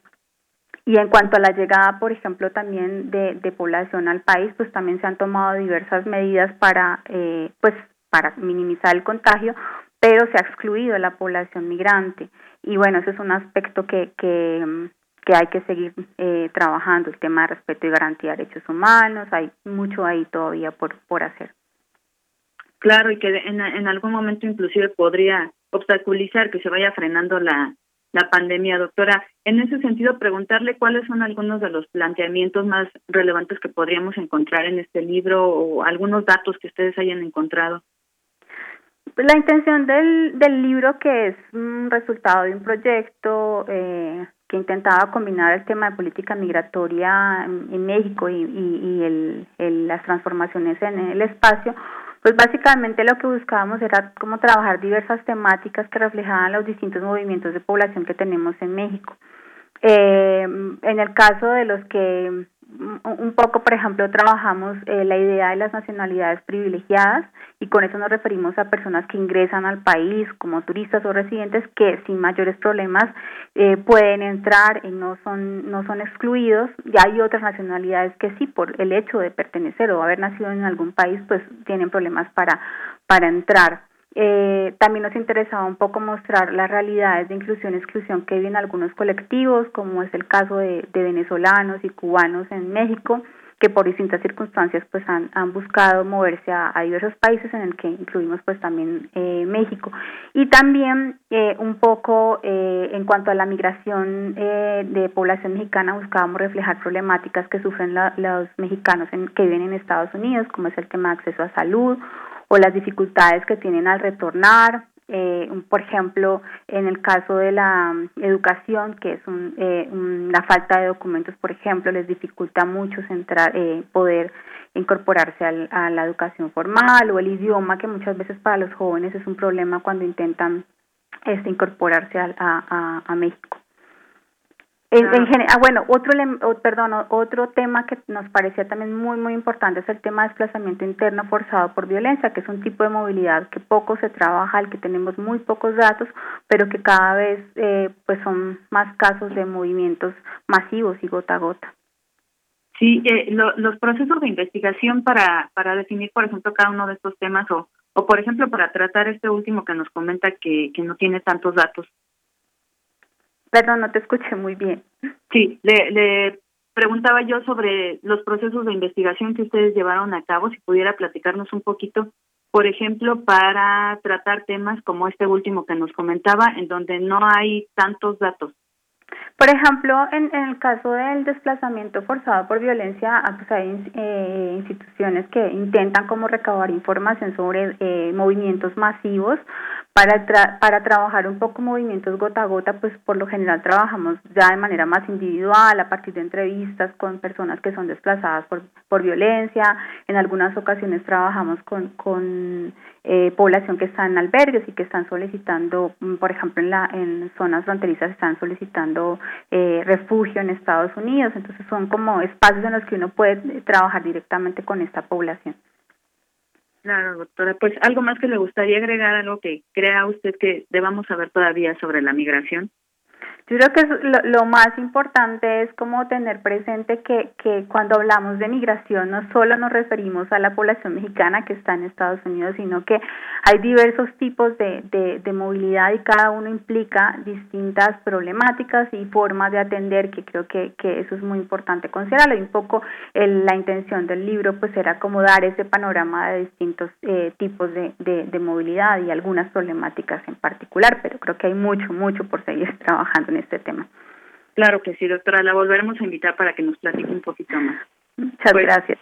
Y en cuanto a la llegada, por ejemplo, también de, de población al país, pues también se han tomado diversas medidas para, eh, pues, para minimizar el contagio, pero se ha excluido la población migrante. Y bueno, ese es un aspecto que, que, que hay que seguir eh, trabajando, el tema de respeto y garantía de derechos humanos, hay mucho ahí todavía por, por hacer. Claro, y que en, en algún momento inclusive podría obstaculizar que se vaya frenando la, la pandemia. Doctora, en ese sentido, preguntarle cuáles son algunos de los planteamientos más relevantes que podríamos encontrar en este libro o algunos datos que ustedes hayan encontrado. La intención del, del libro, que es un resultado de un proyecto eh, que intentaba combinar el tema de política migratoria en, México y, y, el, las transformaciones en el espacio, pues básicamente lo que buscábamos era como trabajar diversas temáticas que reflejaban los distintos movimientos de población que tenemos en México. Eh, en el caso de los que un poco, por ejemplo, trabajamos eh, la idea de las nacionalidades privilegiadas y con eso nos referimos a personas que ingresan al país como turistas o residentes que sin mayores problemas eh, pueden entrar y no son no son excluidos. Y hay otras nacionalidades que sí, por el hecho de pertenecer o haber nacido en algún país, pues tienen problemas para para entrar. Eh, también nos interesaba un poco mostrar las realidades de inclusión y exclusión que viven algunos colectivos, como es el caso de, venezolanos y cubanos en México, que por distintas circunstancias pues han, han buscado moverse a, diversos países en el que incluimos pues también eh, México. Y también eh, un poco eh, en cuanto a la migración eh, de población mexicana buscábamos reflejar problemáticas que sufren los mexicanos en, que viven en Estados Unidos como es el tema de acceso a salud o las dificultades que tienen al retornar. Eh, por ejemplo, en el caso de la mm, educación, que es eh, un, la falta de documentos, por ejemplo, les dificulta mucho centrar, eh, poder incorporarse al, a la educación formal o el idioma, que muchas veces para los jóvenes es un problema cuando intentan este, incorporarse a, a, a México. En, ah, bueno, otro, perdón, otro tema que nos parecía también muy, muy importante es el tema de desplazamiento interno forzado por violencia, que es un tipo de movilidad que poco se trabaja, al que tenemos muy pocos datos, pero que cada vez eh, pues son más casos de movimientos masivos y gota a gota. Sí, eh, los procesos de investigación para, para definir, por ejemplo, cada uno de estos temas o, o, por ejemplo, para tratar este último que nos comenta que, que no tiene tantos datos, Perdón, no te escuché muy bien. Sí, le, le preguntaba yo sobre los procesos de investigación que ustedes llevaron a cabo, si pudiera platicarnos un poquito, por ejemplo, para tratar temas como este último que nos comentaba, en donde no hay tantos datos. Por ejemplo, en, en el caso del desplazamiento forzado por violencia, ah, pues hay eh, instituciones que intentan como recabar información sobre eh, movimientos masivos para, para trabajar un poco movimientos gota a gota, pues por lo general trabajamos ya de manera más individual, a partir de entrevistas con personas que son desplazadas por, por violencia. En algunas ocasiones trabajamos con, con eh, población que está en albergues y que están solicitando, mm, por ejemplo, en, la, en zonas fronterizas están solicitando eh, refugio en Estados Unidos. Entonces son como espacios en los que uno puede trabajar directamente con esta población. Claro, doctora. Pues algo más que le gustaría agregar, algo que crea usted que debamos saber todavía sobre la migración. Yo creo que lo, más importante es como tener presente que, que cuando hablamos de migración no solo nos referimos a la población mexicana que está en Estados Unidos, sino que hay diversos tipos de, de, de movilidad y cada uno implica distintas problemáticas y formas de atender que creo que, que eso es muy importante considerarlo. Y un poco la intención del libro pues era como dar ese panorama de distintos eh, tipos de, de, de movilidad y algunas problemáticas en particular, pero creo que hay mucho, mucho por seguir (laughs) trabajando en este tema. Claro que sí, doctora. La volveremos a invitar para que nos platique un poquito más. Muchas pues, gracias.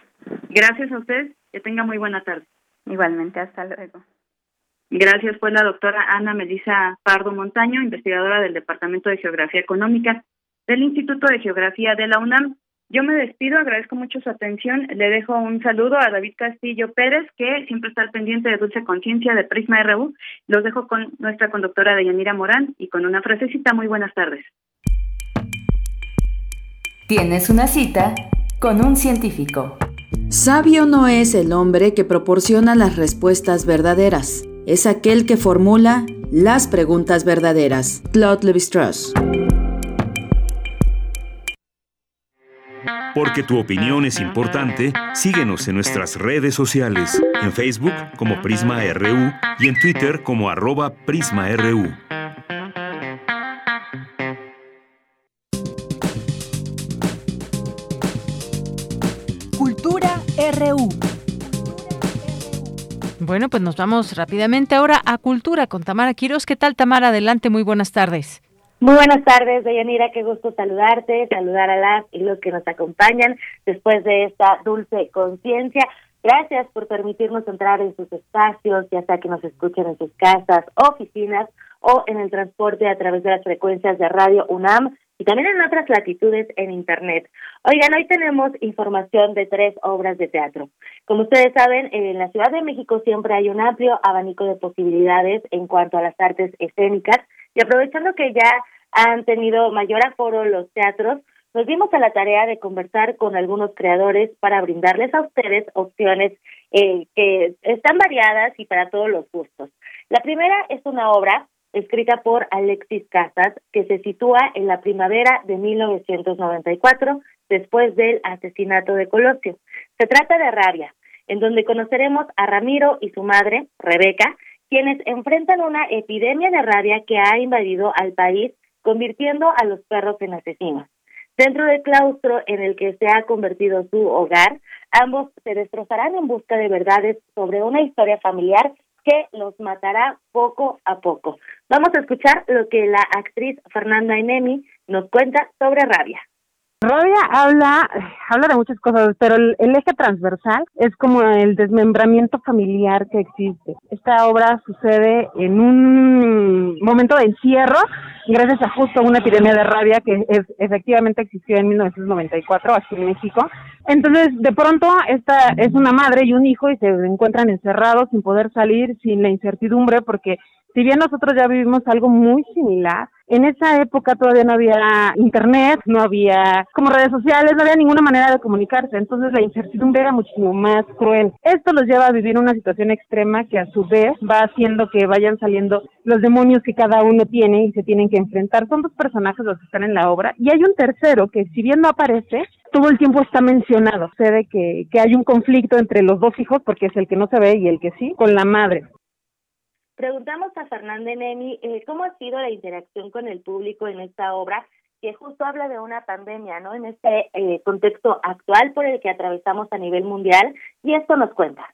Gracias a usted. Que tenga muy buena tarde. Igualmente, hasta luego. Gracias, fue la doctora Ana Melisa Pardo Montaño, investigadora del Departamento de Geografía Económica del Instituto de Geografía de la UNAM. Yo me despido, agradezco mucho su atención. Le dejo un saludo a David Castillo Pérez, que siempre está al pendiente de Dulce Conciencia de Prisma RU. Los dejo con nuestra conductora Deyanira Morán y con una frasecita. Muy buenas tardes. Tienes una cita con un científico. Sabio no es el hombre que proporciona las respuestas verdaderas, es aquel que formula las preguntas verdaderas. Claude Levi-Strauss. Porque tu opinión es importante, síguenos en nuestras redes sociales, en Facebook como Prisma RU y en Twitter como arroba PrismaRU. Cultura RU. Bueno, pues nos vamos rápidamente ahora a Cultura con Tamara Quiroz. ¿Qué tal, Tamara? Adelante, muy buenas tardes. Muy buenas tardes, Deyanira, qué gusto saludarte, saludar a las y los que nos acompañan después de esta dulce conciencia. Gracias por permitirnos entrar en sus espacios, ya sea que nos escuchen en sus casas, oficinas o en el transporte a través de las frecuencias de Radio UNAM y también en otras latitudes en Internet. Oigan, hoy tenemos información de tres obras de teatro. Como ustedes saben, en la Ciudad de México siempre hay un amplio abanico de posibilidades en cuanto a las artes escénicas y aprovechando que ya han tenido mayor aforo los teatros, nos dimos a la tarea de conversar con algunos creadores para brindarles a ustedes opciones eh, que están variadas y para todos los gustos. La primera es una obra escrita por Alexis Casas que se sitúa en la primavera de 1994, después del asesinato de Colosio. Se trata de Rabia, en donde conoceremos a Ramiro y su madre, Rebeca, quienes enfrentan una epidemia de rabia que ha invadido al país, convirtiendo a los perros en asesinos. Dentro del claustro en el que se ha convertido su hogar, ambos se destrozarán en busca de verdades sobre una historia familiar que los matará poco a poco. Vamos a escuchar lo que la actriz Fernanda Inemi nos cuenta sobre rabia. Rabia habla, habla de muchas cosas, pero el, eje transversal es como el desmembramiento familiar que existe. Esta obra sucede en un momento de encierro, gracias a justo una epidemia de rabia que es, efectivamente existió en 1994 aquí en México. Entonces, de pronto, esta es una madre y un hijo y se encuentran encerrados sin poder salir, sin la incertidumbre, porque si bien nosotros ya vivimos algo muy similar, en esa época todavía no había internet, no había como redes sociales, no había ninguna manera de comunicarse, entonces la incertidumbre era muchísimo más cruel. Esto los lleva a vivir una situación extrema que a su vez va haciendo que vayan saliendo los demonios que cada uno tiene y se tienen que enfrentar. Son dos personajes los que están en la obra y hay un tercero que si bien no aparece, todo el tiempo está mencionado. Sucede que, que hay un conflicto entre los dos hijos, porque es el que no se ve y el que sí, con la madre. Preguntamos a Fernanda Nemi eh, cómo ha sido la interacción con el público en esta obra, que justo habla de una pandemia, ¿no? En este eh, contexto actual por el que atravesamos a nivel mundial, y esto nos cuenta.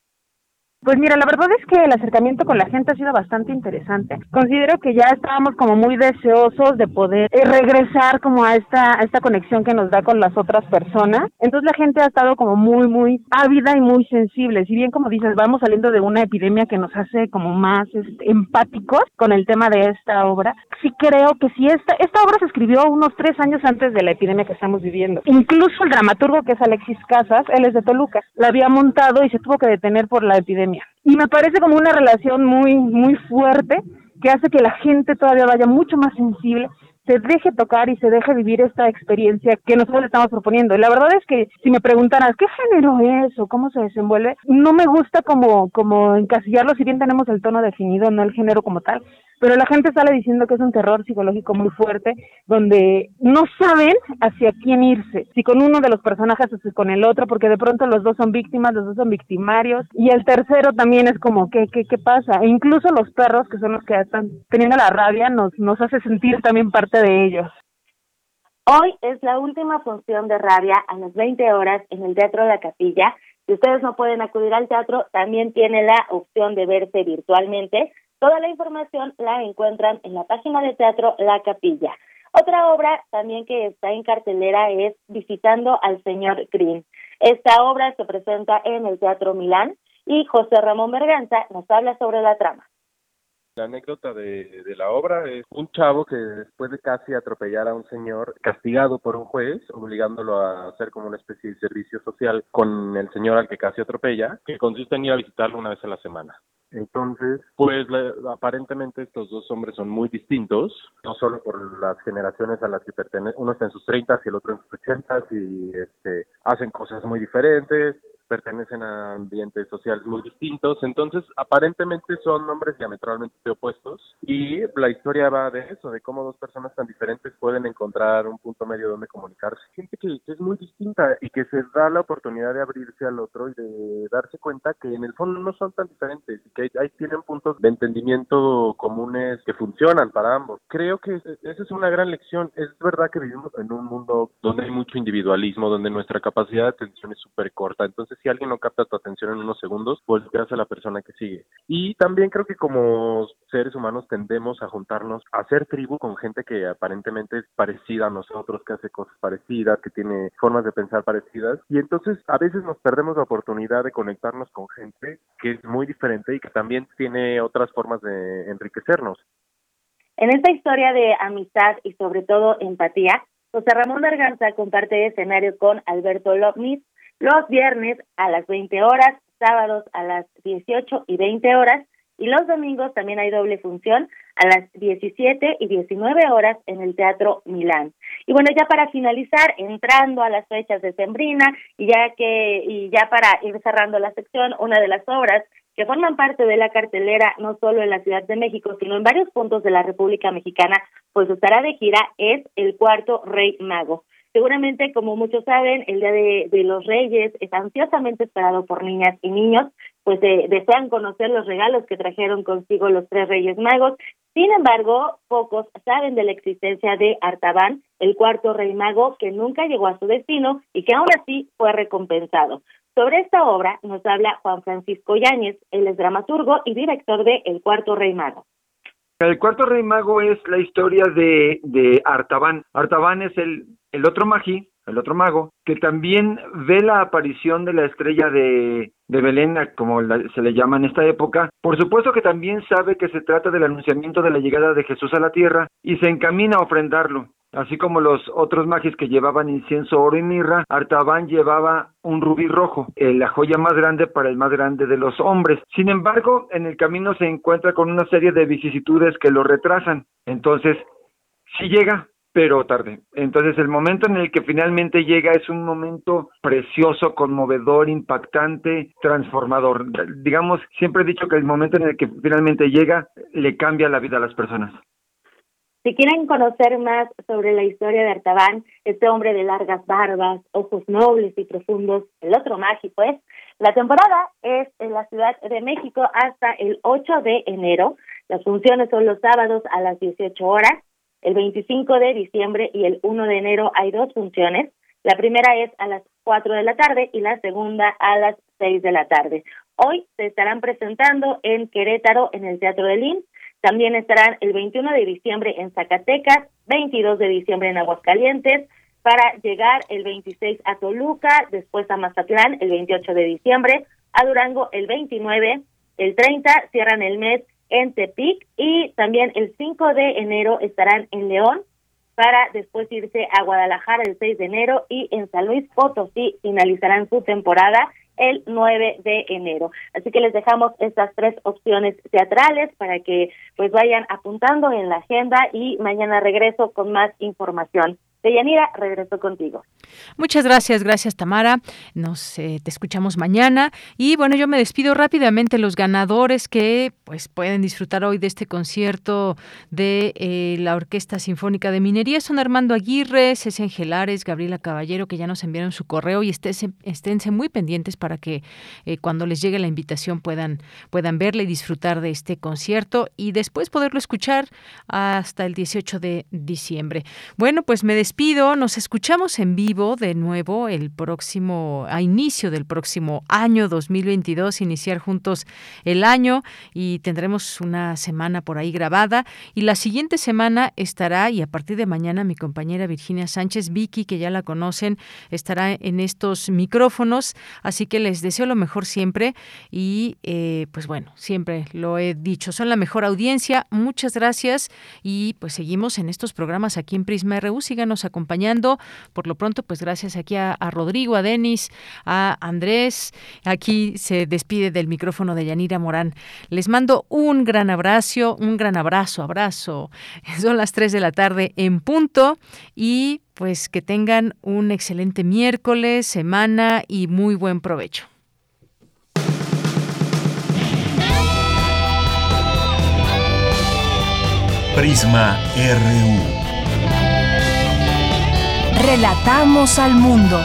Pues mira, la verdad es que el acercamiento con la gente ha sido bastante interesante. Considero que ya estábamos como muy deseosos de poder eh, regresar como a esta, a esta conexión que nos da con las otras personas. Entonces la gente ha estado como muy, muy ávida y muy sensible. Si bien como dices, vamos saliendo de una epidemia que nos hace como más este, empáticos con el tema de esta obra, sí creo que si esta, esta obra se escribió unos tres años antes de la epidemia que estamos viviendo. Incluso el dramaturgo que es Alexis Casas, él es de Toluca, la había montado y se tuvo que detener por la epidemia y me parece como una relación muy, muy fuerte que hace que la gente todavía vaya mucho más sensible se deje tocar y se deje vivir esta experiencia que nosotros le estamos proponiendo. Y la verdad es que si me preguntaras qué género es o cómo se desenvuelve, no me gusta como, como encasillarlo, si bien tenemos el tono definido, no el género como tal, pero la gente sale diciendo que es un terror psicológico muy fuerte, donde no saben hacia quién irse, si con uno de los personajes o si con el otro, porque de pronto los dos son víctimas, los dos son victimarios, y el tercero también es como, ¿qué, qué, qué pasa? E incluso los perros, que son los que están teniendo la rabia, nos, nos hace sentir también parte de ellos. Hoy es la última función de Rabia a las 20 horas en el Teatro la Capilla. Si ustedes no pueden acudir al teatro, también tiene la opción de verse virtualmente Toda la información la encuentran en la página de teatro La Capilla. Otra obra también que está en cartelera es Visitando al señor Green. Esta obra se presenta en el Teatro Milán y José Ramón Berganza nos habla sobre la trama. La anécdota de, de, la obra es un chavo que después de casi atropellar a un señor, castigado por un juez, obligándolo a hacer como una especie de servicio social con el señor al que casi atropella, que consiste en ir a visitarlo una vez a la semana. Entonces, pues aparentemente estos dos hombres son muy distintos, no solo por las generaciones a las que pertenecen, uno está en sus 30 y el otro en sus 80 y este, hacen cosas muy diferentes, pertenecen a ambientes sociales muy distintos, entonces aparentemente son nombres diametralmente opuestos y la historia va de eso, de cómo dos personas tan diferentes pueden encontrar un punto medio donde comunicarse. Gente que, es muy distinta y que se da la oportunidad de abrirse al otro y de darse cuenta que en el fondo no son tan diferentes y que ahí tienen puntos de entendimiento comunes que funcionan para ambos. Creo que esa es una gran lección. Es verdad que vivimos en un mundo donde hay mucho individualismo, donde nuestra capacidad de atención es súper corta. Entonces, si alguien no capta tu atención en unos segundos, volteas a la persona que sigue. Y también creo que como seres humanos tendemos a juntarnos, a hacer tribu con gente que aparentemente es parecida a nosotros, que hace cosas parecidas, que tiene formas de pensar parecidas. Y entonces a veces nos perdemos la oportunidad de conectarnos con gente que es muy diferente y que también tiene otras formas de enriquecernos. En esta historia de amistad y sobre todo empatía, José Ramón Berganza comparte escenario con Alberto Lopnis los viernes a las 20 horas, sábados a las 18 y 20 horas y los domingos también hay doble función a las 17 y 19 horas en el Teatro Milán. Y bueno, ya para finalizar, entrando a las fechas de Sembrina y ya que y ya para ir cerrando la sección, una de las obras que forman parte de la cartelera no solo en la Ciudad de México, sino en varios puntos de la República Mexicana, pues estará de gira, es El Cuarto Rey Mago. Seguramente, como muchos saben, el Día de, los Reyes es ansiosamente esperado por niñas y niños, pues eh, desean conocer los regalos que trajeron consigo los tres Reyes Magos. Sin embargo, pocos saben de la existencia de Artaban, el cuarto rey mago que nunca llegó a su destino y que aún así fue recompensado. Sobre esta obra nos habla Juan Francisco Yáñez, él es dramaturgo y director de El Cuarto Rey Mago. El Cuarto Rey Mago es la historia de, de Artaban. Artaban es el, el otro magí, el otro mago, que también ve la aparición de la estrella de, de Belén, como se le llama en esta época. Por supuesto que también sabe que se trata del anunciamiento de la llegada de Jesús a la tierra y se encamina a ofrendarlo. Así como los otros magis que llevaban incienso, oro y mirra, Artaban llevaba un rubí rojo, eh, la joya más grande para el más grande de los hombres. Sin embargo, en el camino se encuentra con una serie de vicisitudes que lo retrasan. Entonces, si llega, pero tarde. Entonces, el momento en el que finalmente llega es un momento precioso, conmovedor, impactante, transformador. Digamos, siempre he dicho que el momento en el que finalmente llega le cambia la vida a las personas. Si quieren conocer más sobre la historia de Artaban, este hombre de largas barbas, ojos nobles y profundos, el otro mágico es, la temporada es en la Ciudad de México hasta el 8 de enero. Las funciones son los sábados a las 18 horas. El 25 de diciembre y el 1 de enero hay dos funciones. La primera es a las 4 de la tarde y la segunda a las 6 de la tarde. Hoy se estarán presentando en Querétaro en el Teatro del IN también estarán el 21 de diciembre en Zacatecas, 22 de diciembre en Aguascalientes, para llegar el 26 a Toluca, después a Mazatlán el 28 de diciembre, a Durango el 29, el 30 cierran el mes en Tepic y también el 5 de enero estarán en León para después irse a Guadalajara el 6 de enero y en San Luis Potosí finalizarán su temporada el 9 de enero. Así que les dejamos estas tres opciones teatrales para que pues vayan apuntando en la agenda y mañana regreso con más información. Deyanira, regreso contigo. Muchas gracias, gracias Tamara. Nos eh, te escuchamos mañana y bueno, yo me despido rápidamente los ganadores que pues pueden disfrutar hoy de este concierto de eh, la Orquesta Sinfónica de Minería son Armando Aguirre, César Angelares, Gabriela Caballero que ya nos enviaron su correo y esténse, esténse muy pendientes para que eh, cuando les llegue la invitación puedan puedan verla y disfrutar de este concierto y después poderlo escuchar hasta el 18 de diciembre. Bueno, pues me despido despido, nos escuchamos en vivo de nuevo el próximo, a inicio del próximo año 2022, iniciar juntos el año y tendremos una semana por ahí grabada. Y la siguiente semana estará y a partir de mañana mi compañera Virginia Sánchez, Vicky, que ya la conocen, estará en estos micrófonos, así que les deseo lo mejor siempre y eh, pues bueno, siempre lo he dicho, son la mejor audiencia, muchas gracias y pues seguimos en estos programas aquí en Prisma RU, síganos acompañando. Por lo pronto, pues gracias aquí a, a Rodrigo, a Denis, a Andrés. Aquí se despide del micrófono de Yanira Morán. Les mando un gran abrazo, un gran abrazo, abrazo. (laughs) Son las 3 de la tarde en punto y pues que tengan un excelente miércoles, semana y muy buen provecho. Prisma RU. Relatamos al mundo.